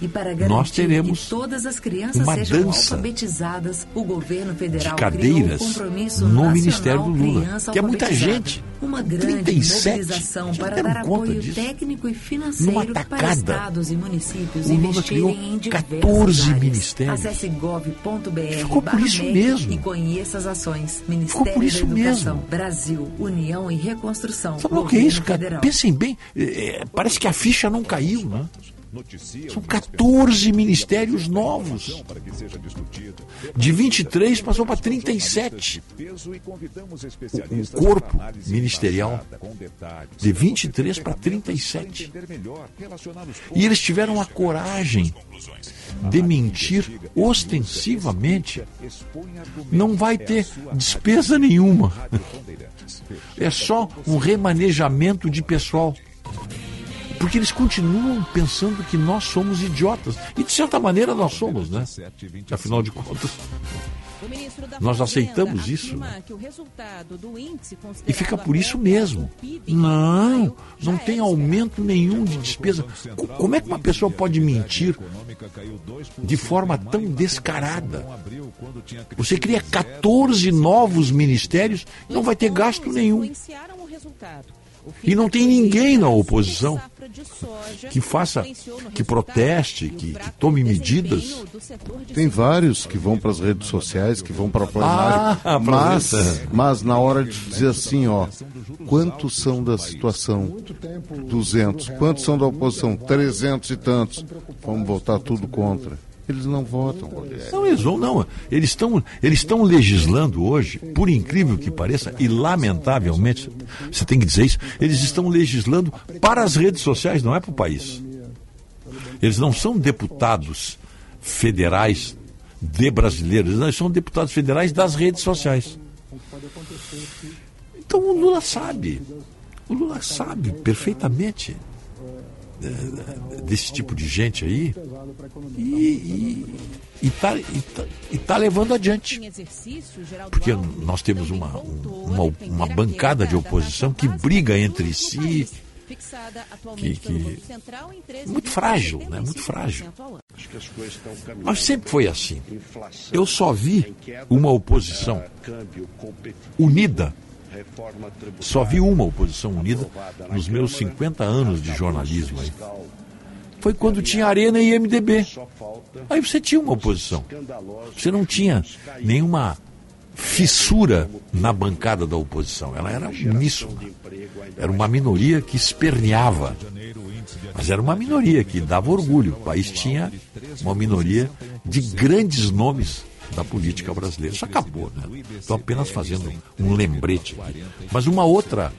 E para garantir nós teremos que todas as crianças sejam alfabetizadas, o governo federal de cadeiras o compromisso no Ministério do Lula, que é muita gente. Uma grande 37. mobilização para dar apoio disso? técnico e financeiro para estados e municípios o Lula investirem criou em diversas 14 áreas. ministérios. Acesse gov.br Ficou por isso mesmo. e conheça as ações. Ficou Ministério por isso da Educação, mesmo. Brasil, União e Reconstrução. Sabe o que é isso, cara? Federal. Pensem bem, é, é, parece que a ficha não caiu, né? São 14 ministérios novos. De 23 passou para 37. O, corpo ministerial de 23 para 37. E eles tiveram a coragem de mentir ostensivamente. Não vai ter despesa nenhuma. É só um remanejamento de pessoal. Porque eles continuam pensando que nós somos idiotas. E de certa maneira nós somos, né? Afinal de contas. Nós aceitamos isso. né? E fica por isso mesmo. Não, não tem aumento nenhum de despesa. Co- Como é que uma pessoa pode mentir de forma tão descarada? Você cria 14 novos ministérios e não vai ter gasto nenhum. E não tem ninguém na oposição que faça, que proteste, que, que tome medidas. Tem vários que vão para as redes sociais, que vão para plenário, Ah, mas, mas na hora de dizer assim, ó, quantos são da situação? 200. Quantos são da oposição? 300 e tantos. Vamos votar tudo contra. Eles não votam. Não, eles vão, não. Eles estão eles legislando hoje, por incrível que pareça, e lamentavelmente, você tem que dizer isso, eles estão legislando para as redes sociais, não é para o país. Eles não são deputados federais de brasileiros, eles são deputados federais das redes sociais. Então o Lula sabe. O Lula sabe perfeitamente desse tipo de gente aí e, e, e, tá, e, tá, e tá levando adiante. Porque nós temos uma, uma, uma bancada de oposição que briga entre si, que, que muito frágil, né? Muito frágil. Mas sempre foi assim. Eu só vi uma oposição unida. Só vi uma oposição unida nos meus 50 anos de jornalismo aí. Foi quando tinha Arena e MDB. Aí você tinha uma oposição. Você não tinha nenhuma fissura na bancada da oposição. Ela era uníssona. Era uma minoria que esperneava. Mas era uma minoria que dava orgulho. O país tinha uma minoria de grandes nomes da política brasileira. Isso acabou, né? Estou apenas fazendo um lembrete aqui. Mas uma outra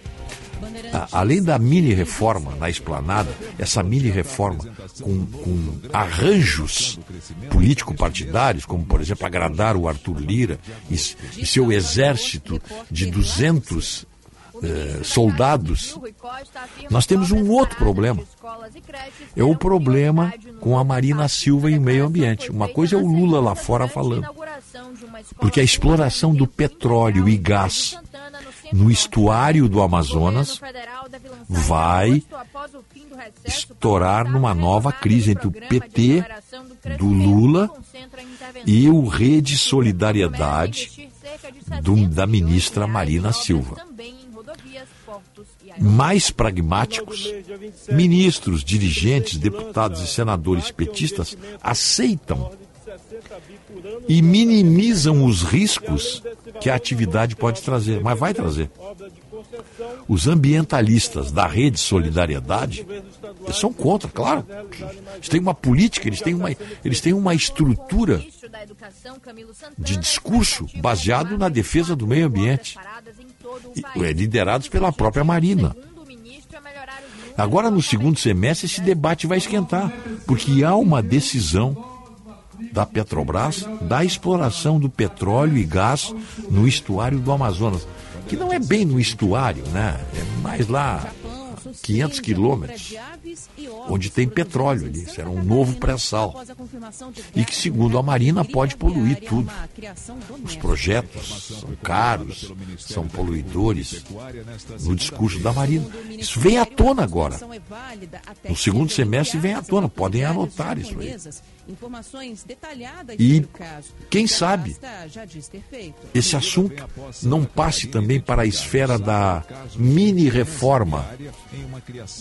além da mini reforma na esplanada, essa mini reforma com, com arranjos político-partidários, como por exemplo agradar o Arthur Lira e, e seu exército de 200 eh, soldados, nós temos um outro problema. É o problema com a Marina Silva e o meio ambiente. Uma coisa é o Lula lá fora falando. Porque a exploração do petróleo e gás no estuário do Amazonas vai estourar numa nova crise entre o PT do Lula e o Rede Solidariedade do- da ministra Marina Silva. Mais pragmáticos, ministros, dirigentes, deputados e senadores petistas aceitam e minimizam os riscos que a atividade pode trazer, mas vai trazer. Os ambientalistas da rede Solidariedade eles são contra, claro. Eles têm uma política, eles têm uma, eles têm uma estrutura de discurso baseado na defesa do meio ambiente, liderados pela própria Marina. Agora, no segundo semestre, esse debate vai esquentar, porque há uma decisão da Petrobras da exploração do petróleo e gás no estuário do Amazonas, que não é bem no estuário, né? É mais lá 500 quilômetros, onde tem petróleo ali. Isso era um novo pré-sal. E que, segundo a Marina, pode poluir tudo. Os projetos são caros, são poluidores. No discurso da Marina. Isso vem à tona agora. No segundo semestre vem à tona. Podem anotar isso aí. E quem sabe esse assunto não passe também para a esfera da mini reforma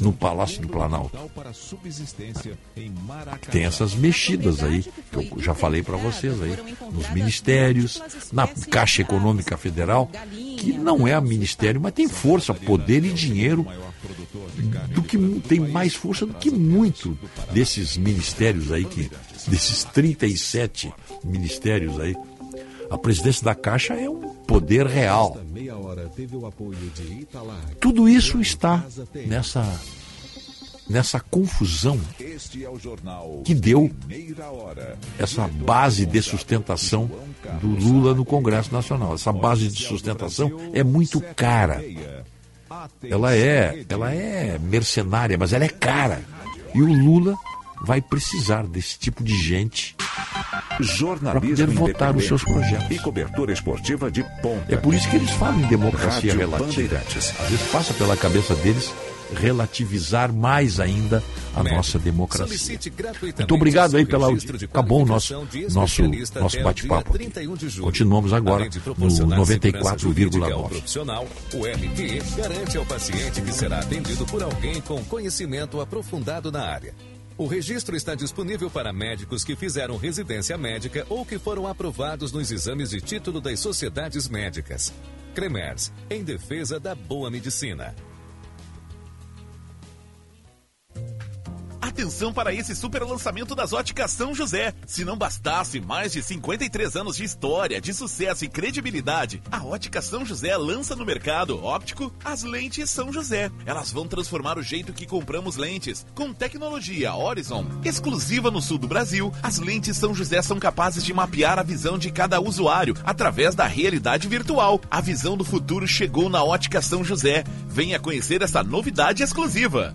no Palácio do Planalto. Tem essas mexidas aí, que eu já falei para vocês aí, nos ministérios, na Caixa Econômica Federal, que não é a ministério, mas tem força, poder e dinheiro do que tem mais força do que muito desses ministérios aí que desses 37 ministérios aí. A presidência da Caixa é um poder real. Tudo isso está nessa nessa confusão que deu essa base de sustentação do Lula no Congresso Nacional. Essa base de sustentação é muito cara. Ela é, ela é mercenária, mas ela é cara. E o Lula vai precisar desse tipo de gente para poder votar os seus projetos. E cobertura esportiva de ponta. É por isso que eles falam em democracia Rádio relativa. Às vezes passa pela cabeça deles relativizar mais ainda a nossa democracia. Solicite gratuitamente Muito obrigado aí pela de acabou o nosso nosso nosso bate-papo. dia 31 de julho. Continuamos agora no proporcionar segurança jurídica ao 94,9. profissional, o RQE garante ao paciente que será atendido por alguém com conhecimento aprofundado na área. O registro está disponível para médicos que fizeram residência médica ou que foram aprovados nos exames de título das sociedades médicas. Cremers, em defesa da boa medicina. Atenção para esse super lançamento das óticas São José. Se não bastasse mais de 53 anos de história, de sucesso e credibilidade, a ótica São José lança no mercado óptico as lentes São José. Elas vão transformar o jeito que compramos lentes. Com tecnologia Horizon, exclusiva no sul do Brasil, as lentes São José são capazes de mapear a visão de cada usuário através da realidade virtual. A visão do futuro chegou na ótica São José. Venha conhecer essa novidade exclusiva.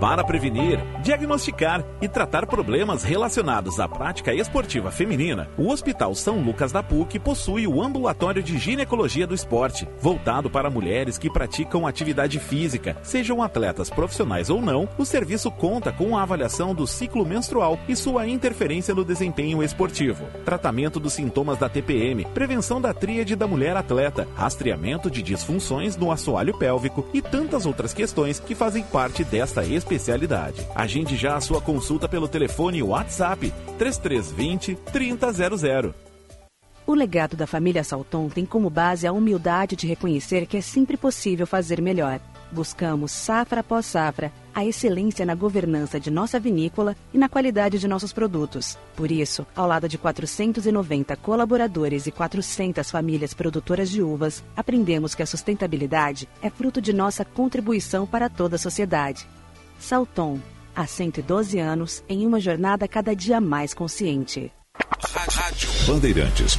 Para prevenir, diagnosticar e tratar problemas relacionados à prática esportiva feminina, o Hospital São Lucas da PUC possui o Ambulatório de Ginecologia do Esporte, voltado para mulheres que praticam atividade física, sejam atletas profissionais ou não. O serviço conta com a avaliação do ciclo menstrual e sua interferência no desempenho esportivo, tratamento dos sintomas da TPM, prevenção da tríade da mulher atleta, rastreamento de disfunções no assoalho pélvico e tantas outras questões que fazem parte desta especialidade. Agende já a sua consulta pelo telefone WhatsApp 3320 3000. O legado da família Salton tem como base a humildade de reconhecer que é sempre possível fazer melhor. Buscamos, safra após safra, a excelência na governança de nossa vinícola e na qualidade de nossos produtos. Por isso, ao lado de 490 colaboradores e 400 famílias produtoras de uvas, aprendemos que a sustentabilidade é fruto de nossa contribuição para toda a sociedade. Salton, há 112 anos, em uma jornada cada dia mais consciente. Rádio Bandeirantes.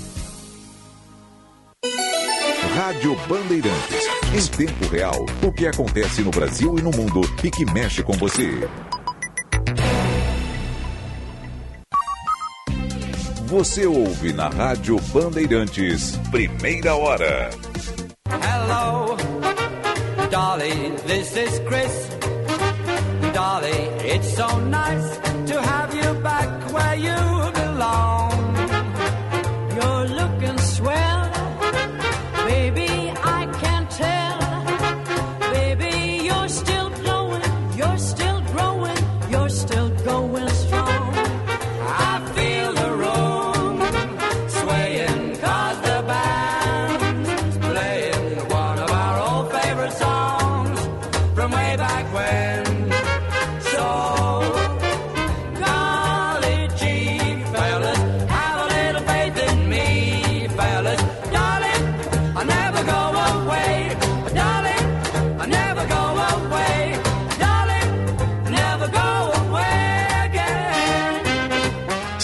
Rádio Bandeirantes. Em tempo real, o que acontece no Brasil e no mundo e que mexe com você. Você ouve na Rádio Bandeirantes, primeira hora. Hello, Dolly, this is Chris. Dolly, it's so nice to have you back where you belong. You're looking swell.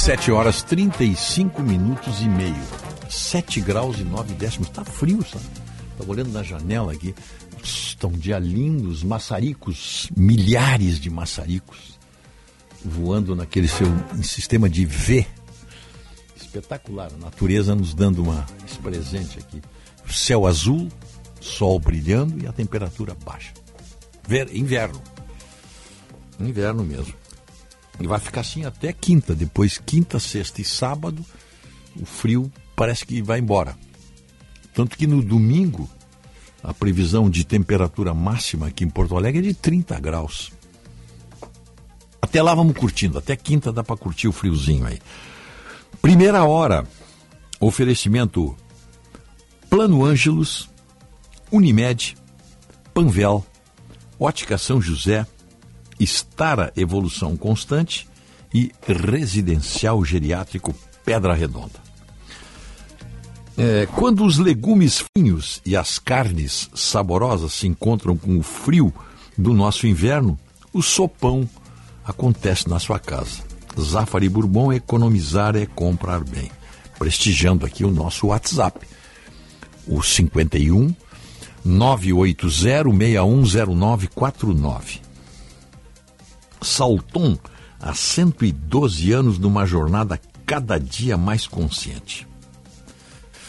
7 horas 35 minutos e meio. 7 graus e 9 décimos. Tá frio, sabe? Estava olhando na janela aqui. Estão um dia lindo, os maçaricos, milhares de maçaricos voando naquele seu sistema de V. Espetacular, a natureza nos dando uma, esse presente aqui. Céu azul, sol brilhando e a temperatura baixa. Ver, inverno. Inverno mesmo. E vai ficar assim até quinta. Depois, quinta, sexta e sábado, o frio parece que vai embora. Tanto que no domingo, a previsão de temperatura máxima aqui em Porto Alegre é de 30 graus. Até lá vamos curtindo. Até quinta dá para curtir o friozinho aí. Primeira hora, oferecimento Plano Ângelos, Unimed, Panvel, Ótica São José, Estara Evolução Constante e Residencial Geriátrico Pedra Redonda. É, quando os legumes finos e as carnes saborosas se encontram com o frio do nosso inverno, o sopão acontece na sua casa. Zafari Bourbon, economizar é comprar bem. Prestigiando aqui o nosso WhatsApp. O 51 980610949. Salton, há 112 anos numa jornada cada dia mais consciente.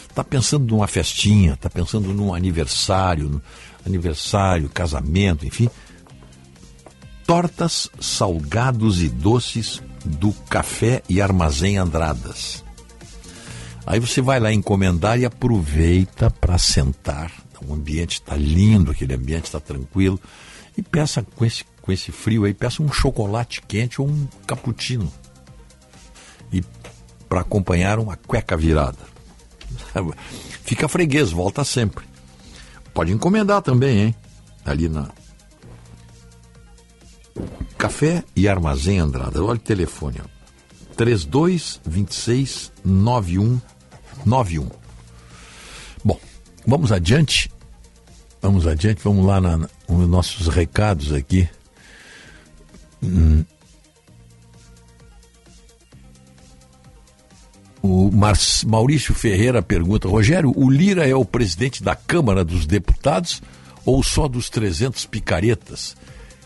Está pensando numa festinha, está pensando num aniversário, aniversário, casamento, enfim. Tortas, salgados e doces do Café e Armazém Andradas. Aí você vai lá encomendar e aproveita para sentar. O ambiente está lindo, aquele ambiente está tranquilo. E peça com esse, com esse frio aí, peça um chocolate quente ou um cappuccino. E para acompanhar uma cueca virada. Fica freguês, volta sempre. Pode encomendar também, hein? Ali na Café e Armazém Andrada. Olha o telefone, ó. 3226 9191. Bom, vamos adiante. Vamos adiante, vamos lá na, nos nossos recados aqui. O Mar Maurício Ferreira pergunta: Rogério, o Lira é o presidente da Câmara dos Deputados ou só dos 300 picaretas?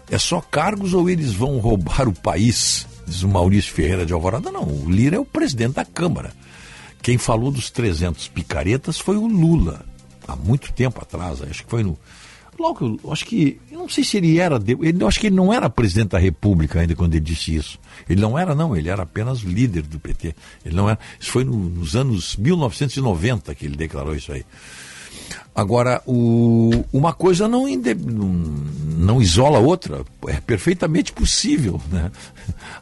É só cargos ou eles vão roubar o país? Diz o Maurício Ferreira de Alvorada. Não, o Lira é o presidente da Câmara. Quem falou dos 300 picaretas foi o Lula, há muito tempo atrás, acho que foi no Eu acho que. Não sei se ele era. Ele, acho que ele não era presidente da República ainda quando ele disse isso. Ele não era, não. Ele era apenas líder do PT. Ele não era. Isso foi no- nos anos 1990 que ele declarou isso aí. Agora, o- uma coisa não, não, isola a outra. É perfeitamente possível né?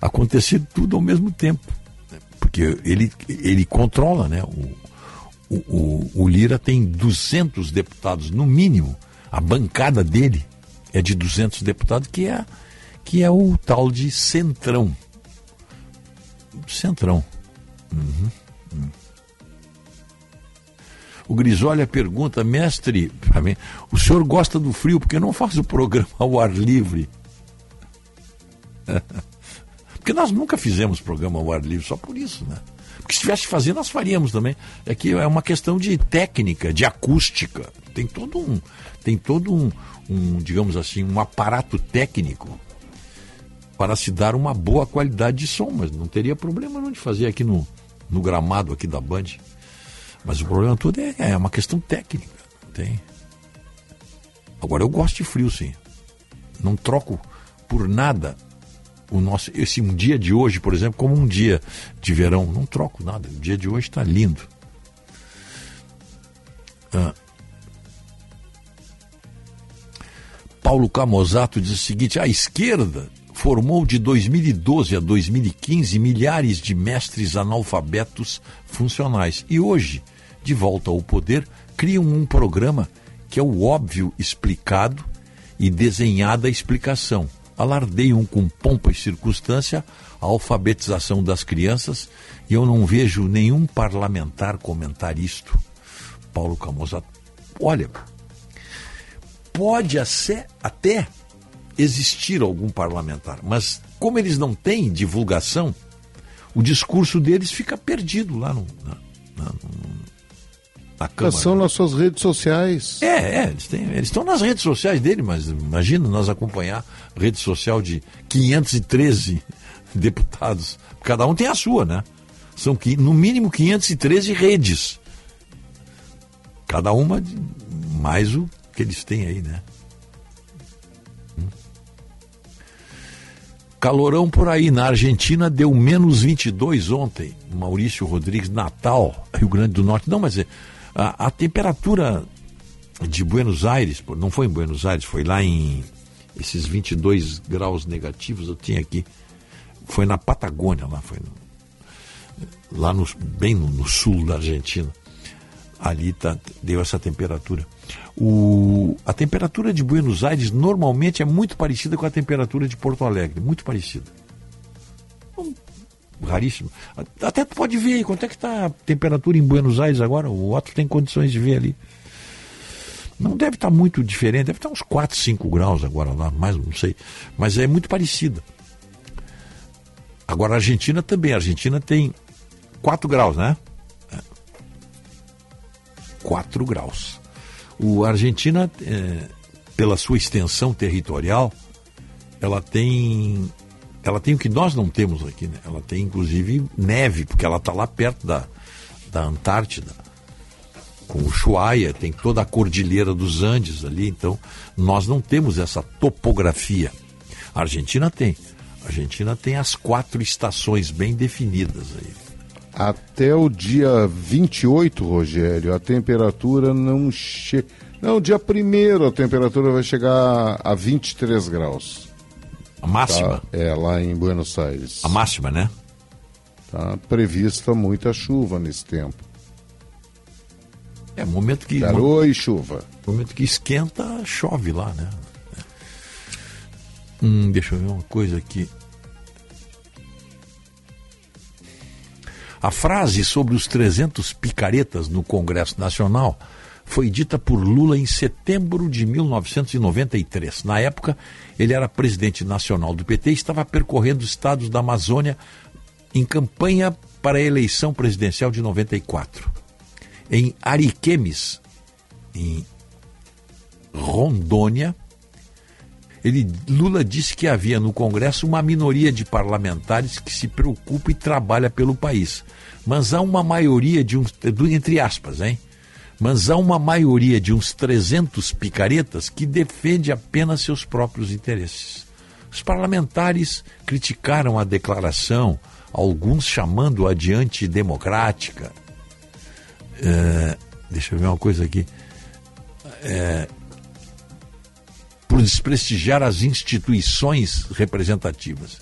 acontecer tudo ao mesmo tempo. Porque ele, ele controla, né? O, o, o, o Lira tem 200 deputados, no mínimo. A bancada dele é de 200 deputados, que é, que é o tal de Centrão. Centrão. Uhum, uhum. O Grisolha pergunta, mestre, mim, o senhor gosta do frio porque não faz o programa ao ar livre? Porque nós nunca fizemos programa ao ar livre, só por isso, né? Porque se estivesse fazendo, nós faríamos também. É que é uma questão de técnica, de acústica. Tem todo um, tem todo um, um, digamos assim, um aparato técnico para se dar uma boa qualidade de som, mas não teria problema não de fazer aqui no, no gramado aqui da Band. Mas o problema todo é, é uma questão técnica. Tem. Agora eu gosto de frio, sim. Não troco por nada o nosso esse um dia de hoje, por exemplo, como um dia de verão. Não troco nada. O dia de hoje está lindo. Ah. Paulo Camozato diz o seguinte: a esquerda formou de 2012 a 2015 milhares de mestres analfabetos funcionais e hoje, de volta ao poder, criam um programa que é o óbvio explicado e desenhada a explicação. Alardeiam com pompa e circunstância a alfabetização das crianças e eu não vejo nenhum parlamentar comentar isto. Paulo Camozato. Olha, pode até, existir algum parlamentar, mas como eles não têm divulgação, o discurso deles fica perdido lá no, na, na, na Câmara. São nas suas redes sociais. É, é, eles, têm- eles estão nas redes sociais dele, mas imagina nós acompanhar rede social de 513 deputados. Cada um tem a sua, né? São no mínimo 513 redes. Cada uma mais o que eles têm aí, né? Hum. Calorão por aí. Na Argentina deu menos 22 ontem. Maurício Rodrigues, Natal, Rio Grande do Norte. Não, mas é, a, a temperatura de Buenos Aires, não foi em Buenos Aires, foi lá em esses 22 graus negativos, eu tinha aqui. Foi na Patagônia, lá foi no- lá no, bem no, no sul da Argentina. Ali tá, deu essa temperatura. O, a temperatura de Buenos Aires normalmente é muito parecida com a temperatura de Porto Alegre, muito parecida. Raríssimo. Até tu pode ver aí quanto é que está a temperatura em Buenos Aires agora. O Otto tem condições de ver ali. Não deve estar muito diferente, deve estar uns 4, 5 graus agora lá, mais não sei. Mas é muito parecida. Agora a Argentina também. A Argentina tem 4 graus, né? 4 graus. O Argentina, é, pela sua extensão territorial, ela tem ela tem o que nós não temos aqui, né? Ela tem inclusive neve, porque ela está lá perto da, da Antártida, com o Ushuaia, tem toda a cordilheira dos Andes ali, então nós não temos essa topografia. A Argentina tem. A Argentina tem as quatro estações bem definidas aí. Até o dia 28, Rogério, a temperatura não chega. Não, dia 1 a temperatura vai chegar a 23 graus. A máxima? Tá? É, lá em Buenos Aires. A máxima, né? Tá prevista muita chuva nesse tempo. É, momento que. Garoa e chuva. momento que esquenta, chove lá, né? Hum, deixa eu ver uma coisa aqui. A frase sobre os 300 picaretas no Congresso Nacional foi dita por Lula em setembro de 1993. Na época, ele era presidente nacional do PT e estava percorrendo os estados da Amazônia em campanha para a eleição presidencial de 94. Em Ariquemes, em Rondônia, ele, Lula disse que havia no Congresso uma minoria de parlamentares que se preocupa e trabalha pelo país. Mas há uma maioria de uns, entre aspas, hein? mas há uma maioria de uns 300 picaretas que defende apenas seus próprios interesses. Os parlamentares criticaram a declaração, alguns chamando-a de antidemocrática. É, deixa eu ver uma coisa aqui. É, por desprestigiar as instituições representativas.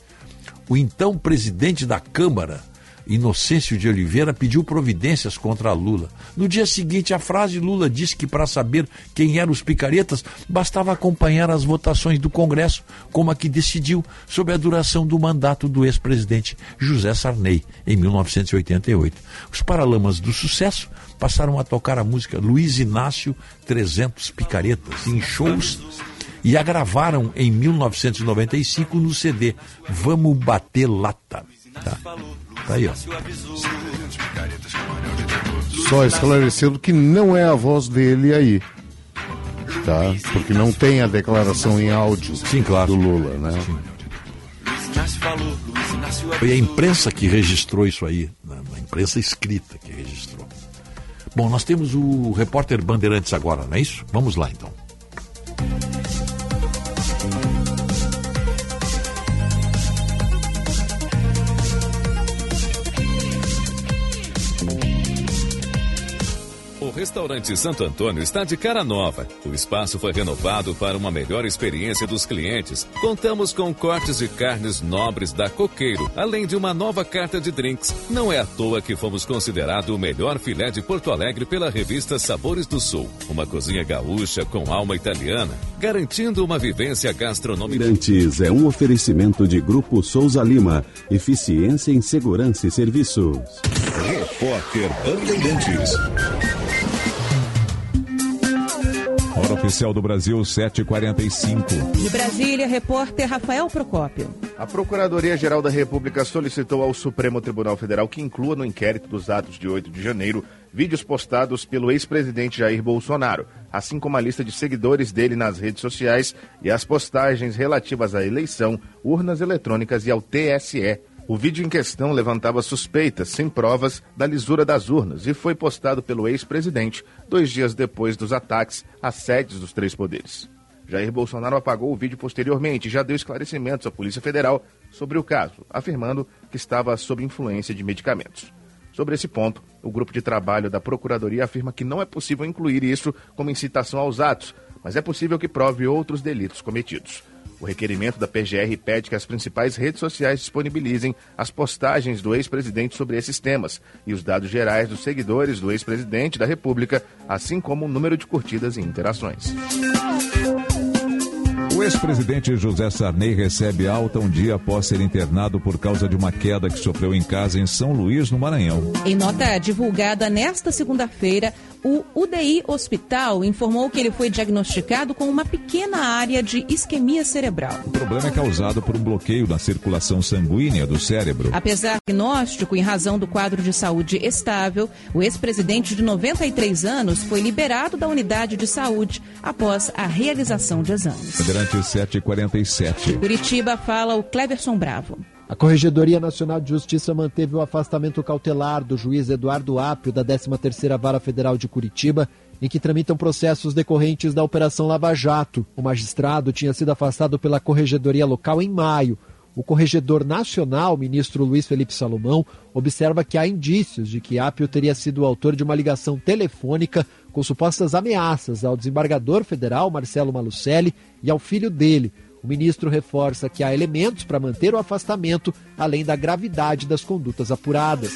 O então presidente da Câmara, Inocêncio de Oliveira, pediu providências contra Lula. No dia seguinte, a frase Lula disse que para saber quem eram os picaretas, bastava acompanhar as votações do Congresso, como a que decidiu sobre a duração do mandato do ex-presidente José Sarney, em 1988. Os Paralamas do Sucesso passaram a tocar a música Luiz Inácio 300 Picaretas em shows e a gravaram em 1995 no CD Vamos Bater Lata. Tá, tá aí, ó. Só esclarecendo que não é a voz dele aí. Tá? Porque não tem a declaração em áudio Sim, claro. do Lula, né? Foi a imprensa que registrou isso aí, né? a imprensa escrita que registrou. Bom, nós temos o repórter Bandeirantes agora, não é isso? Vamos lá então. Restaurante Santo Antônio está de cara nova. O espaço foi renovado para uma melhor experiência dos clientes. Contamos com cortes de carnes nobres da Coqueiro, além de uma nova carta de drinks. Não é à toa que fomos considerado o melhor filé de Porto Alegre pela revista Sabores do Sul. Uma cozinha gaúcha com alma italiana, garantindo uma vivência gastronômica. Bandeirantes é um oferecimento de Grupo Souza Lima. Eficiência em Segurança e Serviços. Repórter Bandeirantes. Hora oficial do Brasil, 7h45. De Brasília, repórter Rafael Procópio. A Procuradoria-Geral da República solicitou ao Supremo Tribunal Federal que inclua no inquérito dos atos de 8 de janeiro vídeos postados pelo ex-presidente Jair Bolsonaro, assim como a lista de seguidores dele nas redes sociais e as postagens relativas à eleição, urnas eletrônicas e ao TSE. O vídeo em questão levantava suspeitas, sem provas, da lisura das urnas e foi postado pelo ex-presidente dois dias depois dos ataques às sedes dos três poderes. Jair Bolsonaro apagou o vídeo posteriormente e já deu esclarecimentos à Polícia Federal sobre o caso, afirmando que estava sob influência de medicamentos. Sobre esse ponto, o grupo de trabalho da Procuradoria afirma que não é possível incluir isso como incitação aos atos, mas é possível que prove outros delitos cometidos. O requerimento da PGR pede que as principais redes sociais disponibilizem as postagens do ex-presidente sobre esses temas e os dados gerais dos seguidores do ex-presidente da República, assim como o número de curtidas e interações. O ex-presidente José Sarney recebe alta um dia após ser internado por causa de uma queda que sofreu em casa em São Luís, no Maranhão. Em nota divulgada nesta segunda-feira, o UDI Hospital informou que ele foi diagnosticado com uma pequena área de isquemia cerebral. O problema é causado por um bloqueio da circulação sanguínea do cérebro. Apesar do diagnóstico em razão do quadro de saúde estável, o ex-presidente de 93 anos foi liberado da unidade de saúde após a realização de exames. Durante 7h47. Curitiba fala o Cleverson Bravo. A Corregedoria Nacional de Justiça manteve o afastamento cautelar do juiz Eduardo Apio da 13ª Vara Federal de Curitiba, em que tramitam processos decorrentes da Operação Lava Jato. O magistrado tinha sido afastado pela Corregedoria Local em maio. O corregedor nacional, ministro Luiz Felipe Salomão, observa que há indícios de que Apio teria sido o autor de uma ligação telefônica com supostas ameaças ao desembargador federal Marcelo Malucelli e ao filho dele. O ministro reforça que há elementos para manter o afastamento, além da gravidade das condutas apuradas.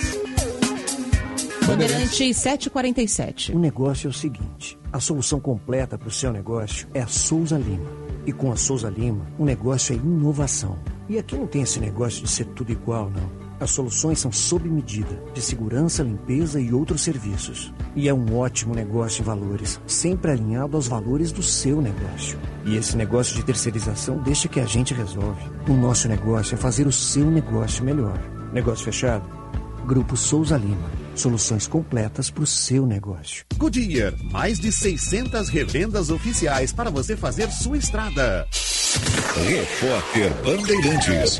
Bandeirante 747. O negócio é o seguinte: a solução completa para o seu negócio é a Souza Lima. E com a Souza Lima, o negócio é inovação. E aqui não tem esse negócio de ser tudo igual, não. As soluções são sob medida, de segurança, limpeza e outros serviços. E é um ótimo negócio em valores, sempre alinhado aos valores do seu negócio. E esse negócio de terceirização deixa que a gente resolve. O nosso negócio é fazer o seu negócio melhor. Negócio fechado? Grupo Souza Lima. Soluções completas para o seu negócio. Goodyear, mais de 600 revendas oficiais para você fazer sua estrada. Repórter Bandeirantes.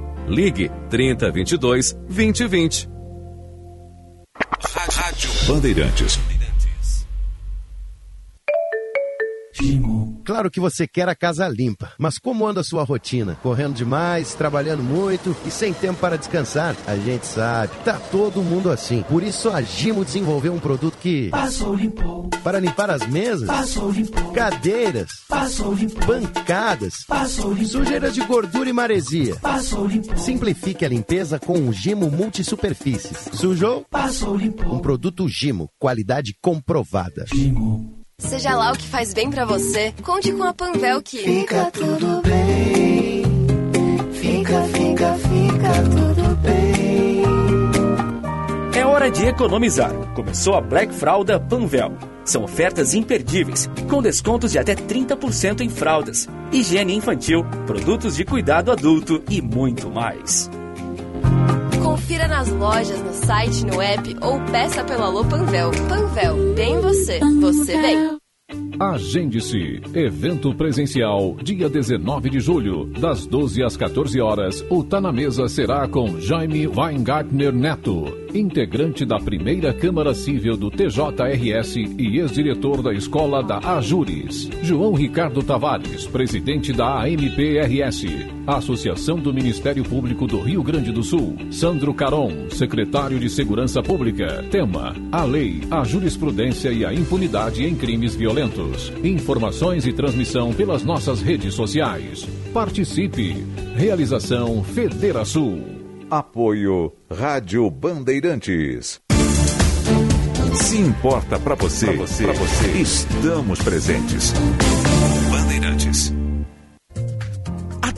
Ligue 3022 2020. Rádio Bandeirantes. Claro que você quer a casa limpa, mas como anda a sua rotina? Correndo demais, trabalhando muito e sem tempo para descansar? A gente sabe, tá todo mundo assim. Por isso a Gimo desenvolveu um produto que Passou, limpou. para limpar as mesas, Passou, limpou. cadeiras, Passou, limpou. bancadas, Passou, limpou. sujeiras de gordura e maresia. Passou, limpou. Simplifique a limpeza com o Gimo Multisuperfícies. Sujou? Passou, limpou. Um produto Gimo, qualidade comprovada. Seja lá o que faz bem pra você, conte com a Panvel que Fica tudo bem. Fica, fica, fica tudo bem. É hora de economizar. Começou a Black Fralda Panvel. São ofertas imperdíveis, com descontos de até 30% em fraldas, higiene infantil, produtos de cuidado adulto e muito mais. Confira nas lojas, no site, no app ou peça pelo Alô Panvel. Panvel, bem você, você bem. Agende-se. Evento presencial, dia 19 de julho, das 12 às 14 horas. O Tá na Mesa será com Jaime Weingartner Neto, integrante da primeira Câmara Civil do TJRS e ex-diretor da Escola da Ajures. João Ricardo Tavares, presidente da AMPRS, Associação do Ministério Público do Rio Grande do Sul. Sandro Caron, secretário de Segurança Pública. Tema: A lei, a jurisprudência e a impunidade em crimes violentos. Informações e transmissão pelas nossas redes sociais. Participe. Realização Federação. Apoio Rádio Bandeirantes. Se importa pra você, pra você, pra você, estamos presentes.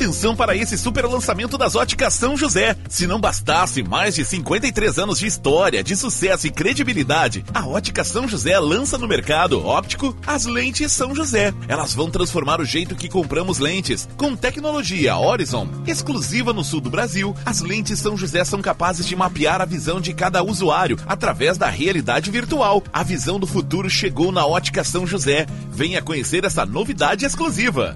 Atenção para esse super lançamento das óticas São José. Se não bastasse mais de 53 anos de história, de sucesso e credibilidade, a ótica São José lança no mercado óptico as lentes São José. Elas vão transformar o jeito que compramos lentes. Com tecnologia Horizon, exclusiva no sul do Brasil, as lentes São José são capazes de mapear a visão de cada usuário através da realidade virtual. A visão do futuro chegou na ótica São José. Venha conhecer essa novidade exclusiva.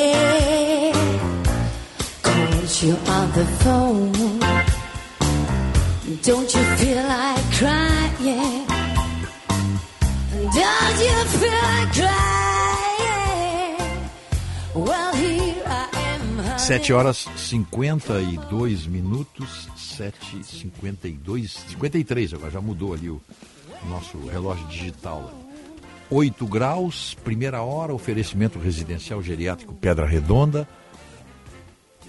you on the phone, don't you feel like crying? Don't you feel like crying? Well, here I am. honey. 7 horas 52 minutos, 7 52 53 agora já mudou ali o nosso relógio digital. 8 graus, primeira hora, oferecimento residencial geriátrico Pedra Redonda,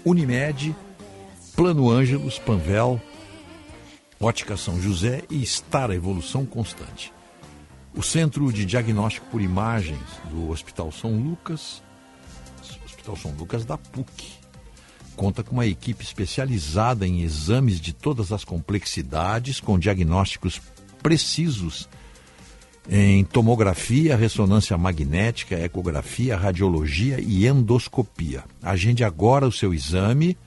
Unimed, Plano Ângelos, Panvel, Ótica São José e Estar a Evolução Constante. O Centro de Diagnóstico por Imagens do Hospital São Lucas, Hospital São Lucas da PUC, conta com uma equipe especializada em exames de todas as complexidades, com diagnósticos precisos em tomografia, ressonância magnética, ecografia, radiologia e endoscopia. Agende agora o seu exame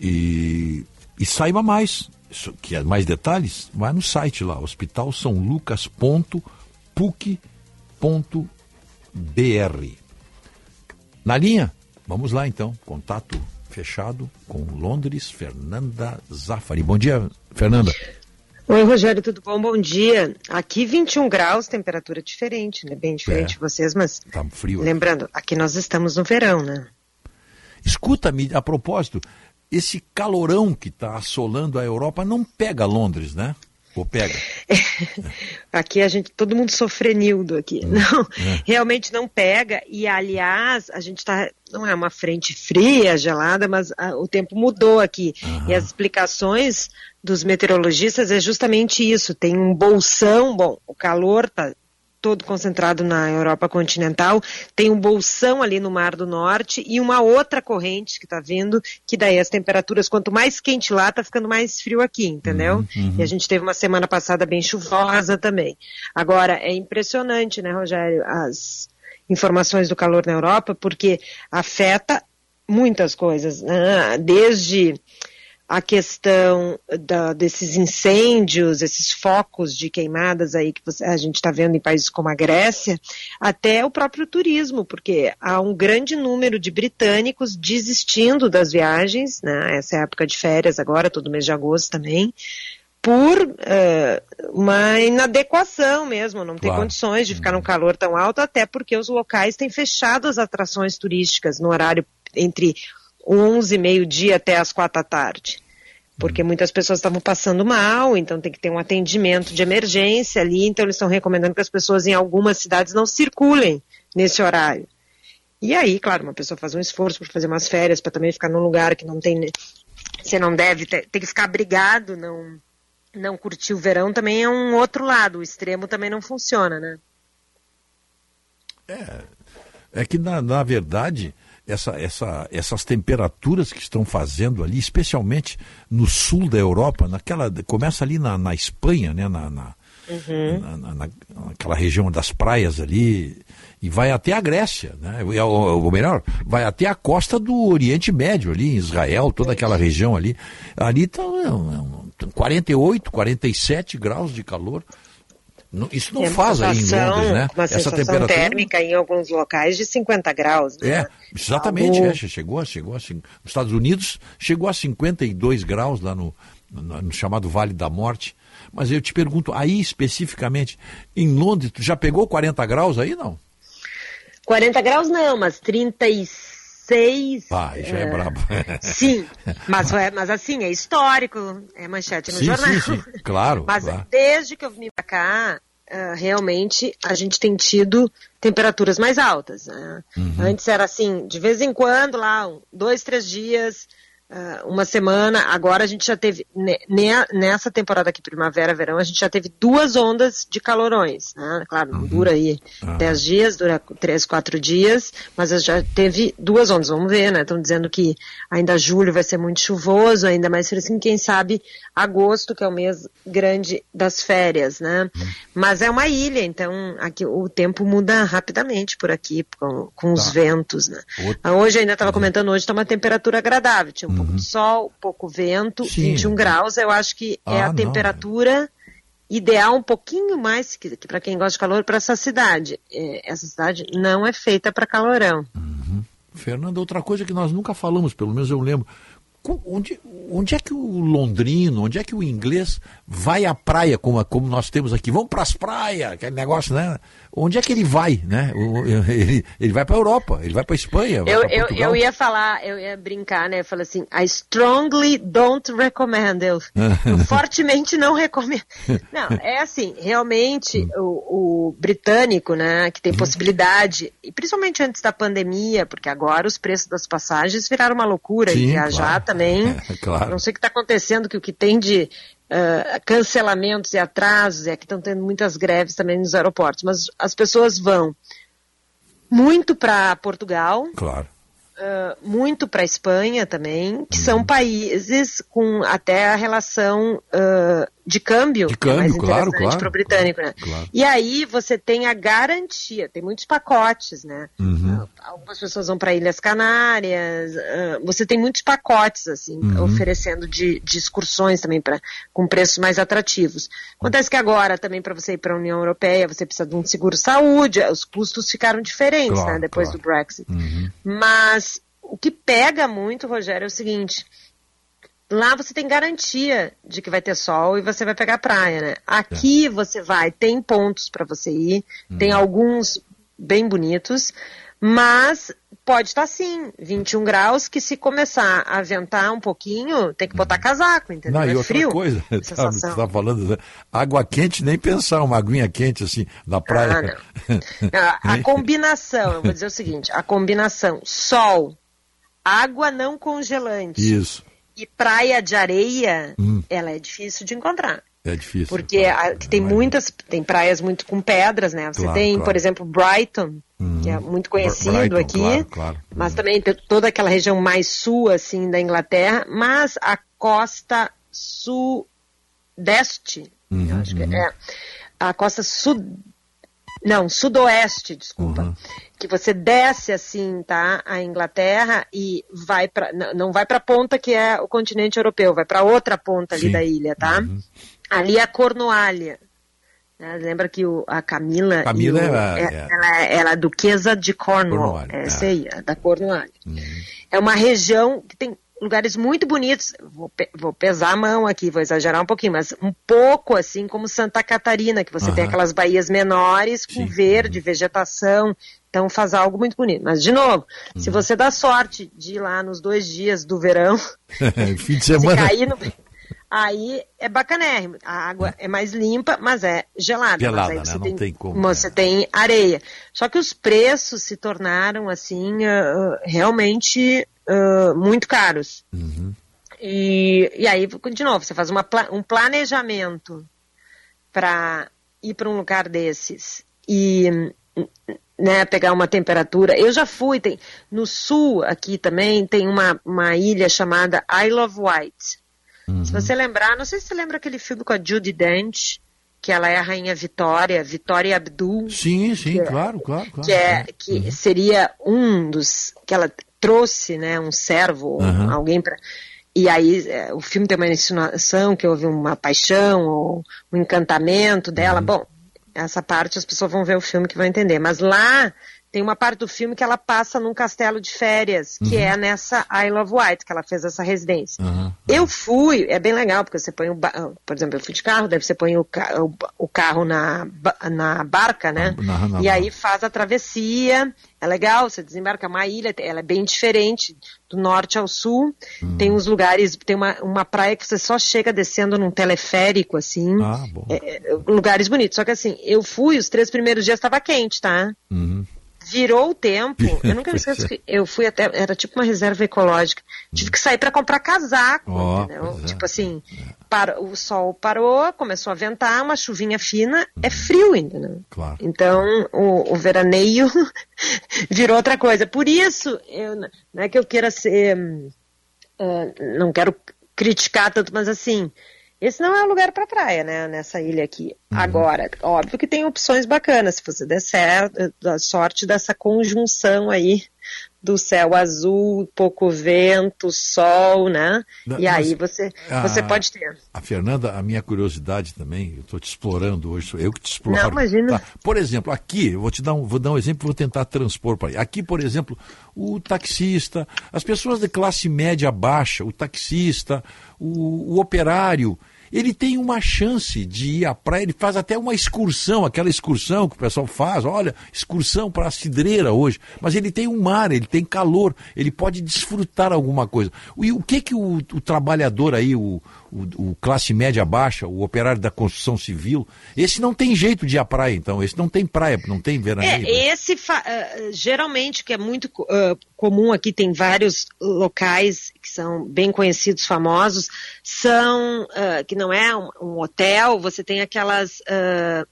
e, e saiba mais. Isso, que é mais detalhes, vai no site lá, hospitalsaulucas.puc.br. Na linha, vamos lá então, contato fechado com Londres, Fernanda Zafari. Bom dia, Fernanda. Oi, Rogério, tudo bom? Bom dia. Aqui 21 graus, temperatura diferente, né? Bem diferente de vocês, mas. Tá frio. Lembrando, aqui nós estamos no verão, né? Escuta-me, a propósito, esse calorão que está assolando a Europa não pega Londres, né? Ou pega? Aqui a gente, todo mundo sofrenildo aqui. Não, realmente não pega. E aliás, a gente está, não é uma frente fria, gelada, mas ah, o tempo mudou aqui. E as explicações dos meteorologistas é justamente isso. Tem um bolsão, bom, o calor está todo concentrado na Europa continental, tem um bolsão ali no Mar do Norte e uma outra corrente que está vindo, que daí as temperaturas, quanto mais quente lá, está ficando mais frio aqui, entendeu? uhum. E a gente teve uma semana passada bem chuvosa também. Agora, é impressionante, né, Rogério, as informações do calor na Europa, porque afeta muitas coisas, né? desde a questão da- desses incêndios, esses focos de queimadas aí que você- a gente está vendo em países como a Grécia, até o próprio turismo, porque há um grande número de britânicos desistindo das viagens, né? Essa é época de férias agora, todo mês de agosto também, por eh, uma inadequação mesmo, não ter Claro. condições de ficar num calor tão alto, até porque os locais têm fechado as atrações turísticas no horário entre 11 e meio-dia até as quatro da tarde. Porque muitas pessoas estavam passando mal, então tem que ter um atendimento de emergência ali, então eles estão recomendando que as pessoas em algumas cidades não circulem nesse horário. E aí, claro, uma pessoa faz um esforço para fazer umas férias, para também ficar num lugar que não tem. Você não deve ter, tem que ficar abrigado, não, não curtir o verão também é um outro lado. O extremo também não funciona, né? É que, na, na verdade, essa, essa, essas temperaturas que estão fazendo ali, especialmente no sul da Europa, naquela, começa ali na, na Espanha, né, na, na, na- na- na- naquela região das praias ali, e vai até a Grécia, né? ou, ou- ou melhor, vai até a costa do Oriente Médio ali, em Israel, toda aquela região ali. Ali está 48, 47 graus de calor. Isso não faz aí em Londres, né? Uma sensação térmica em alguns locais de 50 graus. Né? É, exatamente, Algo- é, chegou, chegou a, nos Estados Unidos chegou a 52 graus lá no, no, no chamado Vale da Morte. Mas eu te pergunto, aí especificamente, em Londres, tu já pegou 40 graus aí, não? 40 graus não, mas 36. Ah, aí já é, é, brabo. Sim, mas, é, mas assim, é histórico, é manchete no Sim, jornal. sim, sim, claro, Mas claro. desde que eu vim pra cá, ah, realmente a gente tem tido temperaturas mais altas. né? Uhum. Antes era assim, de vez em quando, lá, dois, três dias, uma semana. Agora a gente já teve, ne- ne- nessa temporada aqui, primavera, verão, a gente já teve duas ondas de calorões. né? Claro, Uhum. não dura aí Ah. dez dias, dura três, quatro dias, mas já teve duas ondas. Vamos ver, né? Estão dizendo que ainda julho vai ser muito chuvoso, ainda mais frio assim, quem sabe agosto, que é o mês grande das férias, né? Uhum. Mas é uma ilha, então aqui o tempo muda rapidamente por aqui, com, com os Tá. ventos, né? Ah, Hoje ainda estava comentando, hoje está uma temperatura agradável, tinha um pouco de sol, pouco vento, Uhum. Sim. 21 graus, eu acho que é Ah, a não. temperatura ideal um pouquinho mais que, para quem gosta de calor para essa cidade. É, essa cidade não é feita para calorão. Fernanda, outra coisa que nós nunca falamos, pelo menos eu lembro. Onde, onde é que o londrino, onde é que o inglês vai à praia, como, como nós temos aqui? Vamos para as praias, aquele negócio, né? Onde é que ele vai, né? Ele, ele vai para a Europa, ele vai para a Espanha, Eu, eu, eu ia falar, eu ia brincar, né? Eu falei assim, I strongly don't recommend. Eu, eu fortemente não recomendo. Não, é assim, realmente o, o britânico, né, que tem possibilidade, e principalmente antes da pandemia, porque agora os preços das passagens viraram uma loucura, e Sim, viajar claro. também. É, claro. Não sei o que está acontecendo, que o que tem de ah, cancelamentos e atrasos é que estão tendo muitas greves também nos aeroportos, mas as pessoas vão muito para Portugal, Claro. ah, muito para Espanha também, que Uhum. são países com até a relação ah, de câmbio, De que é mais câmbio, claro, interessante claro, para o britânico, né? claro. E aí você tem a garantia, tem muitos pacotes, né? Uhum. Algumas pessoas vão para Ilhas Canárias, ah, você tem muitos pacotes, assim, Uhum. oferecendo de, de excursões também pra, com preços mais atrativos. Acontece que agora, também, para você ir para a União Europeia, você precisa de um seguro-saúde, os custos ficaram diferentes, Claro, né, depois claro. do Brexit. Uhum. Mas o que pega muito, Rogério, é o seguinte. Lá você tem garantia de que vai ter sol e você vai pegar praia, né? Aqui você vai, tem pontos para você ir, tem alguns bem bonitos, mas pode estar sim, 21 graus, que se começar a ventar um pouquinho, tem que botar casaco, entendeu? Não, e é outra frio. coisa, tá, você tá falando, né? água quente, nem pensar, uma aguinha quente assim, na praia. A, a combinação, eu vou dizer o seguinte, a combinação sol, água não congelante Isso, e praia de areia, Hum. ela é difícil de encontrar. é difícil. Porque a- tem muitas, tem praias muito com pedras, né? Você Claro, tem, claro. por exemplo, Brighton, que é muito conhecido Brighton, aqui, claro, claro. mas também tem toda aquela região mais sul, assim, da Inglaterra, mas a costa sudeste, eu acho que é, a costa sud... Não, sudoeste, desculpa. Que você desce assim, tá? A Inglaterra e vai para não vai para a ponta que é o continente europeu, vai para outra ponta ali Sim. da ilha, tá? Ali é a Cornualha. né? Lembra que o, a Camila, Camila o- é a- é- é- ela, é, ela é duquesa de Cornwall, Cornwall, essa é. aí, é da Cornualha. É uma região que tem lugares muito bonitos. Vou, vou pesar a mão aqui, vou exagerar um pouquinho, mas um pouco assim como Santa Catarina, que você tem Aham. aquelas baías menores com verde, vegetação. Então faz algo muito bonito. Mas, de novo, Uhum. se você dá sorte de ir lá nos dois dias do verão, Fim de se semana. cair no... Aí é bacanérrimo. A água é mais limpa, mas é gelada. Gelada, mas né? você Não tem, tem como, Você tem areia. Só que os preços se tornaram, assim, ah, realmente muito caros. Uhum. E, e aí, de novo, você faz uma um planejamento para ir para um lugar desses e né, pegar uma temperatura. Eu já fui, tem, no sul aqui também tem uma, uma ilha chamada Isle of Wight. Se você lembrar, não sei se você lembra aquele filme com a Judy Dench, que ela é a rainha Vitória, Vitória Abdul. Sim, sim, é- claro, claro, claro. que é que seria um dos que ela trouxe, né, um servo, Aham. alguém para e aí é, o filme tem uma insinuação que houve uma paixão ou um encantamento dela. Bom, essa parte as pessoas vão ver o filme que vão entender. Mas lá tem uma parte do filme que ela passa num castelo de férias, que Uhum. é nessa Isle of Wight, que ela fez essa residência. Aham. Eu fui, é bem legal, porque você põe o, por exemplo, eu fui de carro, daí você põe o, ca- o, o carro na, na barca, né? Na- na- e aí faz a travessia, é legal, você desembarca uma ilha, ela é bem diferente, do norte ao sul, Hum. tem uns lugares, tem uma, uma praia que você só chega descendo num teleférico, assim, Ah, bom. É, é, lugares bonitos, só que assim, eu fui, os três primeiros dias estava quente, tá? Uhum. Virou o tempo, eu nunca me esqueço que eu fui até, era tipo uma reserva ecológica, tive que sair para comprar casaco, Ó, entendeu? é. Tipo assim, para, o sol parou, começou a ventar, uma chuvinha fina, é frio ainda, né? Claro. Então, o, o veraneio virou outra coisa. Por isso, eu, não é que eu queira ser. ah, não quero criticar tanto, mas assim, esse não é o lugar para praia, né? Nessa ilha aqui. Agora, óbvio que tem opções bacanas, se você der certo, da sorte dessa conjunção aí do céu azul, pouco vento, sol, né? E aí você, a- você pode ter. A Fernanda, a minha curiosidade também, eu estou te explorando hoje, sou eu que te exploro. Não, imagina. Tá? Por exemplo, aqui, eu vou te dar um, vou dar um exemplo, vou tentar transpor para aí. Aqui, por exemplo, o taxista, as pessoas de classe média baixa, o taxista, o, o operário, ele tem uma chance de ir à praia, ele faz até uma excursão, aquela excursão que o pessoal faz, olha, excursão para a cidreira hoje, mas ele tem um mar, ele tem calor, ele pode desfrutar alguma coisa. E o que que o, o trabalhador aí, o, o, o classe média baixa, o operário da construção civil, esse não tem jeito de ir à praia, então, esse não tem praia, não tem veraneio. É, esse fa- eh, geralmente que é muito ah, comum aqui, tem vários locais que são bem conhecidos, famosos, são ah, que não é um, um hotel, você tem aquelas ah,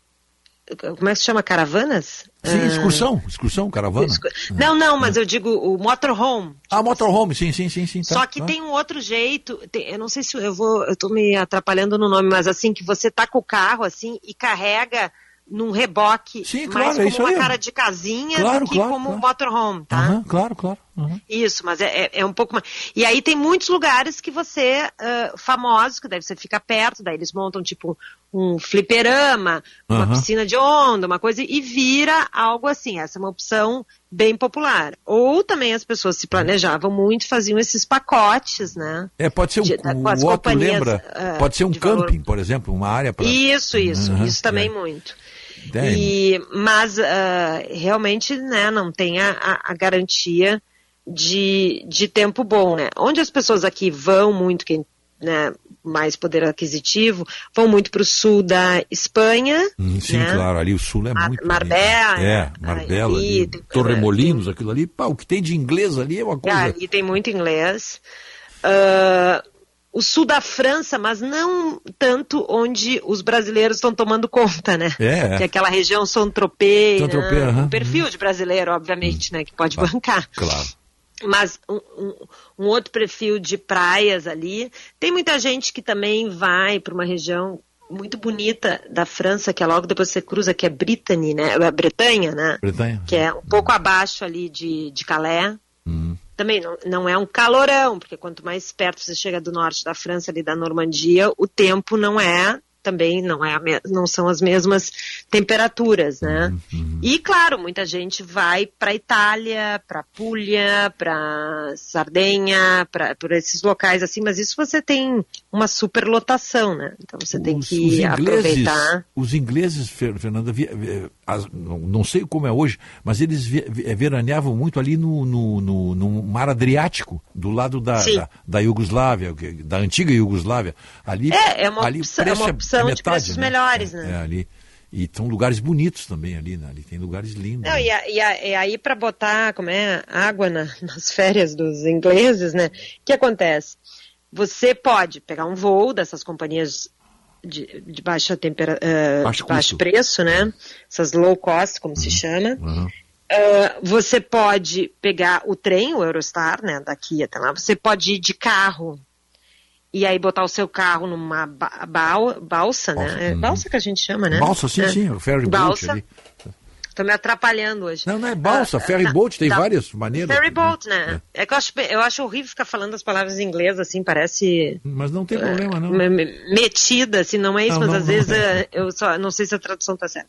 como é que se chama? Caravanas? Sim, Ah, excursão, excursão, caravana. excu- Não, não, mas eu digo o motorhome. Ah, motorhome, sim, sim, sim, sim. tá, Só que tá. tem um outro jeito, tem- eu não sei se eu vou, eu tô me atrapalhando no nome, mas assim, que você tá com o carro assim e carrega num reboque, Sim, mais claro, é como isso uma aí. cara de casinha Claro, do que claro, como claro. um motorhome, tá? Aham, claro, claro. Aham. Isso, mas é, é- é um pouco mais. E aí tem muitos lugares que você, ah, famosos, que daí você fica perto, daí eles montam tipo um fliperama, uma piscina de onda, uma coisa, e vira algo assim. Essa é uma opção bem popular. Ou também as pessoas se planejavam muito faziam esses pacotes, né? É, pode ser um, De- o Otto companhias, lembra, ah, pode ser um de valor. camping, por exemplo, uma área para... Isso, isso, Aham, isso também é. muito. E, mas ah, realmente né, não tem a- a garantia de, de tempo bom. Né? Onde as pessoas aqui vão muito, quem né, mais poder aquisitivo, vão muito para o sul da Espanha. Hum, Sim, né? claro, ali o sul é Mar- muito... Marbella, bonito. É, Marbella, ali, ali, tem- Torremolinos, aquilo ali, pá, o que tem de inglês ali é uma Ah, coisa... ali tem muito inglês. Ah, o sul da França, mas não tanto onde os brasileiros estão tomando conta, né? É, é. Que é aquela região Saint-Tropez, Saint-Tropez, né? aham. um perfil de brasileiro, obviamente, né? Que pode bancar. Claro. Mas um, um- um outro perfil de praias ali. Tem muita gente que também vai para uma região muito bonita da França, que é logo depois que você cruza, que é Brittany, né? É Bretanha, né? Bretanha. Que é um pouco abaixo ali de, de Calais. Hum. Também não, não é um calorão, porque quanto mais perto você chega do norte da França, ali da Normandia, o tempo não é, também não, é não são as mesmas temperaturas, né? E claro, muita gente vai para Itália, para Puglia, para Sardenha, para por esses locais assim, mas isso você tem uma superlotação, né? Então você tem que aproveitar. os ingleses, Fer- Fernanda, não, sei como é hoje, mas eles vi- veraneavam muito ali no, no, no- no mar Adriático, do lado da, da, da Iugoslávia, da antiga Iugoslávia. Ali, É, é uma ali opção- é uma preço opção de metade, preços né? melhores, É, né? É, ali. E são lugares bonitos também ali, né? Ali tem lugares lindos. Não, e, a- e a- e aí para botar como é água na- nas férias dos ingleses, né? O que acontece? Você pode pegar um voo dessas companhias de, de baixa tempera, eh, Baixo de baixo preço, né? Essas low cost, como se chama. Uhum. Ah, você pode pegar o trem, o Eurostar, né? Daqui até lá. Você pode ir de carro e aí botar o seu carro numa ba- bal- balsa, né? É balsa que a gente chama, né? Balsa, sim, É. sim, o ferry boat balsa. ali. Tô me atrapalhando hoje. Não, não é balsa, ferry boat, tem dá- várias maneiras. Ferry boat, né? É. que eu acho, eu acho horrível ficar falando as palavras em inglês, assim, parece Mas não tem problema, não. me- me- metida, assim, não é isso, Não, mas não, às não vezes é. eh, eu só não sei se a tradução tá certa.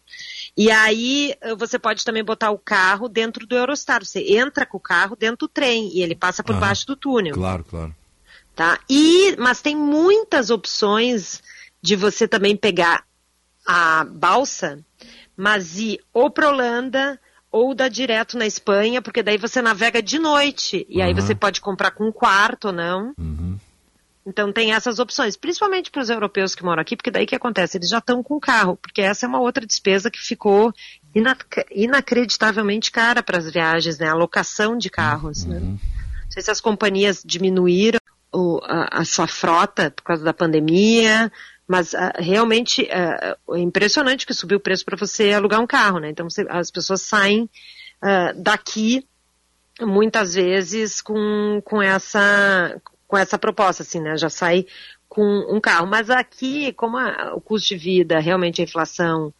E aí eh, você pode também botar o carro dentro do Eurostar. Você entra com o carro dentro do trem e ele passa por Aham. baixo do túnel. Claro, claro. Tá? E, mas tem muitas opções de você também pegar a balsa, mas ir ou para Holanda ou dar direto na Espanha, porque daí você navega de noite. E aí Aham. você pode comprar com um quarto ou não. Então tem essas opções, principalmente para os europeus que moram aqui, porque daí o que acontece? Eles já estão com carro, porque essa é uma outra despesa que ficou inac- inacreditavelmente cara para as viagens, né? A locação de carros, né? Não sei se as companhias diminuíram o- a, a sua frota por causa da pandemia, mas ah, realmente ah, é impressionante que subiu o preço para você alugar um carro, né? Então você- as pessoas saem ah, daqui muitas vezes com, com essa com essa proposta, assim, né? Já sai com um carro. Mas aqui, como a- o custo de vida, realmente a inflação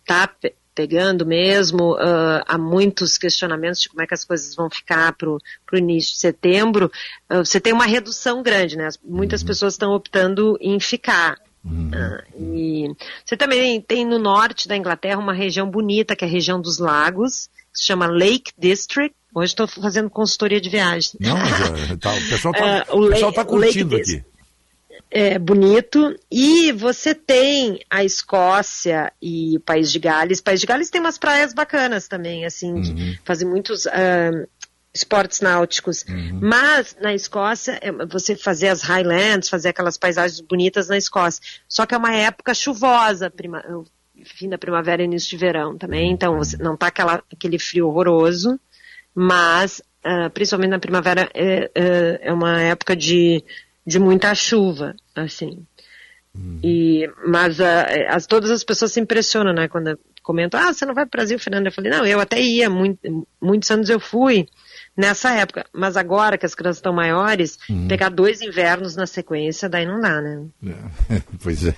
está pegando mesmo, ah, há muitos questionamentos de como é que as coisas vão ficar para o início de setembro, ah, você tem uma redução grande, né? As- Muitas pessoas estão optando em ficar. Ah, e você também tem no norte da Inglaterra uma região bonita, que é a região dos lagos, que se chama Lake District. Hoje estou fazendo consultoria de viagem. Não, mas, é, tá, o pessoal está Le- tá Lake curtindo aqui. É bonito. E você tem a Escócia e o País de Gales. País de Gales tem umas praias bacanas também, assim, de fazer muitos ah, esportes náuticos. Mas na Escócia, é, você fazer as Highlands, fazer aquelas paisagens bonitas na Escócia. Só que é uma época chuvosa, prima, fim da primavera e início de verão também. Então você não tá aquela, aquele frio horroroso, mas ah, principalmente na primavera é, é, é uma época de, de muita chuva, assim. E, mas ah, é, as, todas as pessoas se impressionam, né? Quando comentam, ah, você não vai para o Brasil, Fernanda? Eu falei, não, eu até ia, muito, muitos anos eu fui nessa época. Mas agora que as crianças estão maiores, pegar dois invernos na sequência, daí não dá, né? pois é.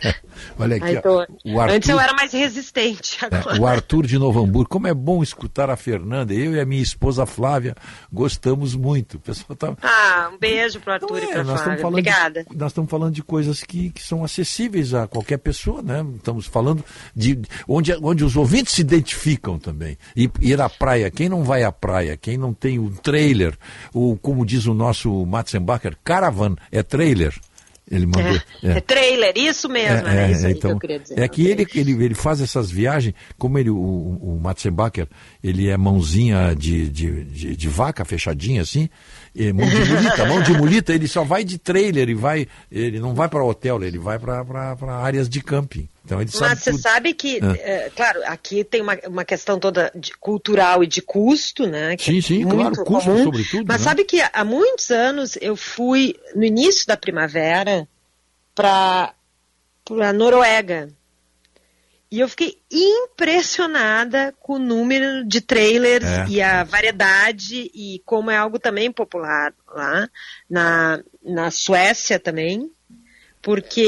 Olha aqui, tô- Arthur, Antes eu era mais resistente, agora. é, o Arthur de Novo Hamburgo. Como é bom escutar a Fernanda. Eu e a minha esposa Flávia gostamos muito. O pessoal tá, Ah, um beijo pro Arthur e É, pra nós Flávia. Obrigada. De, nós estamos falando de coisas que, que são acessíveis a qualquer pessoa, né? Estamos falando de onde, onde os ouvintes se identificam também. E ir à praia, quem não vai à praia, quem não tem o trailer, o, como diz o nosso Matzenbacher, caravan é trailer. Ele mandou. É, é trailer, isso mesmo, é, isso aí que eu queria dizer. É que ele, ele, ele faz essas viagens, como ele, o, o Matzenbacher, ele é mãozinha de, de, de, de vaca fechadinha assim, e mão de mulita, mão de mulita, ele só vai de trailer, ele vai, ele não vai para hotel, ele vai para áreas de camping. Então ele sabe Mas você tudo. sabe que, Ah. é, claro, aqui tem uma, uma questão toda de cultural e de custo, né? Sim, é sim, muito claro, custo comum. sobretudo, Mas né? sabe que há muitos anos eu fui, no início da primavera, para a Noruega. E eu fiquei impressionada com o número de trailers É. e a variedade e como é algo também popular lá. Na, na Suécia também, porque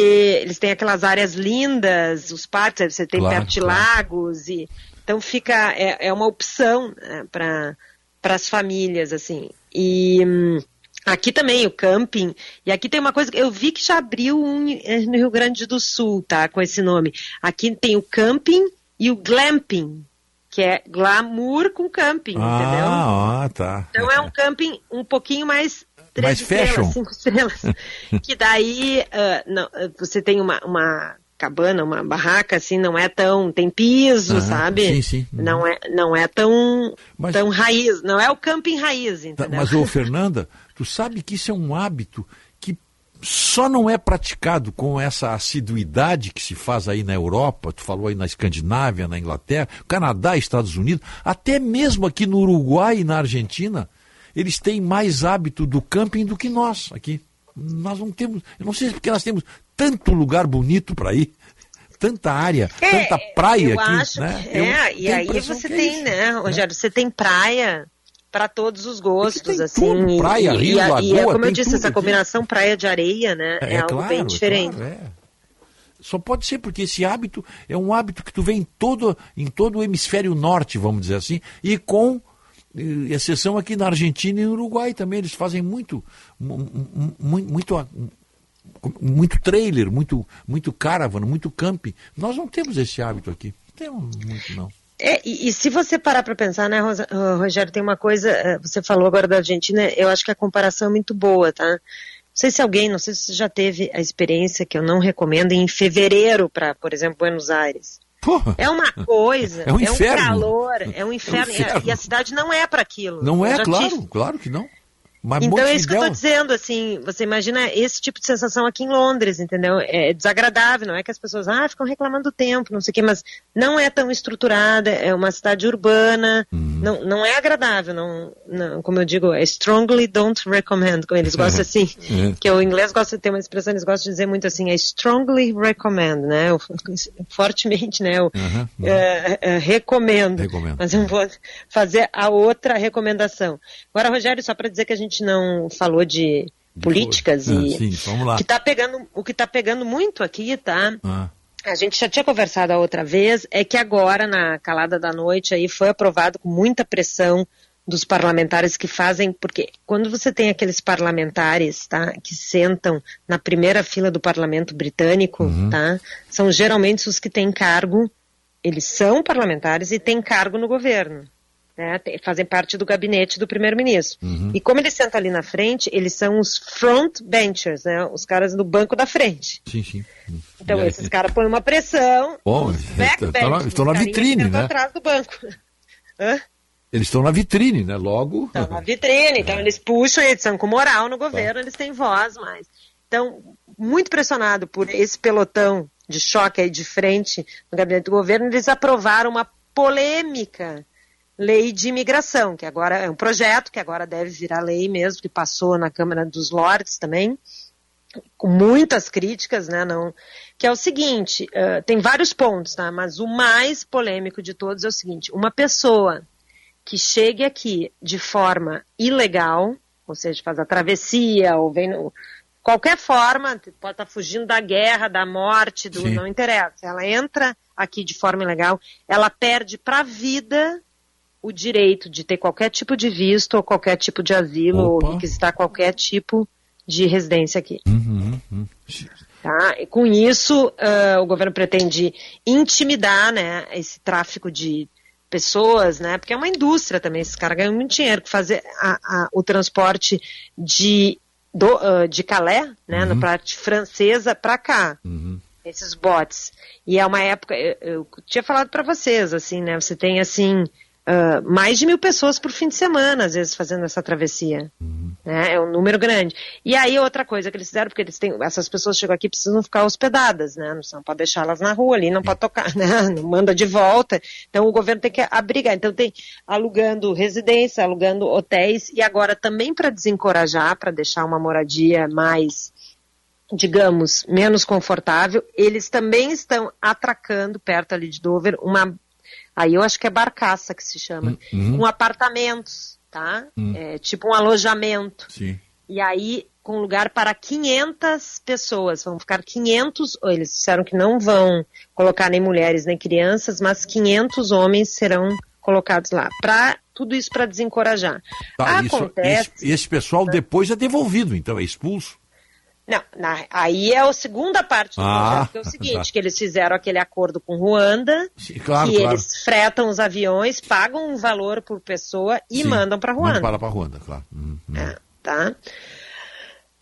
eles têm aquelas áreas lindas, os parques, você tem Claro, perto de claro. lagos, e então fica, é, é uma opção para as famílias, assim. E hum, aqui também o camping, e aqui tem uma coisa, que eu vi que já abriu um eh, no Rio Grande do Sul, tá, com esse nome. Aqui tem o camping e o glamping, que é glamour com camping, entendeu? Ah, ah, tá. Então é um camping um pouquinho mais três Mais estrelas, fashion. cinco estrelas. que daí ah, não, ah, você tem uma, uma cabana, uma barraca, assim, não é tão. tem piso, Aham, sabe? sim, sim. Uhum. Não é, não é tão, Mas- tão raiz, não é o camping raiz, Tá, entendeu? Mas, ô Fernanda, tu sabe que isso é um hábito que só não é praticado com essa assiduidade que se faz aí na Europa, tu falou aí na Escandinávia, na Inglaterra, Canadá, Estados Unidos, até mesmo aqui no Uruguai e na Argentina, eles têm mais hábito do camping do que nós aqui. Nós não temos, eu não sei se porque nós temos tanto lugar bonito para ir, tanta área, tanta praia É, eu aqui, acho né? que- Eu é, e tenho a aí você é tem, isso, né, Rogério, você tem praia para todos os gostos, assim. tudo, e- praia, e, rio, e, a- e é lagoa, como eu disse, essa aqui. combinação praia de areia, né, é, algo bem diferente. claro, é. Só pode ser porque esse hábito é um hábito que tu vê em todo, em todo o hemisfério norte, vamos dizer assim, e com eh, exceção aqui na Argentina e no Uruguai também, eles fazem muito, mu- mu- mu- muito, muito trailer, muito, muito caravan, muito camping. Nós não temos esse hábito aqui. Não temos muito, não. É, e, e se você parar para pensar, né, Rogério, tem uma coisa, eh, você falou agora da Argentina, eu acho que a comparação é muito boa, tá? Não sei se alguém, não sei se você já teve a experiência que eu não recomendo em fevereiro para, por exemplo, Buenos Aires. É uma coisa, É um inferno. calor, é um inferno, e a- inferno. e a cidade não é para aquilo. Não é, claro, tive- claro que não. Mas então é isso que eu Montevidéu- dizendo, assim, você imagina esse tipo de sensação aqui em Londres, entendeu? É desagradável, não é que as pessoas ah, ficam reclamando do tempo, não sei o quê, mas não é tão estruturada, é uma cidade urbana, Uhum. não, não é agradável, não, não, como eu digo, é strongly don't recommend, como eles gostam assim, É. que o inglês gosta de ter uma expressão, eles gostam de dizer muito assim, é strongly recommend, né? O- Fortemente, né? Aham, é, é, recomendo. Recomendo. Mas eu vou fazer a outra recomendação. Agora, Rogério, só para dizer que a gente não falou de políticas Ah, e sim, vamos lá. que tá pegando, o que está pegando muito aqui, tá? Ah. a gente já tinha conversado a outra vez, é que agora, na calada da noite, aí foi aprovado com muita pressão dos parlamentares que fazem, porque quando você tem aqueles parlamentares, tá, que sentam na primeira fila do parlamento britânico, Uhum. tá, são geralmente os que têm cargo, eles são parlamentares e têm cargo no governo, né, fazem parte do gabinete do primeiro-ministro. Uhum. E como eles sentam ali na frente, eles são os front benchers, né, os caras do banco da frente. Sim, sim. Então esses caras põem uma pressão, Bom, estão na- na vitrine, né? atrás do banco. Hã? Eles estão na vitrine, né? Logo. Estão na vitrine, então eles puxam, eles são com moral no governo, eles têm voz mais. Então, muito pressionado por esse pelotão de choque aí de frente no gabinete do governo, eles aprovaram uma polêmica lei de imigração, que agora é um projeto que agora deve virar lei mesmo, que passou na Câmara dos Lordes também, com muitas críticas, né, não, que é o seguinte, eh, tem vários pontos, tá, mas o mais polêmico de todos é o seguinte, uma pessoa que chegue aqui de forma ilegal, ou seja, faz a travessia, ou vem no, qualquer forma, pode estar fugindo da guerra, da morte, do, Sim. não interessa. Ela entra aqui de forma ilegal, ela perde para a vida o direito de ter qualquer tipo de visto ou qualquer tipo de asilo ou requisitar qualquer tipo de residência aqui. Uhum, uhum. Tá? E com isso, ah, o governo pretende intimidar né, esse tráfico de pessoas, né? Porque é uma indústria também, esses caras ganham muito dinheiro fazer a- a- o transporte de, do, ah, de Calais, né, na parte francesa, para cá. Esses bots. E é uma época, eu, eu tinha falado para vocês, assim, né? Você tem assim. Ah, mais de mil pessoas por fim de semana, às vezes, fazendo essa travessia. Né? É um número grande. E aí, outra coisa que eles fizeram, porque eles têm, essas pessoas chegam aqui precisam ficar hospedadas, né? Não, não pode deixá-las na rua ali, não pode tocar, né? Não manda de volta. Então, o governo tem que abrigar. Então, tem alugando residência, alugando hotéis, e agora também para desencorajar, para deixar uma moradia mais digamos, menos confortável, eles também estão atracando perto ali de Dover uma, aí eu acho que é barcaça que se chama, Uhum. com apartamentos, tá? Hum. É, tipo um alojamento. Sim. E aí, com lugar para 500 pessoas, vão ficar 500, ou eles disseram que não vão colocar nem mulheres nem crianças, mas 500 homens serão colocados lá. Pra, tudo isso para desencorajar. Tá, isso- Acontece... esse, esse pessoal depois é devolvido, então é expulso. Não, na- aí é a segunda parte do Ah, projeto, que é o seguinte, tá. que eles fizeram aquele acordo com Ruanda, claro, que claro. eles fretam os aviões, pagam um valor por pessoa e Sim, mandam para Ruanda, para para Ruanda, claro. Uhum. tá?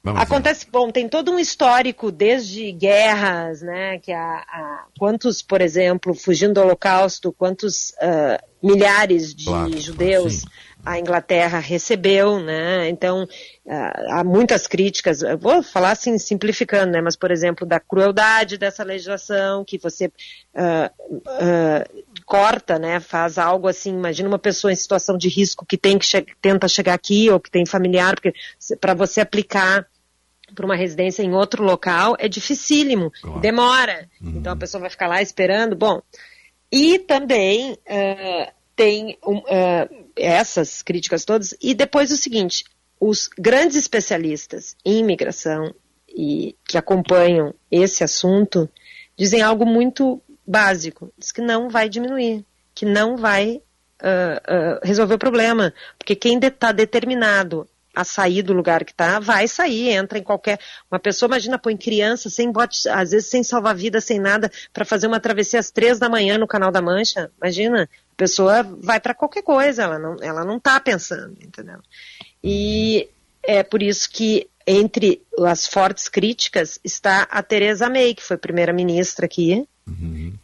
Vamos ver. Acontece, bom, tem todo um histórico desde guerras, né, que a, a- quantos, por exemplo, fugindo do Holocausto, quantos ah, milhares de Claro, judeus a Inglaterra recebeu, né? Então ah, há muitas críticas. Eu vou falar assim simplificando, né? Mas por exemplo da crueldade dessa legislação que você ah, ah, corta, né? Faz algo assim. Imagina uma pessoa em situação de risco que tem que che tenta chegar aqui ou que tem familiar, porque para você aplicar para uma residência em outro local é dificílimo, demora. Então a pessoa vai ficar lá esperando. Bom, e também ah, tem um, ah, essas críticas todas. E depois o seguinte: os grandes especialistas em imigração e que acompanham esse assunto dizem algo muito básico: diz que não vai diminuir, que não vai ah, ah, resolver o problema, porque quem está determinado a sair do lugar que está, vai sair, entra em qualquer. Uma pessoa, imagina, põe criança sem bote, às vezes sem salva-vida, sem nada, para fazer uma travessia às três da manhã no Canal da Mancha. Imagina, a pessoa vai para qualquer coisa, ela não, ela não está pensando, entendeu? E é por isso que entre as fortes críticas está a Teresa May, que foi primeira-ministra aqui,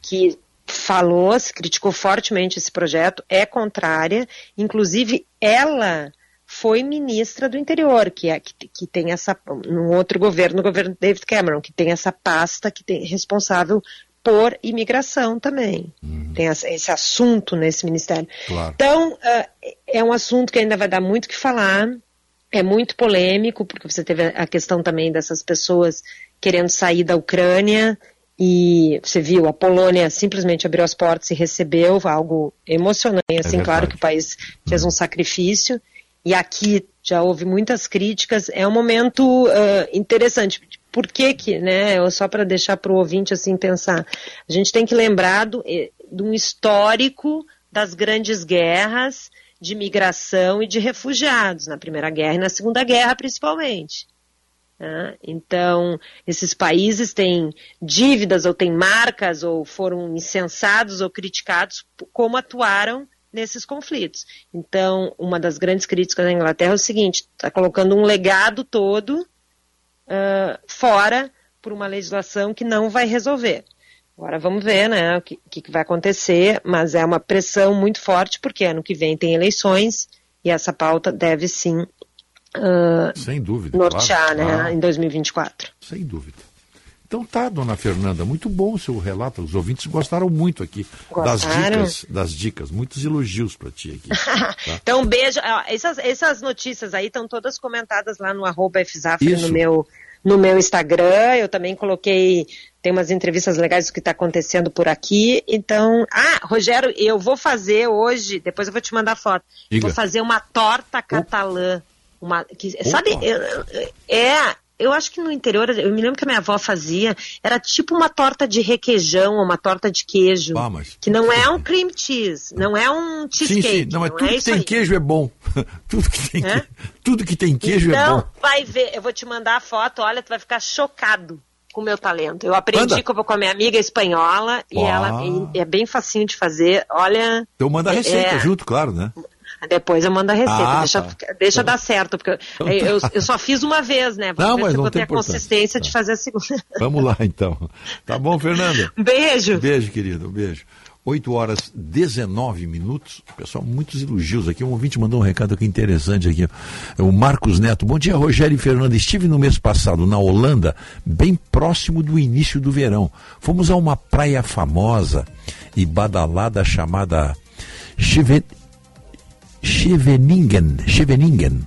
que falou, se criticou fortemente esse projeto, é contrária, inclusive ela foi ministra do interior, que, é, que, que tem essa, num outro governo, no governo David Cameron, que tem essa pasta que tem responsável por imigração também. Tem essa- esse assunto nesse ministério. Claro. Então, ah, é um assunto que ainda vai dar muito o que falar, é muito polêmico, porque você teve a questão também dessas pessoas querendo sair da Ucrânia, e você viu, a Polônia simplesmente abriu as portas e recebeu algo emocionante, assim, verdade. claro que o país fez um sacrifício, e aqui já houve muitas críticas, é um momento ah, interessante. por que que, né, só para deixar para o ouvinte assim pensar, a gente tem que lembrar do, de um histórico das grandes guerras de migração e de refugiados, na Primeira Guerra e na Segunda Guerra principalmente. né? Então, esses países têm dívidas ou têm marcas ou foram incensados ou criticados como atuaram nesses conflitos. Então, uma das grandes críticas da Inglaterra é o seguinte: está colocando um legado todo ah, fora por uma legislação que não vai resolver. Agora vamos ver né, o que, que vai acontecer, mas é uma pressão muito forte, porque ano que vem tem eleições e essa pauta deve sim ah, Sem dúvida. nortear claro. né, Ah, em 2024. Sem dúvida. Então tá, dona Fernanda, muito bom o seu relato. Os ouvintes gostaram muito aqui das Gostaram? dicas, das dicas. Muitos elogios para ti aqui. tá? Então, beijo. Essas, essas notícias aí estão todas comentadas lá no arroba no meu, no meu Instagram. Eu também coloquei, tem umas entrevistas legais do que está acontecendo por aqui. Então, ah, Rogério, eu vou fazer hoje, depois eu vou te mandar foto. Diga. Vou fazer uma torta catalã. Uma, que, sabe, é, eu acho que no interior, eu me lembro que a minha avó fazia, era tipo uma torta de requeijão, uma torta de queijo. Ah, mas- Que não é um cream cheese, não é um Sim, cheesecake. sim. Não, mas não tudo é que tem aí. queijo é bom. tudo, que tem, É? que- tudo que tem queijo é então, bom. vai ver, eu vou te mandar a foto, olha, tu vai ficar chocado com o meu talento. Eu aprendi Manda. que eu vou com a minha amiga espanhola e Ah. ela e é bem facinho de fazer. Olha, Então manda a receita É. junto, claro, né? Depois eu mando a receita, Ah, deixa, tá. deixa dar certo, porque eu- Então tá. eu, eu só fiz uma vez, né? Vamos Não, mas eu não tem ter a consistência de Tá. fazer a segunda. Vamos lá, então. Tá bom, Fernanda? Beijo. Beijo, querido. Um beijo. 8 horas 19 minutos. Pessoal, muitos elogios aqui. Um ouvinte mandou um recado aqui interessante aqui. O Marcos Neto. Bom dia, Rogério e Fernanda. Estive no mês passado na Holanda, bem próximo do início do verão. Fomos a uma praia famosa e badalada chamada. Scheveningen. Scheveningen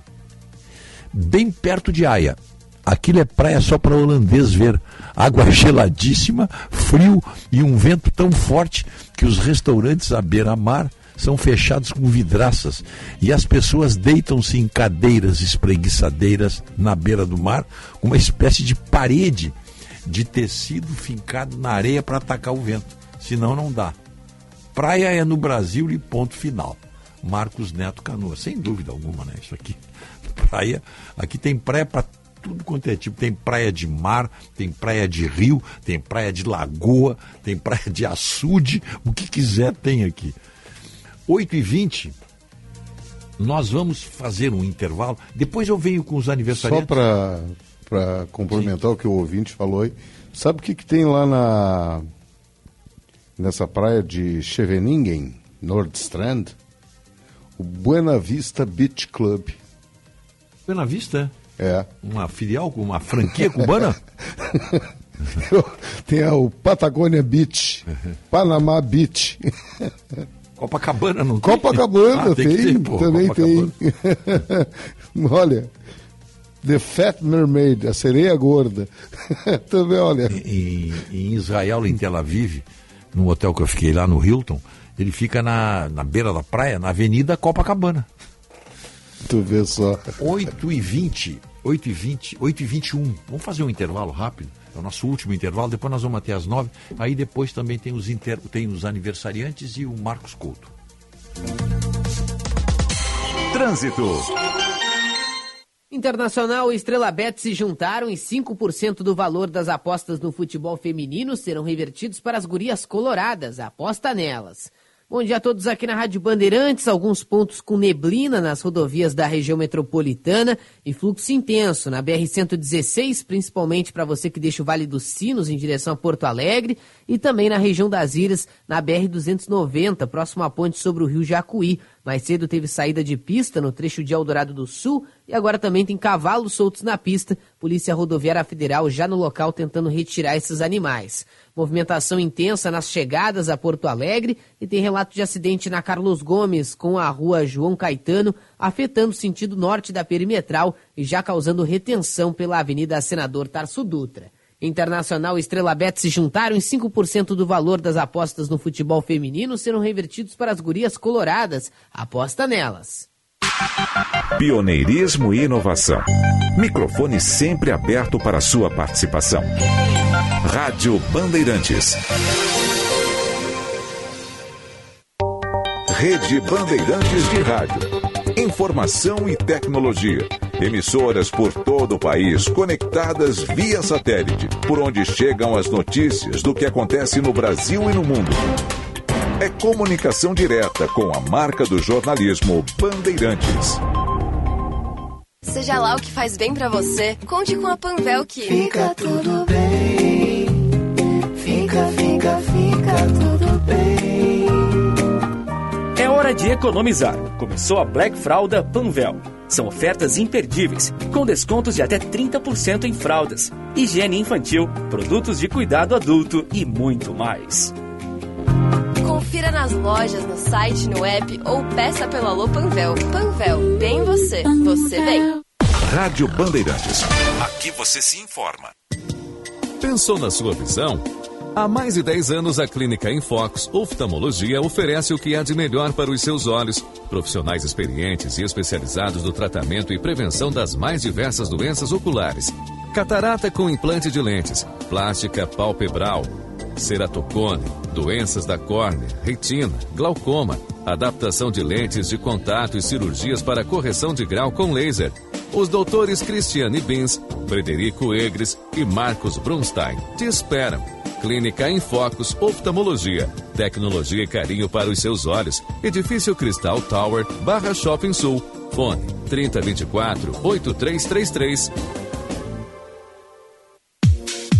bem perto de Haia. Aquilo é praia só para holandês ver. Água geladíssima, frio e um vento tão forte que os restaurantes à beira-mar são fechados com vidraças e as pessoas deitam-se em cadeiras espreguiçadeiras na beira do mar, uma espécie de parede de tecido fincado na areia para atacar o vento. Senão não dá. Praia é no Brasil e ponto final. Marcos Neto Canoa, sem dúvida alguma, né? Isso aqui. Praia, aqui tem praia para tudo quanto é tipo. Tem praia de mar, tem praia de rio, tem praia de lagoa, tem praia de açude, o que quiser tem aqui. 8 e 20 nós vamos fazer um intervalo. Depois eu venho com os Só aniversariantes. para complementar o que o ouvinte falou aí, sabe o que, que tem lá na nessa praia de Scheveningen, Nordstrand? O Buena Vista Beach Club. Buena Vista? É. Uma filial, uma franquia cubana? tem a- o Patagônia Beach, Panamá Beach. Copacabana não tem? Copacabana Ah, tem que tem, pô, também Copacabana. tem. olha, The Fat Mermaid, a sereia gorda. também, olha. Em, em Israel, em Tel Aviv, num hotel que eu fiquei lá no Hilton, ele fica na, na beira da praia, na Avenida Copacabana. Tu vê só. 8 e 20, 8 e 20, 8 e 21. Vamos fazer um intervalo rápido. É o nosso último intervalo, depois nós vamos até as 9. Aí depois também tem os, inter... tem os aniversariantes e o Marcos Couto. Trânsito. Internacional e Estrela Bet se juntaram e 5% do valor das apostas no futebol feminino serão revertidos para as gurias coloradas. Aposta nelas. Bom dia a todos aqui na Rádio Bandeirantes. Alguns pontos com neblina nas rodovias da região metropolitana e fluxo intenso na BR-116, principalmente para você que deixa o Vale dos Sinos em direção a Porto Alegre e também na região das Ilhas, na BR-290, próximo à ponte sobre o rio Jacuí. Mais cedo teve saída de pista no trecho de Eldorado do Sul e agora também tem cavalos soltos na pista. Polícia Rodoviária Federal já no local tentando retirar esses animais. Movimentação intensa nas chegadas a Porto Alegre e tem relato de acidente na Carlos Gomes com a rua João Caetano, afetando o sentido norte da perimetral e já causando retenção pela Avenida Senador Tarso Dutra. Internacional e Estrela Bet se juntaram e 5% do valor das apostas no futebol feminino serão revertidos para as gurias coloradas. Aposta nelas. Pioneirismo e inovação. Microfone sempre aberto para sua participação. Rádio Bandeirantes. Rede Bandeirantes de Rádio. Informação e tecnologia. Emissoras por todo o país conectadas via satélite, por onde chegam as notícias do que acontece no Brasil e no mundo. É comunicação direta com a marca do jornalismo Bandeirantes. Seja lá o que faz bem pra você, conte com a Panvel que Fica tudo bem. Fica, fica, fica tudo bem. É hora de economizar. Começou a Black Fralda Panvel. São ofertas imperdíveis, com descontos de até 30% em fraldas, higiene infantil, produtos de cuidado adulto e muito mais. Confira nas lojas, no site, no app ou peça pelo Alô Panvel. Panvel, bem você, você bem. Rádio Bandeirantes. Aqui você se informa. Pensou na sua visão? Há mais de 10 anos, a Clínica Infox Oftalmologia oferece o que há de melhor para os seus olhos. Profissionais experientes e especializados no tratamento e prevenção das mais diversas doenças oculares. Catarata com implante de lentes, plástica palpebral, ceratocone, doenças da córnea, retina, glaucoma, adaptação de lentes de contato e cirurgias para correção de grau com laser. Os doutores Cristiane Bins, Frederico Egres e Marcos Brunstein te esperam. Clínica em Focus Oftalmologia. Tecnologia e carinho para os seus olhos. Edifício Cristal Tower, Barra Shopping Sul. Fone 3024 8333.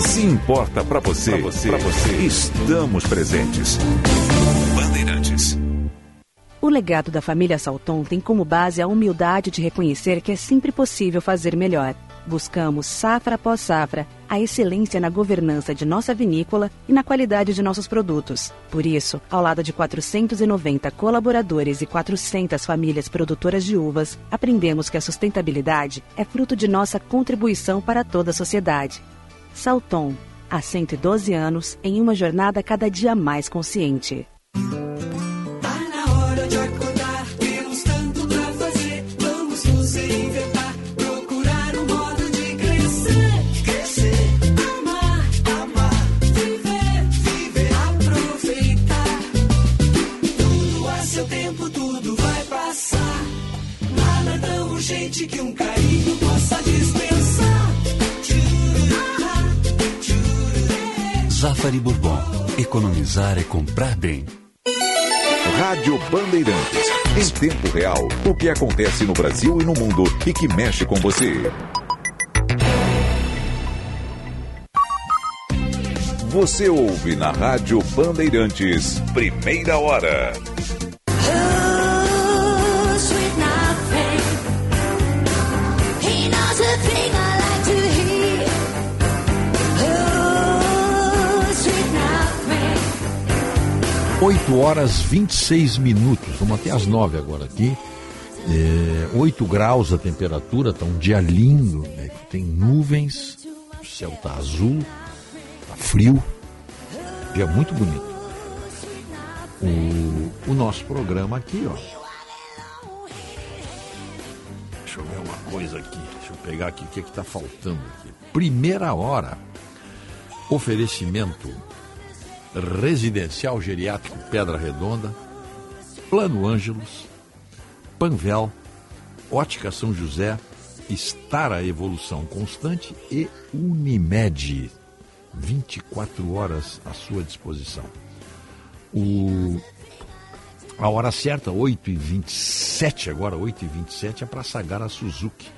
Se importa para você, pra você, pra você, estamos presentes. Bandeirantes. O legado da família Salton tem como base a humildade de reconhecer que é sempre possível fazer melhor. Buscamos, safra após safra, a excelência na governança de nossa vinícola e na qualidade de nossos produtos. Por isso, ao lado de 490 colaboradores e 400 famílias produtoras de uvas, aprendemos que a sustentabilidade é fruto de nossa contribuição para toda a sociedade. Salton, há 112 anos, em uma jornada cada dia mais consciente. Tá na hora de acordar, Zafari Bourbon. Economizar é comprar bem. Rádio Bandeirantes. Em tempo real, o que acontece no Brasil e no mundo e que mexe com você. Você ouve na Rádio Bandeirantes, primeira hora. 8 horas 26 minutos. Vamos até às 9 agora aqui. É, 8 graus a temperatura, tá um dia lindo. né? Tem nuvens, o céu tá azul, tá frio. Dia muito bonito. O, o nosso programa aqui, ó. Deixa eu ver uma coisa aqui. Deixa eu pegar aqui o que, é que tá faltando aqui. Primeira hora. Oferecimento Residencial Geriátrico Pedra Redonda, Plano Ângelos, Panvel, Ótica São José, Estar a Evolução Constante e Unimed. 24 horas à sua disposição. O, a hora certa, 8h27, agora 8h27, é para Sagara Suzuki.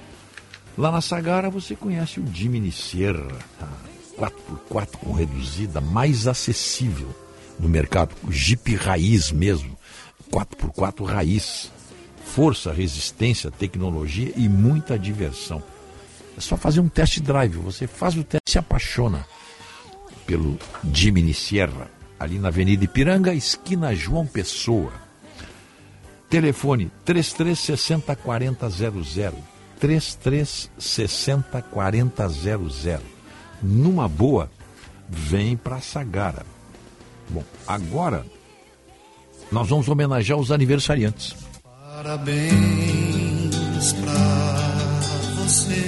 Lá na Sagara você conhece o Jimny Sierra, a 4x4 com reduzida, mais acessível no mercado. Jeep raiz mesmo, 4x4 raiz. força, resistência, tecnologia e muita diversão. É só fazer um test drive. Você faz o teste e se apaixona pelo Jimny Sierra, ali na Avenida Ipiranga, esquina João Pessoa. Telefone 3360 4000. 3360 4000. Numa boa, vem para Sagara. Bom, agora nós vamos homenagear os aniversariantes. Parabéns pra você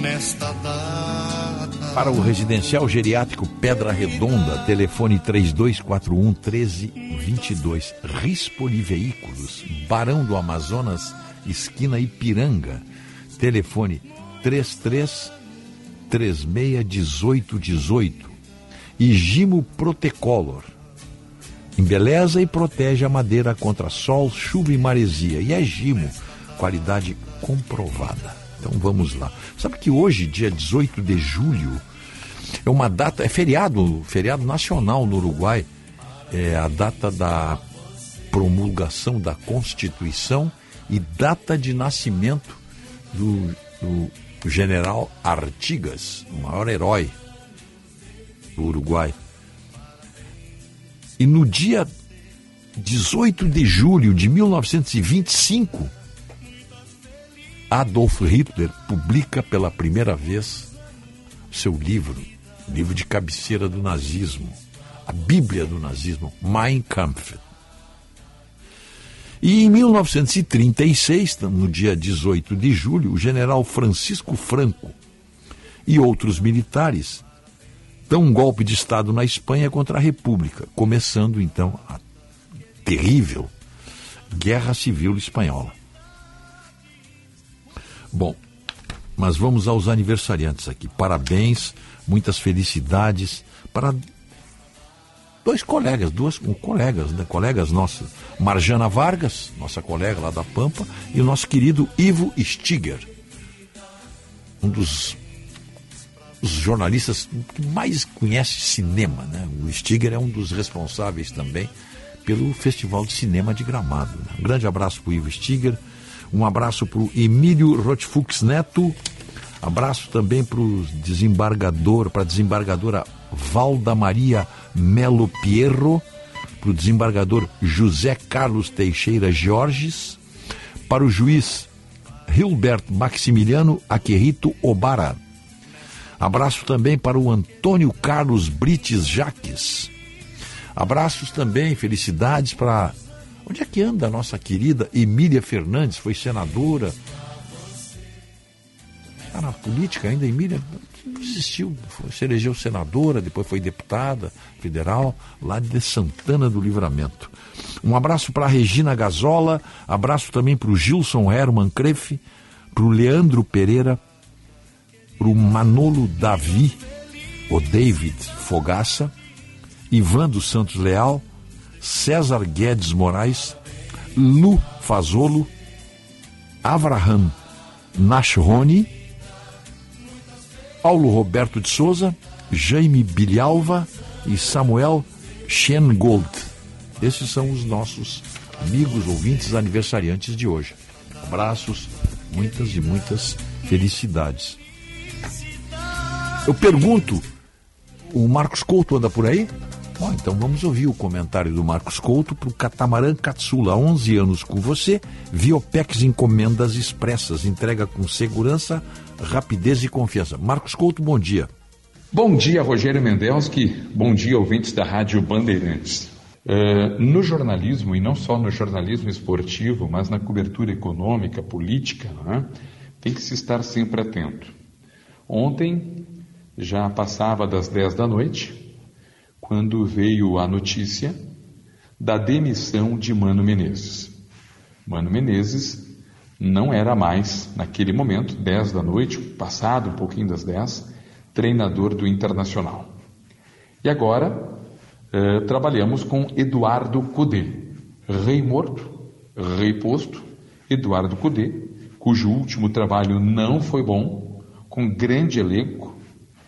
nesta data. Para o residencial geriátrico Pedra Redonda, telefone 3241 1322. Rispoli Veículos, Barão do Amazonas, esquina Ipiranga. Telefone 33 36 1818. E Gimo Protecolor. Embeleza e protege a madeira contra sol, chuva e maresia. E é Gimo, qualidade comprovada. Então vamos lá. Sabe que hoje, dia 18 de julho, é uma data, é feriado, feriado nacional no Uruguai. É a data da promulgação da Constituição e data de nascimento do, do general Artigas, o maior herói do Uruguai. E no dia 18 de julho de 1925, Adolf Hitler publica pela primeira vez seu livro, livro de cabeceira do nazismo, a Bíblia do nazismo, Mein Kampf. E em 1936, no dia 18 de julho, o general Francisco Franco e outros militares dão um golpe de Estado na Espanha contra a República, começando então a terrível Guerra Civil Espanhola. Bom, mas vamos aos aniversariantes aqui. Parabéns, muitas felicidades para dois colegas, duas colegas, né? colegas nossos. Marjana Vargas, nossa colega lá da Pampa, e o nosso querido Ivo Stiger, um dos os jornalistas que mais conhece cinema, né? O Stiger é um dos responsáveis também pelo Festival de Cinema de Gramado. Né? Um grande abraço para o Ivo Stiger, um abraço para o Emílio Rotfux Neto, abraço também para o desembargador, para a desembargadora Valda Maria Melo Pierro, para o desembargador José Carlos Teixeira Jorges, para o juiz Hilbert Maximiliano Aquerrito Obara. Abraço também para o Antônio Carlos Brites Jaques. Abraços também, felicidades para. Onde é que anda a nossa querida Emília Fernandes? Foi senadora. Está na política ainda, Emília? Desistiu, foi, se elegeu senadora, depois foi deputada federal, lá de Santana do Livramento. Um abraço para Regina Gazola, abraço também para o Gilson Herman Crefe, para o Leandro Pereira, para o Manolo Davi, o David Fogaça, Ivan dos Santos Leal, César Guedes Moraes, Lu Fazolo, Avraham Nashroni, Paulo Roberto de Souza, Jaime Bilhalva e Samuel Schengold. Esses são os nossos amigos ouvintes aniversariantes de hoje. Abraços, muitas e muitas felicidades. Eu pergunto, o Marcos Couto anda por aí? Bom, então vamos ouvir o comentário do Marcos Couto para o Catamarã Catsula, 11 anos com você, Viopex Encomendas Expressas, entrega com segurança, rapidez e confiança. Marcos Couto, bom dia. Bom dia, Rogério Mendelski. Bom dia, ouvintes da Rádio Bandeirantes. Uh, no jornalismo, e não só no jornalismo esportivo, mas na cobertura econômica, política, né, tem que se estar sempre atento. Ontem, já passava das 10 da noite, quando veio a notícia da demissão de Mano Menezes. Mano Menezes não era mais, naquele momento, 10 da noite, passado um pouquinho das 10, treinador do Internacional. E agora eh, trabalhamos com Eduardo Cudê, rei morto, rei posto, Eduardo Cudê, cujo último trabalho não foi bom, com grande elenco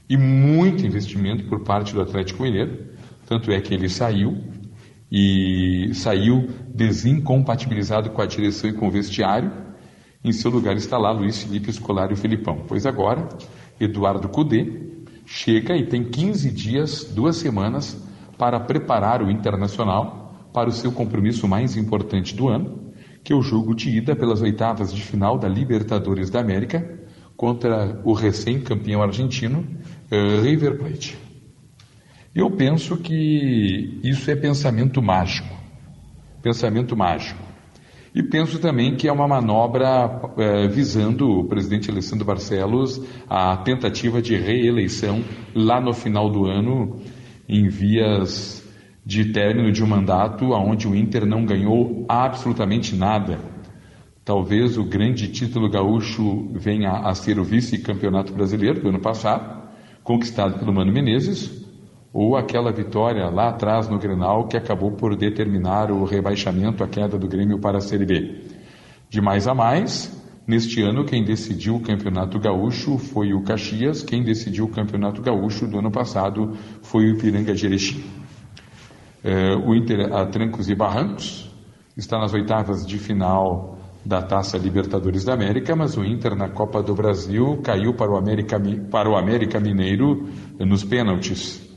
e muito investimento por parte do Atlético Mineiro, tanto é que ele saiu e saiu desincompatibilizado com a direção e com o vestiário. Em seu lugar está lá Luiz Felipe Escolar e o Filipão. Pois agora, Eduardo Cudê chega e tem 15 dias, duas semanas, para preparar o Internacional para o seu compromisso mais importante do ano, que é o jogo de ida pelas oitavas de final da Libertadores da América contra o recém-campeão argentino eh, River Plate. Eu penso que isso é pensamento mágico. Pensamento mágico. E penso também que é uma manobra eh, visando o presidente Alessandro Barcelos a tentativa de reeleição lá no final do ano, em vias de término de um mandato onde o Inter não ganhou absolutamente nada. Talvez o grande título gaúcho venha a ser o vice-campeonato brasileiro do ano passado, conquistado pelo Mano Menezes, ou aquela vitória lá atrás no Grenal que acabou por determinar o rebaixamento, a queda do Grêmio para a Série B. De mais a mais, neste ano quem decidiu o Campeonato Gaúcho foi o Caxias, quem decidiu o Campeonato Gaúcho do ano passado foi o Ipiranga de Erechim. É, o Inter a trancos e barrancos está nas oitavas de final da Taça Libertadores da América, mas o Inter na Copa do Brasil caiu para o América, para o América Mineiro nos pênaltis.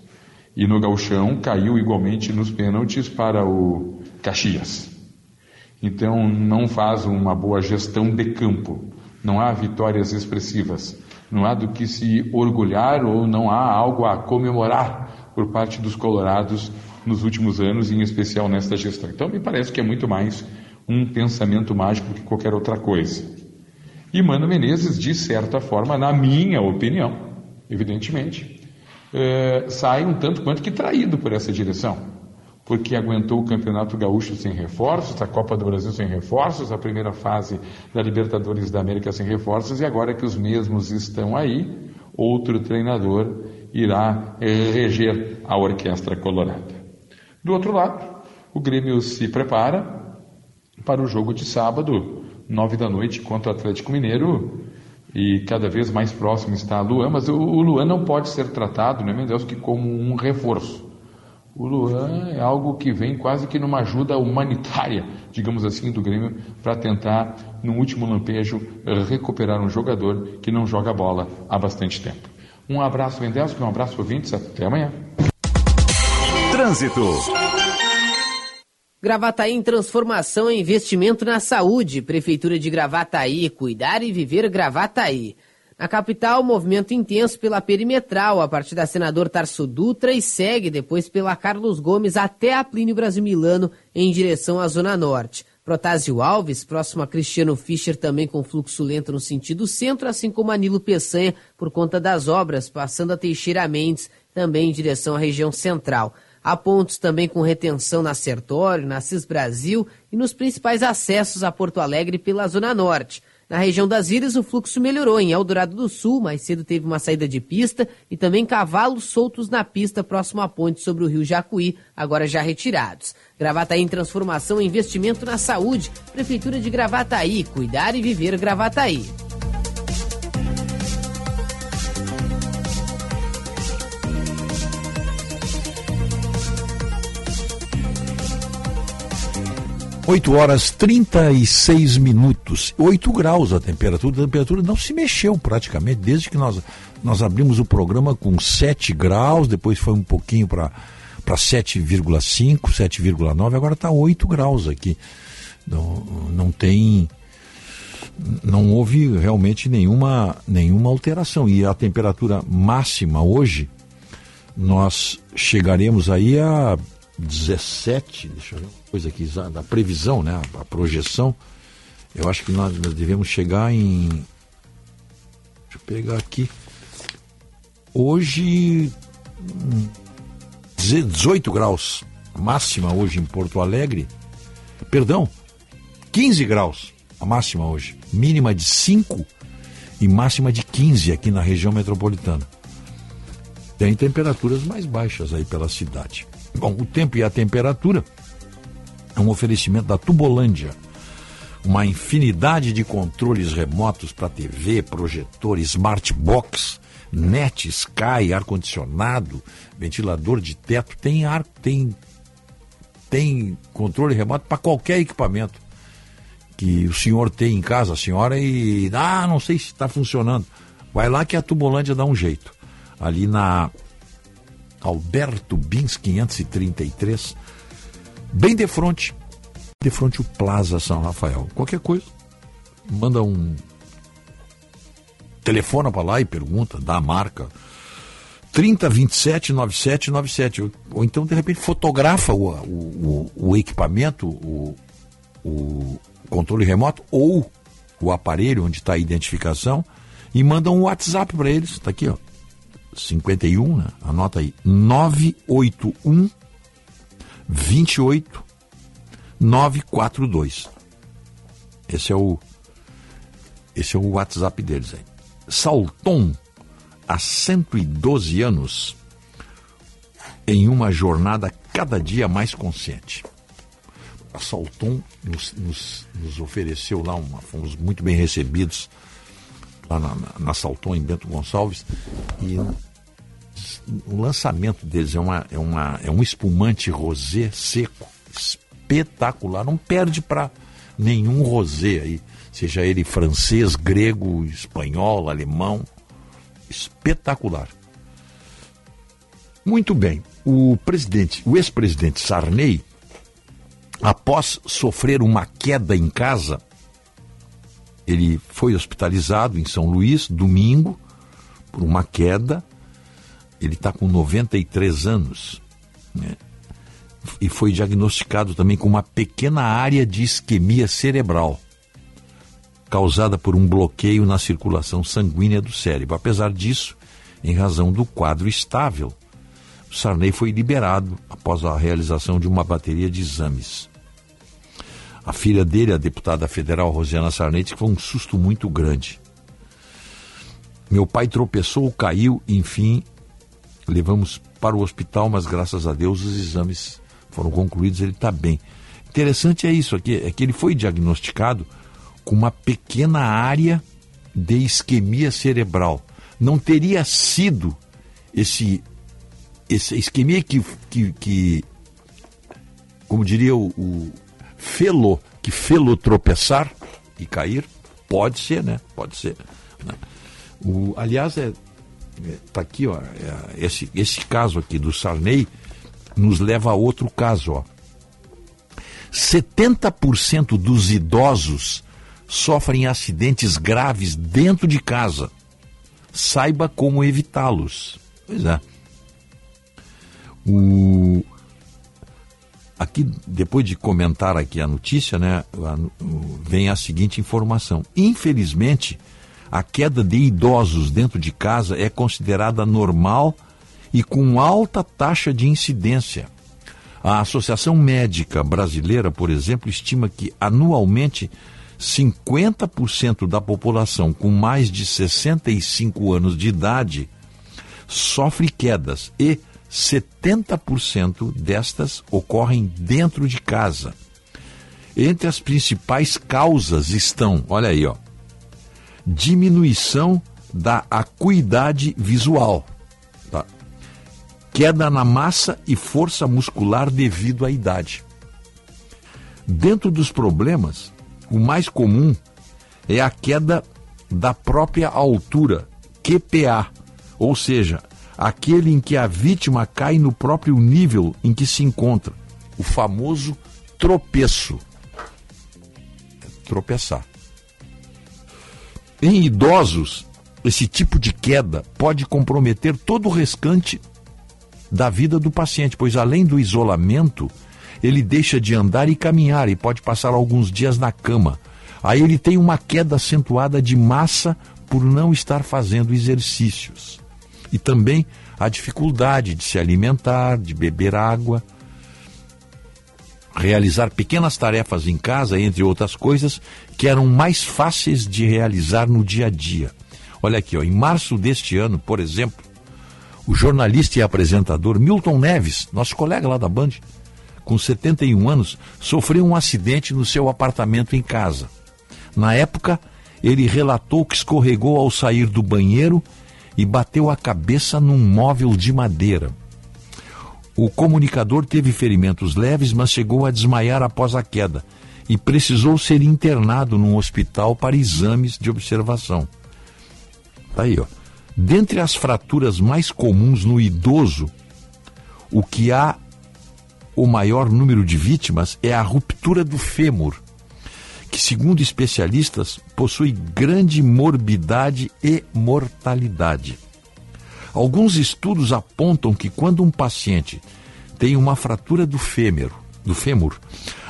E no Gauchão caiu igualmente nos pênaltis para o Caxias. Então não faz uma boa gestão de campo. Não há vitórias expressivas. Não há do que se orgulhar ou não há algo a comemorar por parte dos colorados nos últimos anos, em especial nesta gestão. Então, me parece que é muito mais um pensamento mágico que qualquer outra coisa. E Mano Menezes, de certa forma, na minha opinião, evidentemente, é, sai um tanto quanto que traído por essa direção. Porque aguentou o Campeonato Gaúcho sem reforços, a Copa do Brasil sem reforços, a primeira fase da Libertadores da América sem reforços, e agora que os mesmos estão aí, outro treinador irá é, reger a orquestra colorada. Do outro lado, o Grêmio se prepara para o jogo de sábado, nove da noite, contra o Atlético Mineiro. E cada vez mais próximo está a Luan, mas o, Luan não pode ser tratado, né, Deus, que como um reforço. O Luan é algo que vem quase que numa ajuda humanitária, digamos assim, do Grêmio, para tentar, no último lampejo, recuperar um jogador que não joga bola há bastante tempo. Um abraço, Mendelski, um abraço, ouvintes, até amanhã. Trânsito. Gravataí em transformação e investimento na saúde. Prefeitura de Gravataí, cuidar e viver Gravataí. Na capital, movimento intenso pela perimetral, a partir da senador Tarso Dutra e segue depois pela Carlos Gomes até a Plínio Brasil Milano, em direção à Zona Norte. Protásio Alves, próximo a Cristiano Fischer, também com fluxo lento no sentido centro, assim como Anilo Peçanha, por conta das obras, passando a Teixeira Mendes, também em direção à região central. Há pontos também com retenção na Sertório, na CIS Brasil e nos principais acessos a Porto Alegre pela Zona Norte. Na região das ilhas, o fluxo melhorou. Em Eldorado do Sul, mais cedo teve uma saída de pista e também cavalos soltos na pista próximo à ponte sobre o rio Jacuí, agora já retirados. Gravataí em transformação e investimento na saúde. Prefeitura de Gravataí, cuidar e viver Gravataí. 8 horas 36 minutos, 8 graus a temperatura. A temperatura não se mexeu praticamente desde que nós, nós abrimos o programa com 7 graus, depois foi um pouquinho para 7,5, 7,9, agora está 8 graus aqui. Não, não tem. Não houve realmente nenhuma, nenhuma alteração. E a temperatura máxima hoje, nós chegaremos aí a 17, deixa eu ver coisa aqui, da previsão, né, a projeção, eu acho que nós, nós devemos chegar em. Deixa eu pegar aqui. Hoje. 18 graus. Máxima hoje em Porto Alegre. Perdão, 15 graus. A máxima hoje. Mínima de 5 e máxima de 15 aqui na região metropolitana. Tem temperaturas mais baixas aí pela cidade. Bom, o tempo e a temperatura é um oferecimento da Tubolândia. Uma infinidade de controles remotos para TV, projetor, smart box, net, sky, ar-condicionado, ventilador de teto. Tem ar, tem tem controle remoto para qualquer equipamento que o senhor tem em casa, a senhora, e ah, não sei se está funcionando. Vai lá que a Tubolândia dá um jeito. Ali na Alberto Bins 533, bem de frente, de frente o Plaza São Rafael. Qualquer coisa, manda um telefona para lá e pergunta, dá a marca. 3027 9797. Ou, ou então, de repente, fotografa o, o, o, equipamento, o, o controle remoto ou o aparelho onde está a identificação e manda um WhatsApp para eles. Está aqui, ó. 51, né? Anota aí. 981 28 942. Esse é o esse é o WhatsApp deles aí. Salton, há 112 anos, em uma jornada cada dia mais consciente. A Salton nos, nos, nos ofereceu lá, uma, fomos muito bem recebidos lá na, na, na Salton, em Bento Gonçalves, e o lançamento deles é, uma, é, uma, é um espumante rosé seco, espetacular, não perde para nenhum rosé aí, seja ele francês, grego, espanhol, alemão, espetacular. Muito bem, o presidente, o ex-presidente Sarney, após sofrer uma queda em casa, ele foi hospitalizado em São Luís, domingo, por uma queda. Ele está com 93 anos. Né? E foi diagnosticado também com uma pequena área de isquemia cerebral, causada por um bloqueio na circulação sanguínea do cérebro. Apesar disso, em razão do quadro estável, Sarney foi liberado após a realização de uma bateria de exames. A filha dele, a deputada federal Rosiana Sarney, disse que foi um susto muito grande. Meu pai tropeçou, caiu, enfim, levamos para o hospital, mas graças a Deus os exames foram concluídos, ele está bem. Interessante é isso aqui, é que ele foi diagnosticado com uma pequena área de isquemia cerebral. Não teria sido esse, esse isquemia que, que, que como diria o, o felo, que felo tropeçar e cair, pode ser, né? Pode ser. Né? O, aliás, é, é, tá aqui, ó, é, esse, esse caso aqui do Sarney nos leva a outro caso, ó. 70% dos idosos sofrem acidentes graves dentro de casa. Saiba como evitá-los. Pois é. O, aqui, depois de comentar aqui a notícia, né, vem a seguinte informação. Infelizmente, a queda de idosos dentro de casa é considerada normal e com alta taxa de incidência. A Associação Médica Brasileira, por exemplo, estima que anualmente 50% da população com mais de 65 anos de idade sofre quedas e 70% destas ocorrem dentro de casa. Entre as principais causas estão, olha aí, ó, diminuição da acuidade visual, tá? queda na massa e força muscular devido à idade. Dentro dos problemas, o mais comum é a queda da própria altura, QPA, ou seja, aquele em que a vítima cai no próprio nível em que se encontra, o famoso tropeço. Tropeçar. Em idosos, esse tipo de queda pode comprometer todo o restante da vida do paciente, pois além do isolamento, ele deixa de andar e caminhar e pode passar alguns dias na cama. Aí ele tem uma queda acentuada de massa por não estar fazendo exercícios e também a dificuldade de se alimentar, de beber água, realizar pequenas tarefas em casa, entre outras coisas, que eram mais fáceis de realizar no dia a dia. Olha aqui, ó, em março deste ano, por exemplo, o jornalista e apresentador Milton Neves, nosso colega lá da Band, com 71 anos, sofreu um acidente no seu apartamento em casa. Na época, ele relatou que escorregou ao sair do banheiro e bateu a cabeça num móvel de madeira. O comunicador teve ferimentos leves, mas chegou a desmaiar após a queda e precisou ser internado num hospital para exames de observação. Tá aí, ó. Dentre as fraturas mais comuns no idoso, o que há o maior número de vítimas é a ruptura do fêmur, que, segundo especialistas, possui grande morbidade e mortalidade. Alguns estudos apontam que quando um paciente tem uma fratura do fêmur, do fêmur,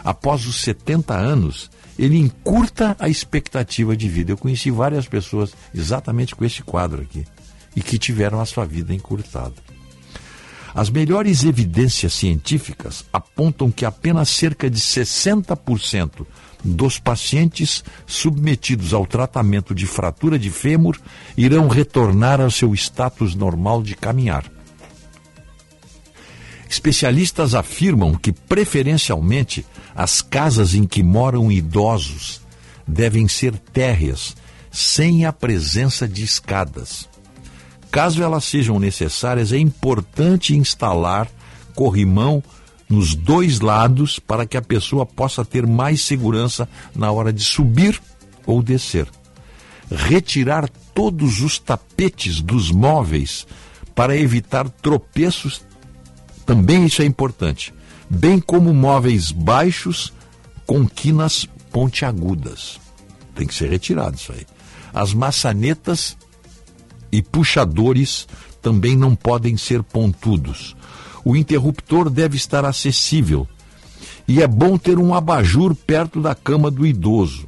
após os 70 anos, ele encurta a expectativa de vida. Eu conheci várias pessoas exatamente com esse quadro aqui e que tiveram a sua vida encurtada. As melhores evidências científicas apontam que apenas cerca de 60% dos pacientes submetidos ao tratamento de fratura de fêmur irão retornar ao seu status normal de caminhar. Especialistas afirmam que, preferencialmente, as casas em que moram idosos devem ser térreas, sem a presença de escadas. Caso elas sejam necessárias, é importante instalar corrimão nos dois lados para que a pessoa possa ter mais segurança na hora de subir ou descer. Retirar todos os tapetes dos móveis para evitar tropeços, também isso é importante, bem como móveis baixos com quinas pontiagudas. Tem que ser retirado isso aí. As maçanetas e puxadores também não podem ser pontudos o interruptor deve estar acessível. E é bom ter um abajur perto da cama do idoso.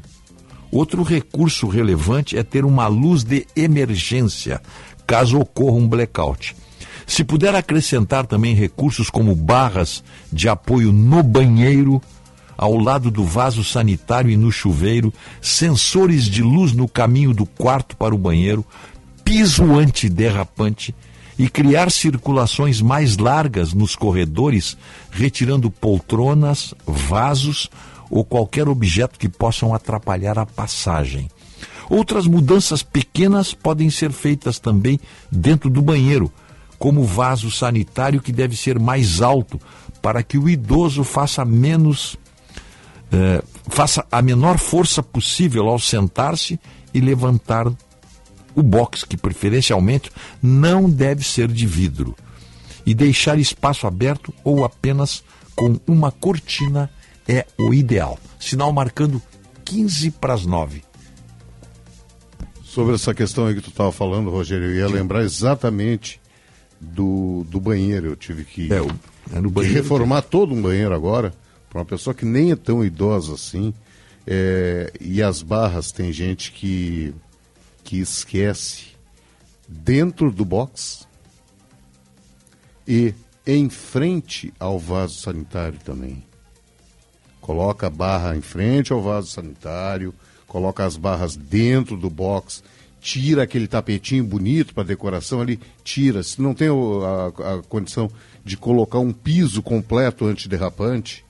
Outro recurso relevante é ter uma luz de emergência, caso ocorra um blackout. Se puder acrescentar também recursos como barras de apoio no banheiro, ao lado do vaso sanitário e no chuveiro, sensores de luz no caminho do quarto para o banheiro, piso antiderrapante e criar circulações mais largas nos corredores, retirando poltronas, vasos ou qualquer objeto que possam atrapalhar a passagem. Outras mudanças pequenas podem ser feitas também dentro do banheiro, como o vaso sanitário que deve ser mais alto para que o idoso faça menos eh, faça a menor força possível ao sentar-se e levantar o box, que preferencialmente não deve ser de vidro, e deixar espaço aberto ou apenas com uma cortina é o ideal. Sinal marcando 15 para as 9. Sobre essa questão aí que tu estava falando, Rogério, eu ia lembrar exatamente do, do banheiro. Eu tive que, é, o, é no banheiro reformar que... todo um banheiro agora, para uma pessoa que nem é tão idosa assim. É, e as barras, tem gente que que esquece dentro do box e em frente ao vaso sanitário também. Coloca a barra em frente ao vaso sanitário, coloca as barras dentro do box, tira aquele tapetinho bonito para decoração ali, tira. Se não tem a, a, condição de colocar um piso completo antiderrapante,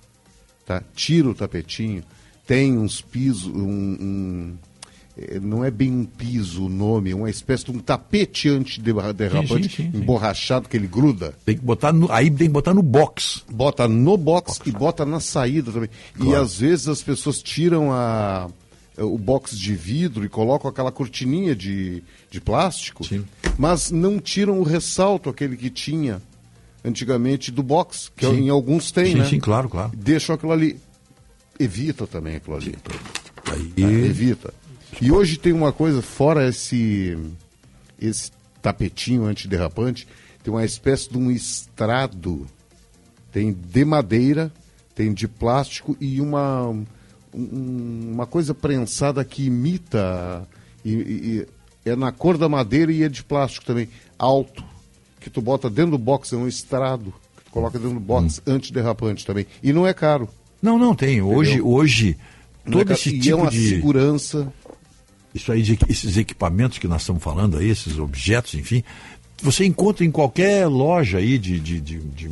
tá? tira o tapetinho. Tem uns pisos, um, não é bem um piso o nome, é uma espécie de um tapete antiderrapante emborrachado que ele gruda. Tem que botar no, aí tem que botar no box. Bota no box, box. e bota na saída também. Claro. E às vezes as pessoas tiram a, o box de vidro e colocam aquela cortininha de, de plástico, mas não tiram o ressalto, aquele que tinha antigamente do box, que em alguns tem, sim, né? Sim, claro, claro. Deixam aquilo ali. Evita também aquilo ali. Aí... É, evita. E hoje tem uma coisa, fora esse, esse tapetinho antiderrapante, tem uma espécie de um estrado. Tem de madeira, tem de plástico e uma, um, uma coisa prensada que imita. E, e, é na cor da madeira e é de plástico também, alto. Que tu bota dentro do box, é um estrado. Que tu coloca dentro do box, hum. antiderrapante também. E não é caro. Não, não tem. Hoje, Entendeu? hoje todo é esse e tipo é uma de segurança isso aí, esses equipamentos que nós estamos falando aí, esses objetos, enfim, você encontra em qualquer loja aí de, de, de, de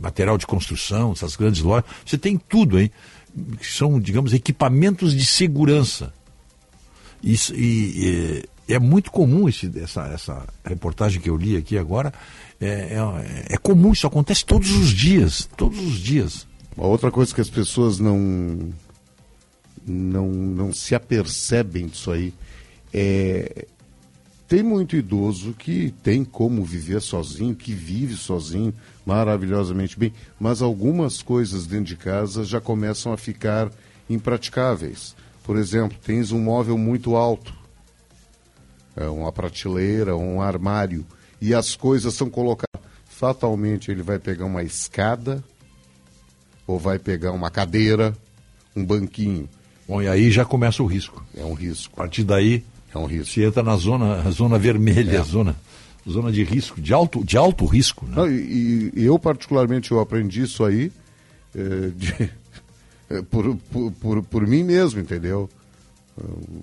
material de construção, essas grandes lojas, você tem tudo aí, que são, digamos, equipamentos de segurança. Isso, e, é muito comum esse, essa, essa reportagem que eu li aqui agora. É, é, é comum, isso acontece todos os dias. Todos os dias. Outra coisa que as pessoas não, não, não se apercebem disso aí é. Tem muito idoso que tem como viver sozinho, que vive sozinho maravilhosamente bem, mas algumas coisas dentro de casa já começam a ficar impraticáveis. Por exemplo, tens um móvel muito alto, é uma prateleira, um armário, e as coisas são colocadas. Fatalmente ele vai pegar uma escada, ou vai pegar uma cadeira, um banquinho. Bom, e aí já começa o risco. É um risco. A partir daí, é um risco. se entra na zona, zona vermelha, É. zona, zona de risco, de alto, de alto risco. Né? Não, e, e eu, particularmente, eu aprendi isso aí eh, de- eh, por, por, por, por mim mesmo, entendeu? Eu-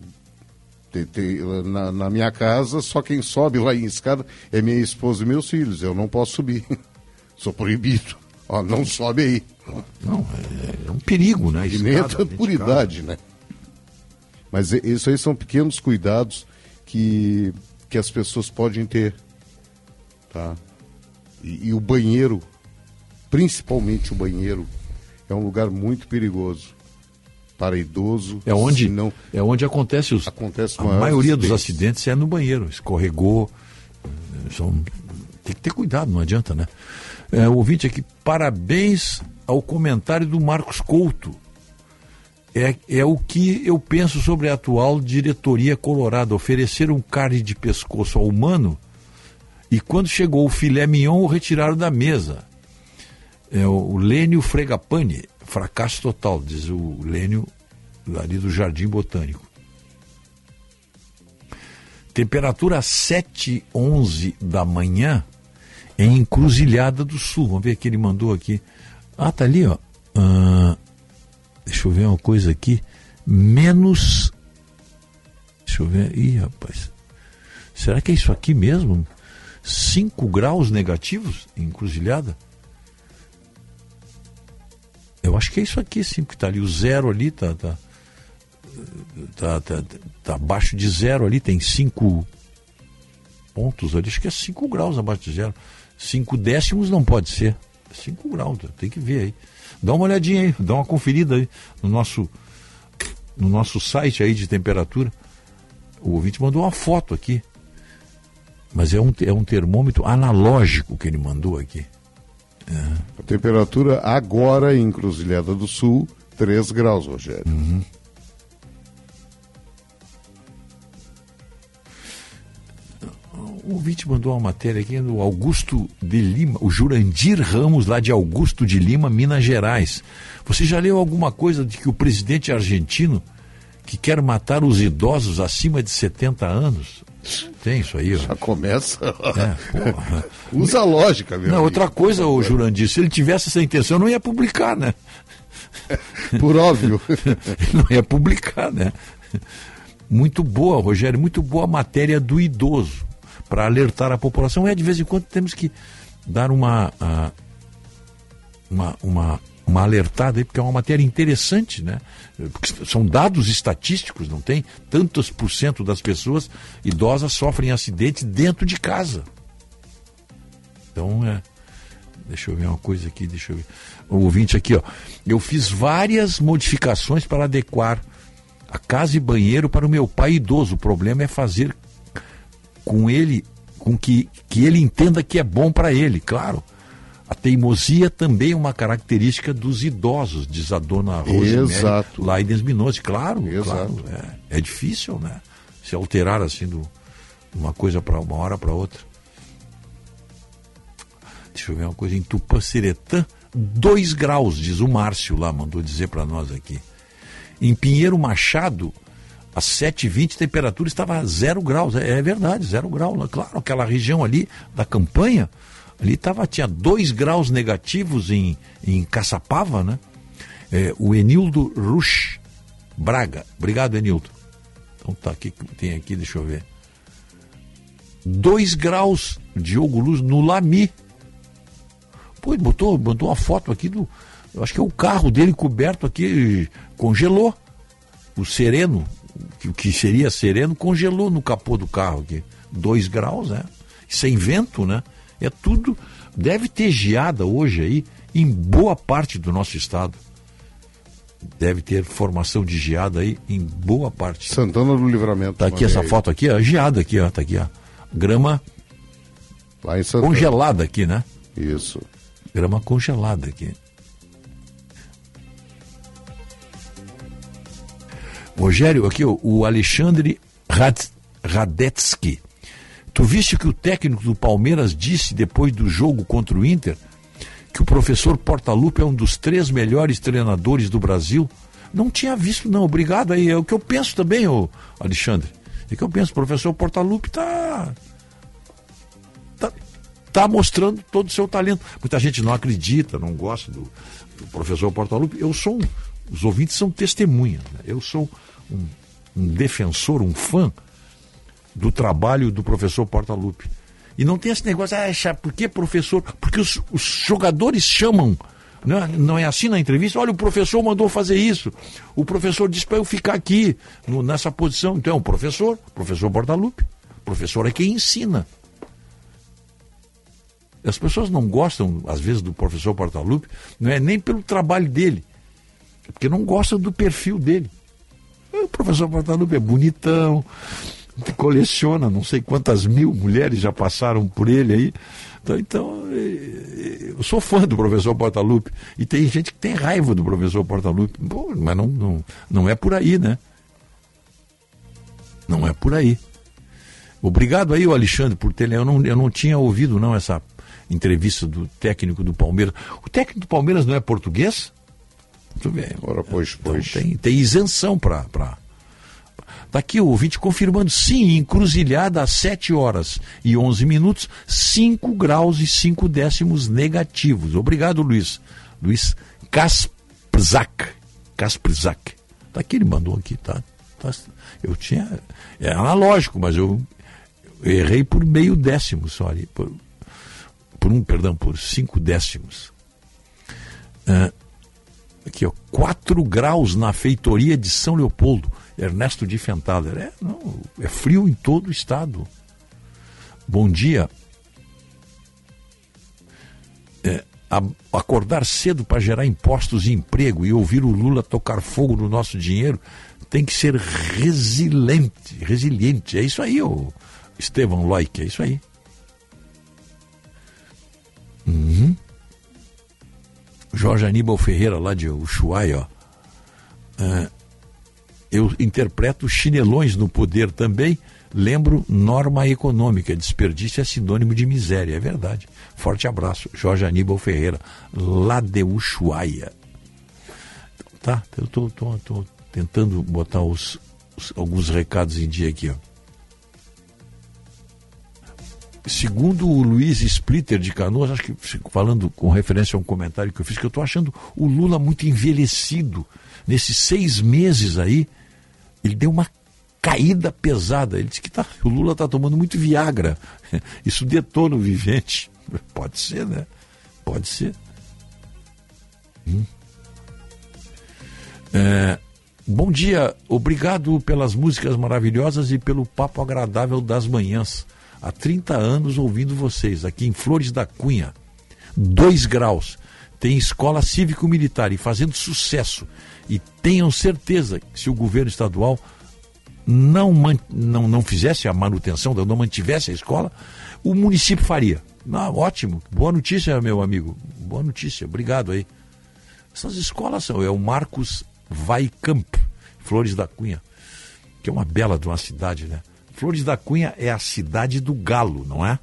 te- te- na, na minha casa, só quem sobe lá em escada é minha esposa e meus filhos. Eu não posso subir. Sou proibido. Ó, não sobe aí. Não, é, um perigo, né? E nem é dentro por idade, né? Mas isso aí são pequenos cuidados que, que as pessoas podem ter. Tá? E, e o banheiro, principalmente o banheiro, é um lugar muito perigoso para idoso. É onde, não é onde acontece os. acontece A maioria dos acidentes. acidentes é no banheiro, escorregou. eh, São, tem que ter cuidado, não adianta, né? É, ouvinte aqui, parabéns ao comentário do Marcos Couto. É, é o que eu penso sobre a atual diretoria colorada. Ofereceram carne de pescoço ao humano e quando chegou o filé mignon, o retiraram da mesa. É o Lênio Fregapane, fracasso total, diz o Lênio ali do Jardim Botânico. Temperatura 7, 11 da manhã em Encruzilhada do Sul. Vamos ver o que ele mandou aqui. Ah, tá ali, ó. Ah, deixa eu ver uma coisa aqui. Menos. Deixa eu ver. Ih, rapaz. Será que é isso aqui mesmo? 5 graus negativos em Encruzilhada? Eu acho que é isso aqui, sim, que tá ali. O zero ali tá. tá tá, tá, tá abaixo de zero ali, tem cinco pontos ali, acho que é 5 graus abaixo de zero. 5 décimos não pode ser. 5 graus, tem que ver aí. Dá uma olhadinha aí, dá uma conferida aí no nosso, no nosso site aí de temperatura. O ouvinte mandou uma foto aqui. Mas é um, é um termômetro analógico que ele mandou aqui. A temperatura agora em Encruzilhada do Sul, 3 graus, Rogério. O ouvinte mandou uma matéria aqui do Augusto de Lima, o Jurandir Ramos, lá de Augusto de Lima, Minas Gerais. Você já leu alguma coisa de que o presidente argentino que quer matar os idosos acima de 70 anos? Tem isso aí, ó. Já começa. É. Usa a lógica, meu. Não, amigo. outra coisa, o Jurandir, se ele tivesse essa intenção, não ia publicar, né? Por óbvio. Não ia publicar, né? Muito boa, Rogério, muito boa a matéria do idoso para alertar a população. É, de vez em quando temos que dar uma, uma, uma, uma alertada aí, porque é uma matéria interessante, né? Porque são dados estatísticos, não tem? Tantos por cento das pessoas idosas sofrem acidentes dentro de casa. Então, é. Deixa eu ver uma coisa aqui, deixa eu ver. O ouvinte aqui, ó. Eu fiz várias modificações para adequar a casa e banheiro para o meu pai idoso. O problema é fazer com ele, com que, que ele entenda que é bom para ele, claro. A teimosia também é uma característica dos idosos, diz a dona Rosemary. Laidens Minozzi. Claro, Exato. claro. É, é difícil, né? Se alterar assim de uma coisa para uma hora para outra. Deixa eu ver uma coisa. Em Tupanciretã, 2 graus, diz o Márcio lá, mandou dizer para nós aqui. Em Pinheiro Machado, às 7h20, a temperatura estava a 0 graus. É, é verdade, 0 graus. lá. Claro, aquela região ali da campanha, ali tava, tinha 2 graus negativos em, em Caçapava, né? É, o Enildo Rush Braga. Obrigado, Enildo. Então tá aqui, tem aqui, deixa eu ver. 2 graus, Diogo Luz, no Lami. Pô, botou, botou uma foto aqui do. Eu acho que é o carro dele coberto aqui, congelou. O sereno, o que seria sereno congelou no capô do carro aqui. Dois graus, né? Sem vento, né? É tudo. Deve ter geada hoje aí em boa parte do nosso estado. Deve ter formação de geada aí em boa parte. Santana do Livramento. Tá aqui essa aí. foto aqui, ó, geada aqui, ó, tá aqui, ó. Grama congelada aqui, né? Isso. Grama congelada aqui. Rogério, aqui ó, o Alexandre Rad- Radetsky. Tu viste que o técnico do Palmeiras disse depois do jogo contra o Inter que o professor Portaluppi é um dos três melhores treinadores do Brasil? Não tinha visto, não. Obrigado aí. É o que eu penso também, ô Alexandre. É o que eu penso. O professor Portaluppi tá está mostrando todo o seu talento. Muita gente não acredita, não gosta do, do professor Portaluppi. Eu sou um, os ouvintes são testemunhas. né? Eu sou um, um defensor, um fã do trabalho do professor Portaluppi. E não tem esse negócio, ah, por que professor? Porque os, os jogadores chamam. Não é, não é assim na entrevista? Olha, o professor mandou fazer isso. O professor disse para eu ficar aqui, no- nessa posição. Então é um professor, professor Portaluppi. Professor é quem ensina. As pessoas não gostam, às vezes, do professor Portaluppi, não é nem pelo trabalho dele, porque não gostam do perfil dele. O professor Portaluppi é bonitão, coleciona não sei quantas mil mulheres já passaram por ele aí. Então, então, eh, eu sou fã do professor Portaluppi. E tem gente que tem raiva do professor Portaluppi. Pô, mas não, não, não é por aí, né? Não é por aí. Obrigado aí, Alexandre, por ter. Eu não, eu não tinha ouvido, não, essa entrevista do técnico do Palmeiras. O técnico do Palmeiras não é português? Muito bem. Ora, pois, pois. Então, tem, tem isenção para. Pra... Tá aqui o ouvinte confirmando, sim, encruzilhada às 7 horas e 11 minutos, 5 graus e 5 décimos negativos. Obrigado, Luiz. Luiz Kasprzak. Kasprzak. Tá aqui, ele mandou aqui, tá? tá eu tinha. É analógico, mas eu, eu errei por meio décimo só ali. Por, por um, perdão, por cinco décimos. Ah, aqui, ó, 4 graus na feitoria de São Leopoldo. Ernesto de Fentaler. É, não, é frio em todo o estado. Bom dia. É, a- acordar cedo para gerar impostos e emprego e ouvir o Lula tocar fogo no nosso dinheiro tem que ser resiliente. Resiliente. É isso aí, ô Estevão Loic. É isso aí. Uhum. Jorge Aníbal Ferreira, lá de Ushuaia, ó. Ah, eu interpreto chinelões no poder também. Lembro norma econômica. Desperdício é sinônimo de miséria. É verdade. Forte abraço. Jorge Aníbal Ferreira, lá de Ushuaia. Tá, eu tô, tô, tô tentando botar os, os- alguns recados em dia aqui, ó. Segundo o Luiz Splitter de Canoas, acho que falando com referência a um comentário que eu fiz, que eu estou achando o Lula muito envelhecido. Nesses seis meses aí, ele deu uma caída pesada. Ele disse que tá, o Lula está tomando muito Viagra. Isso detona o vivente. Pode ser, né? Pode ser. Hum. É, bom dia, obrigado pelas músicas maravilhosas e pelo papo agradável das manhãs. Há 30 anos ouvindo vocês, aqui em Flores da Cunha. 2 graus. Tem escola cívico-militar e fazendo sucesso. E tenham certeza que se o governo estadual não, não, não fizesse a manutenção, não mantivesse a escola, o município faria. Ah, ótimo, boa notícia, meu amigo. Boa notícia, obrigado aí. Essas escolas são, é o Marcos Vaicamp, Flores da Cunha, que é uma bela de uma cidade, né? Flores da Cunha é a cidade do galo, não é?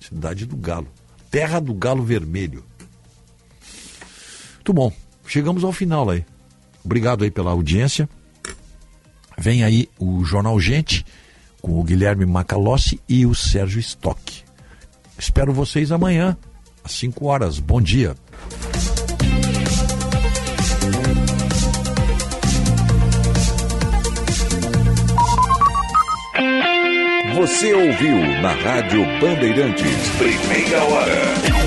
Cidade do galo. Terra do galo vermelho. Muito bom. Chegamos ao final aí. Obrigado aí pela audiência. Vem aí o Jornal Gente com o Guilherme Macalossi e o Sérgio Stock. Espero vocês amanhã, às 5 horas. Bom dia. Você ouviu na Rádio Bandeirantes. Primeira hora.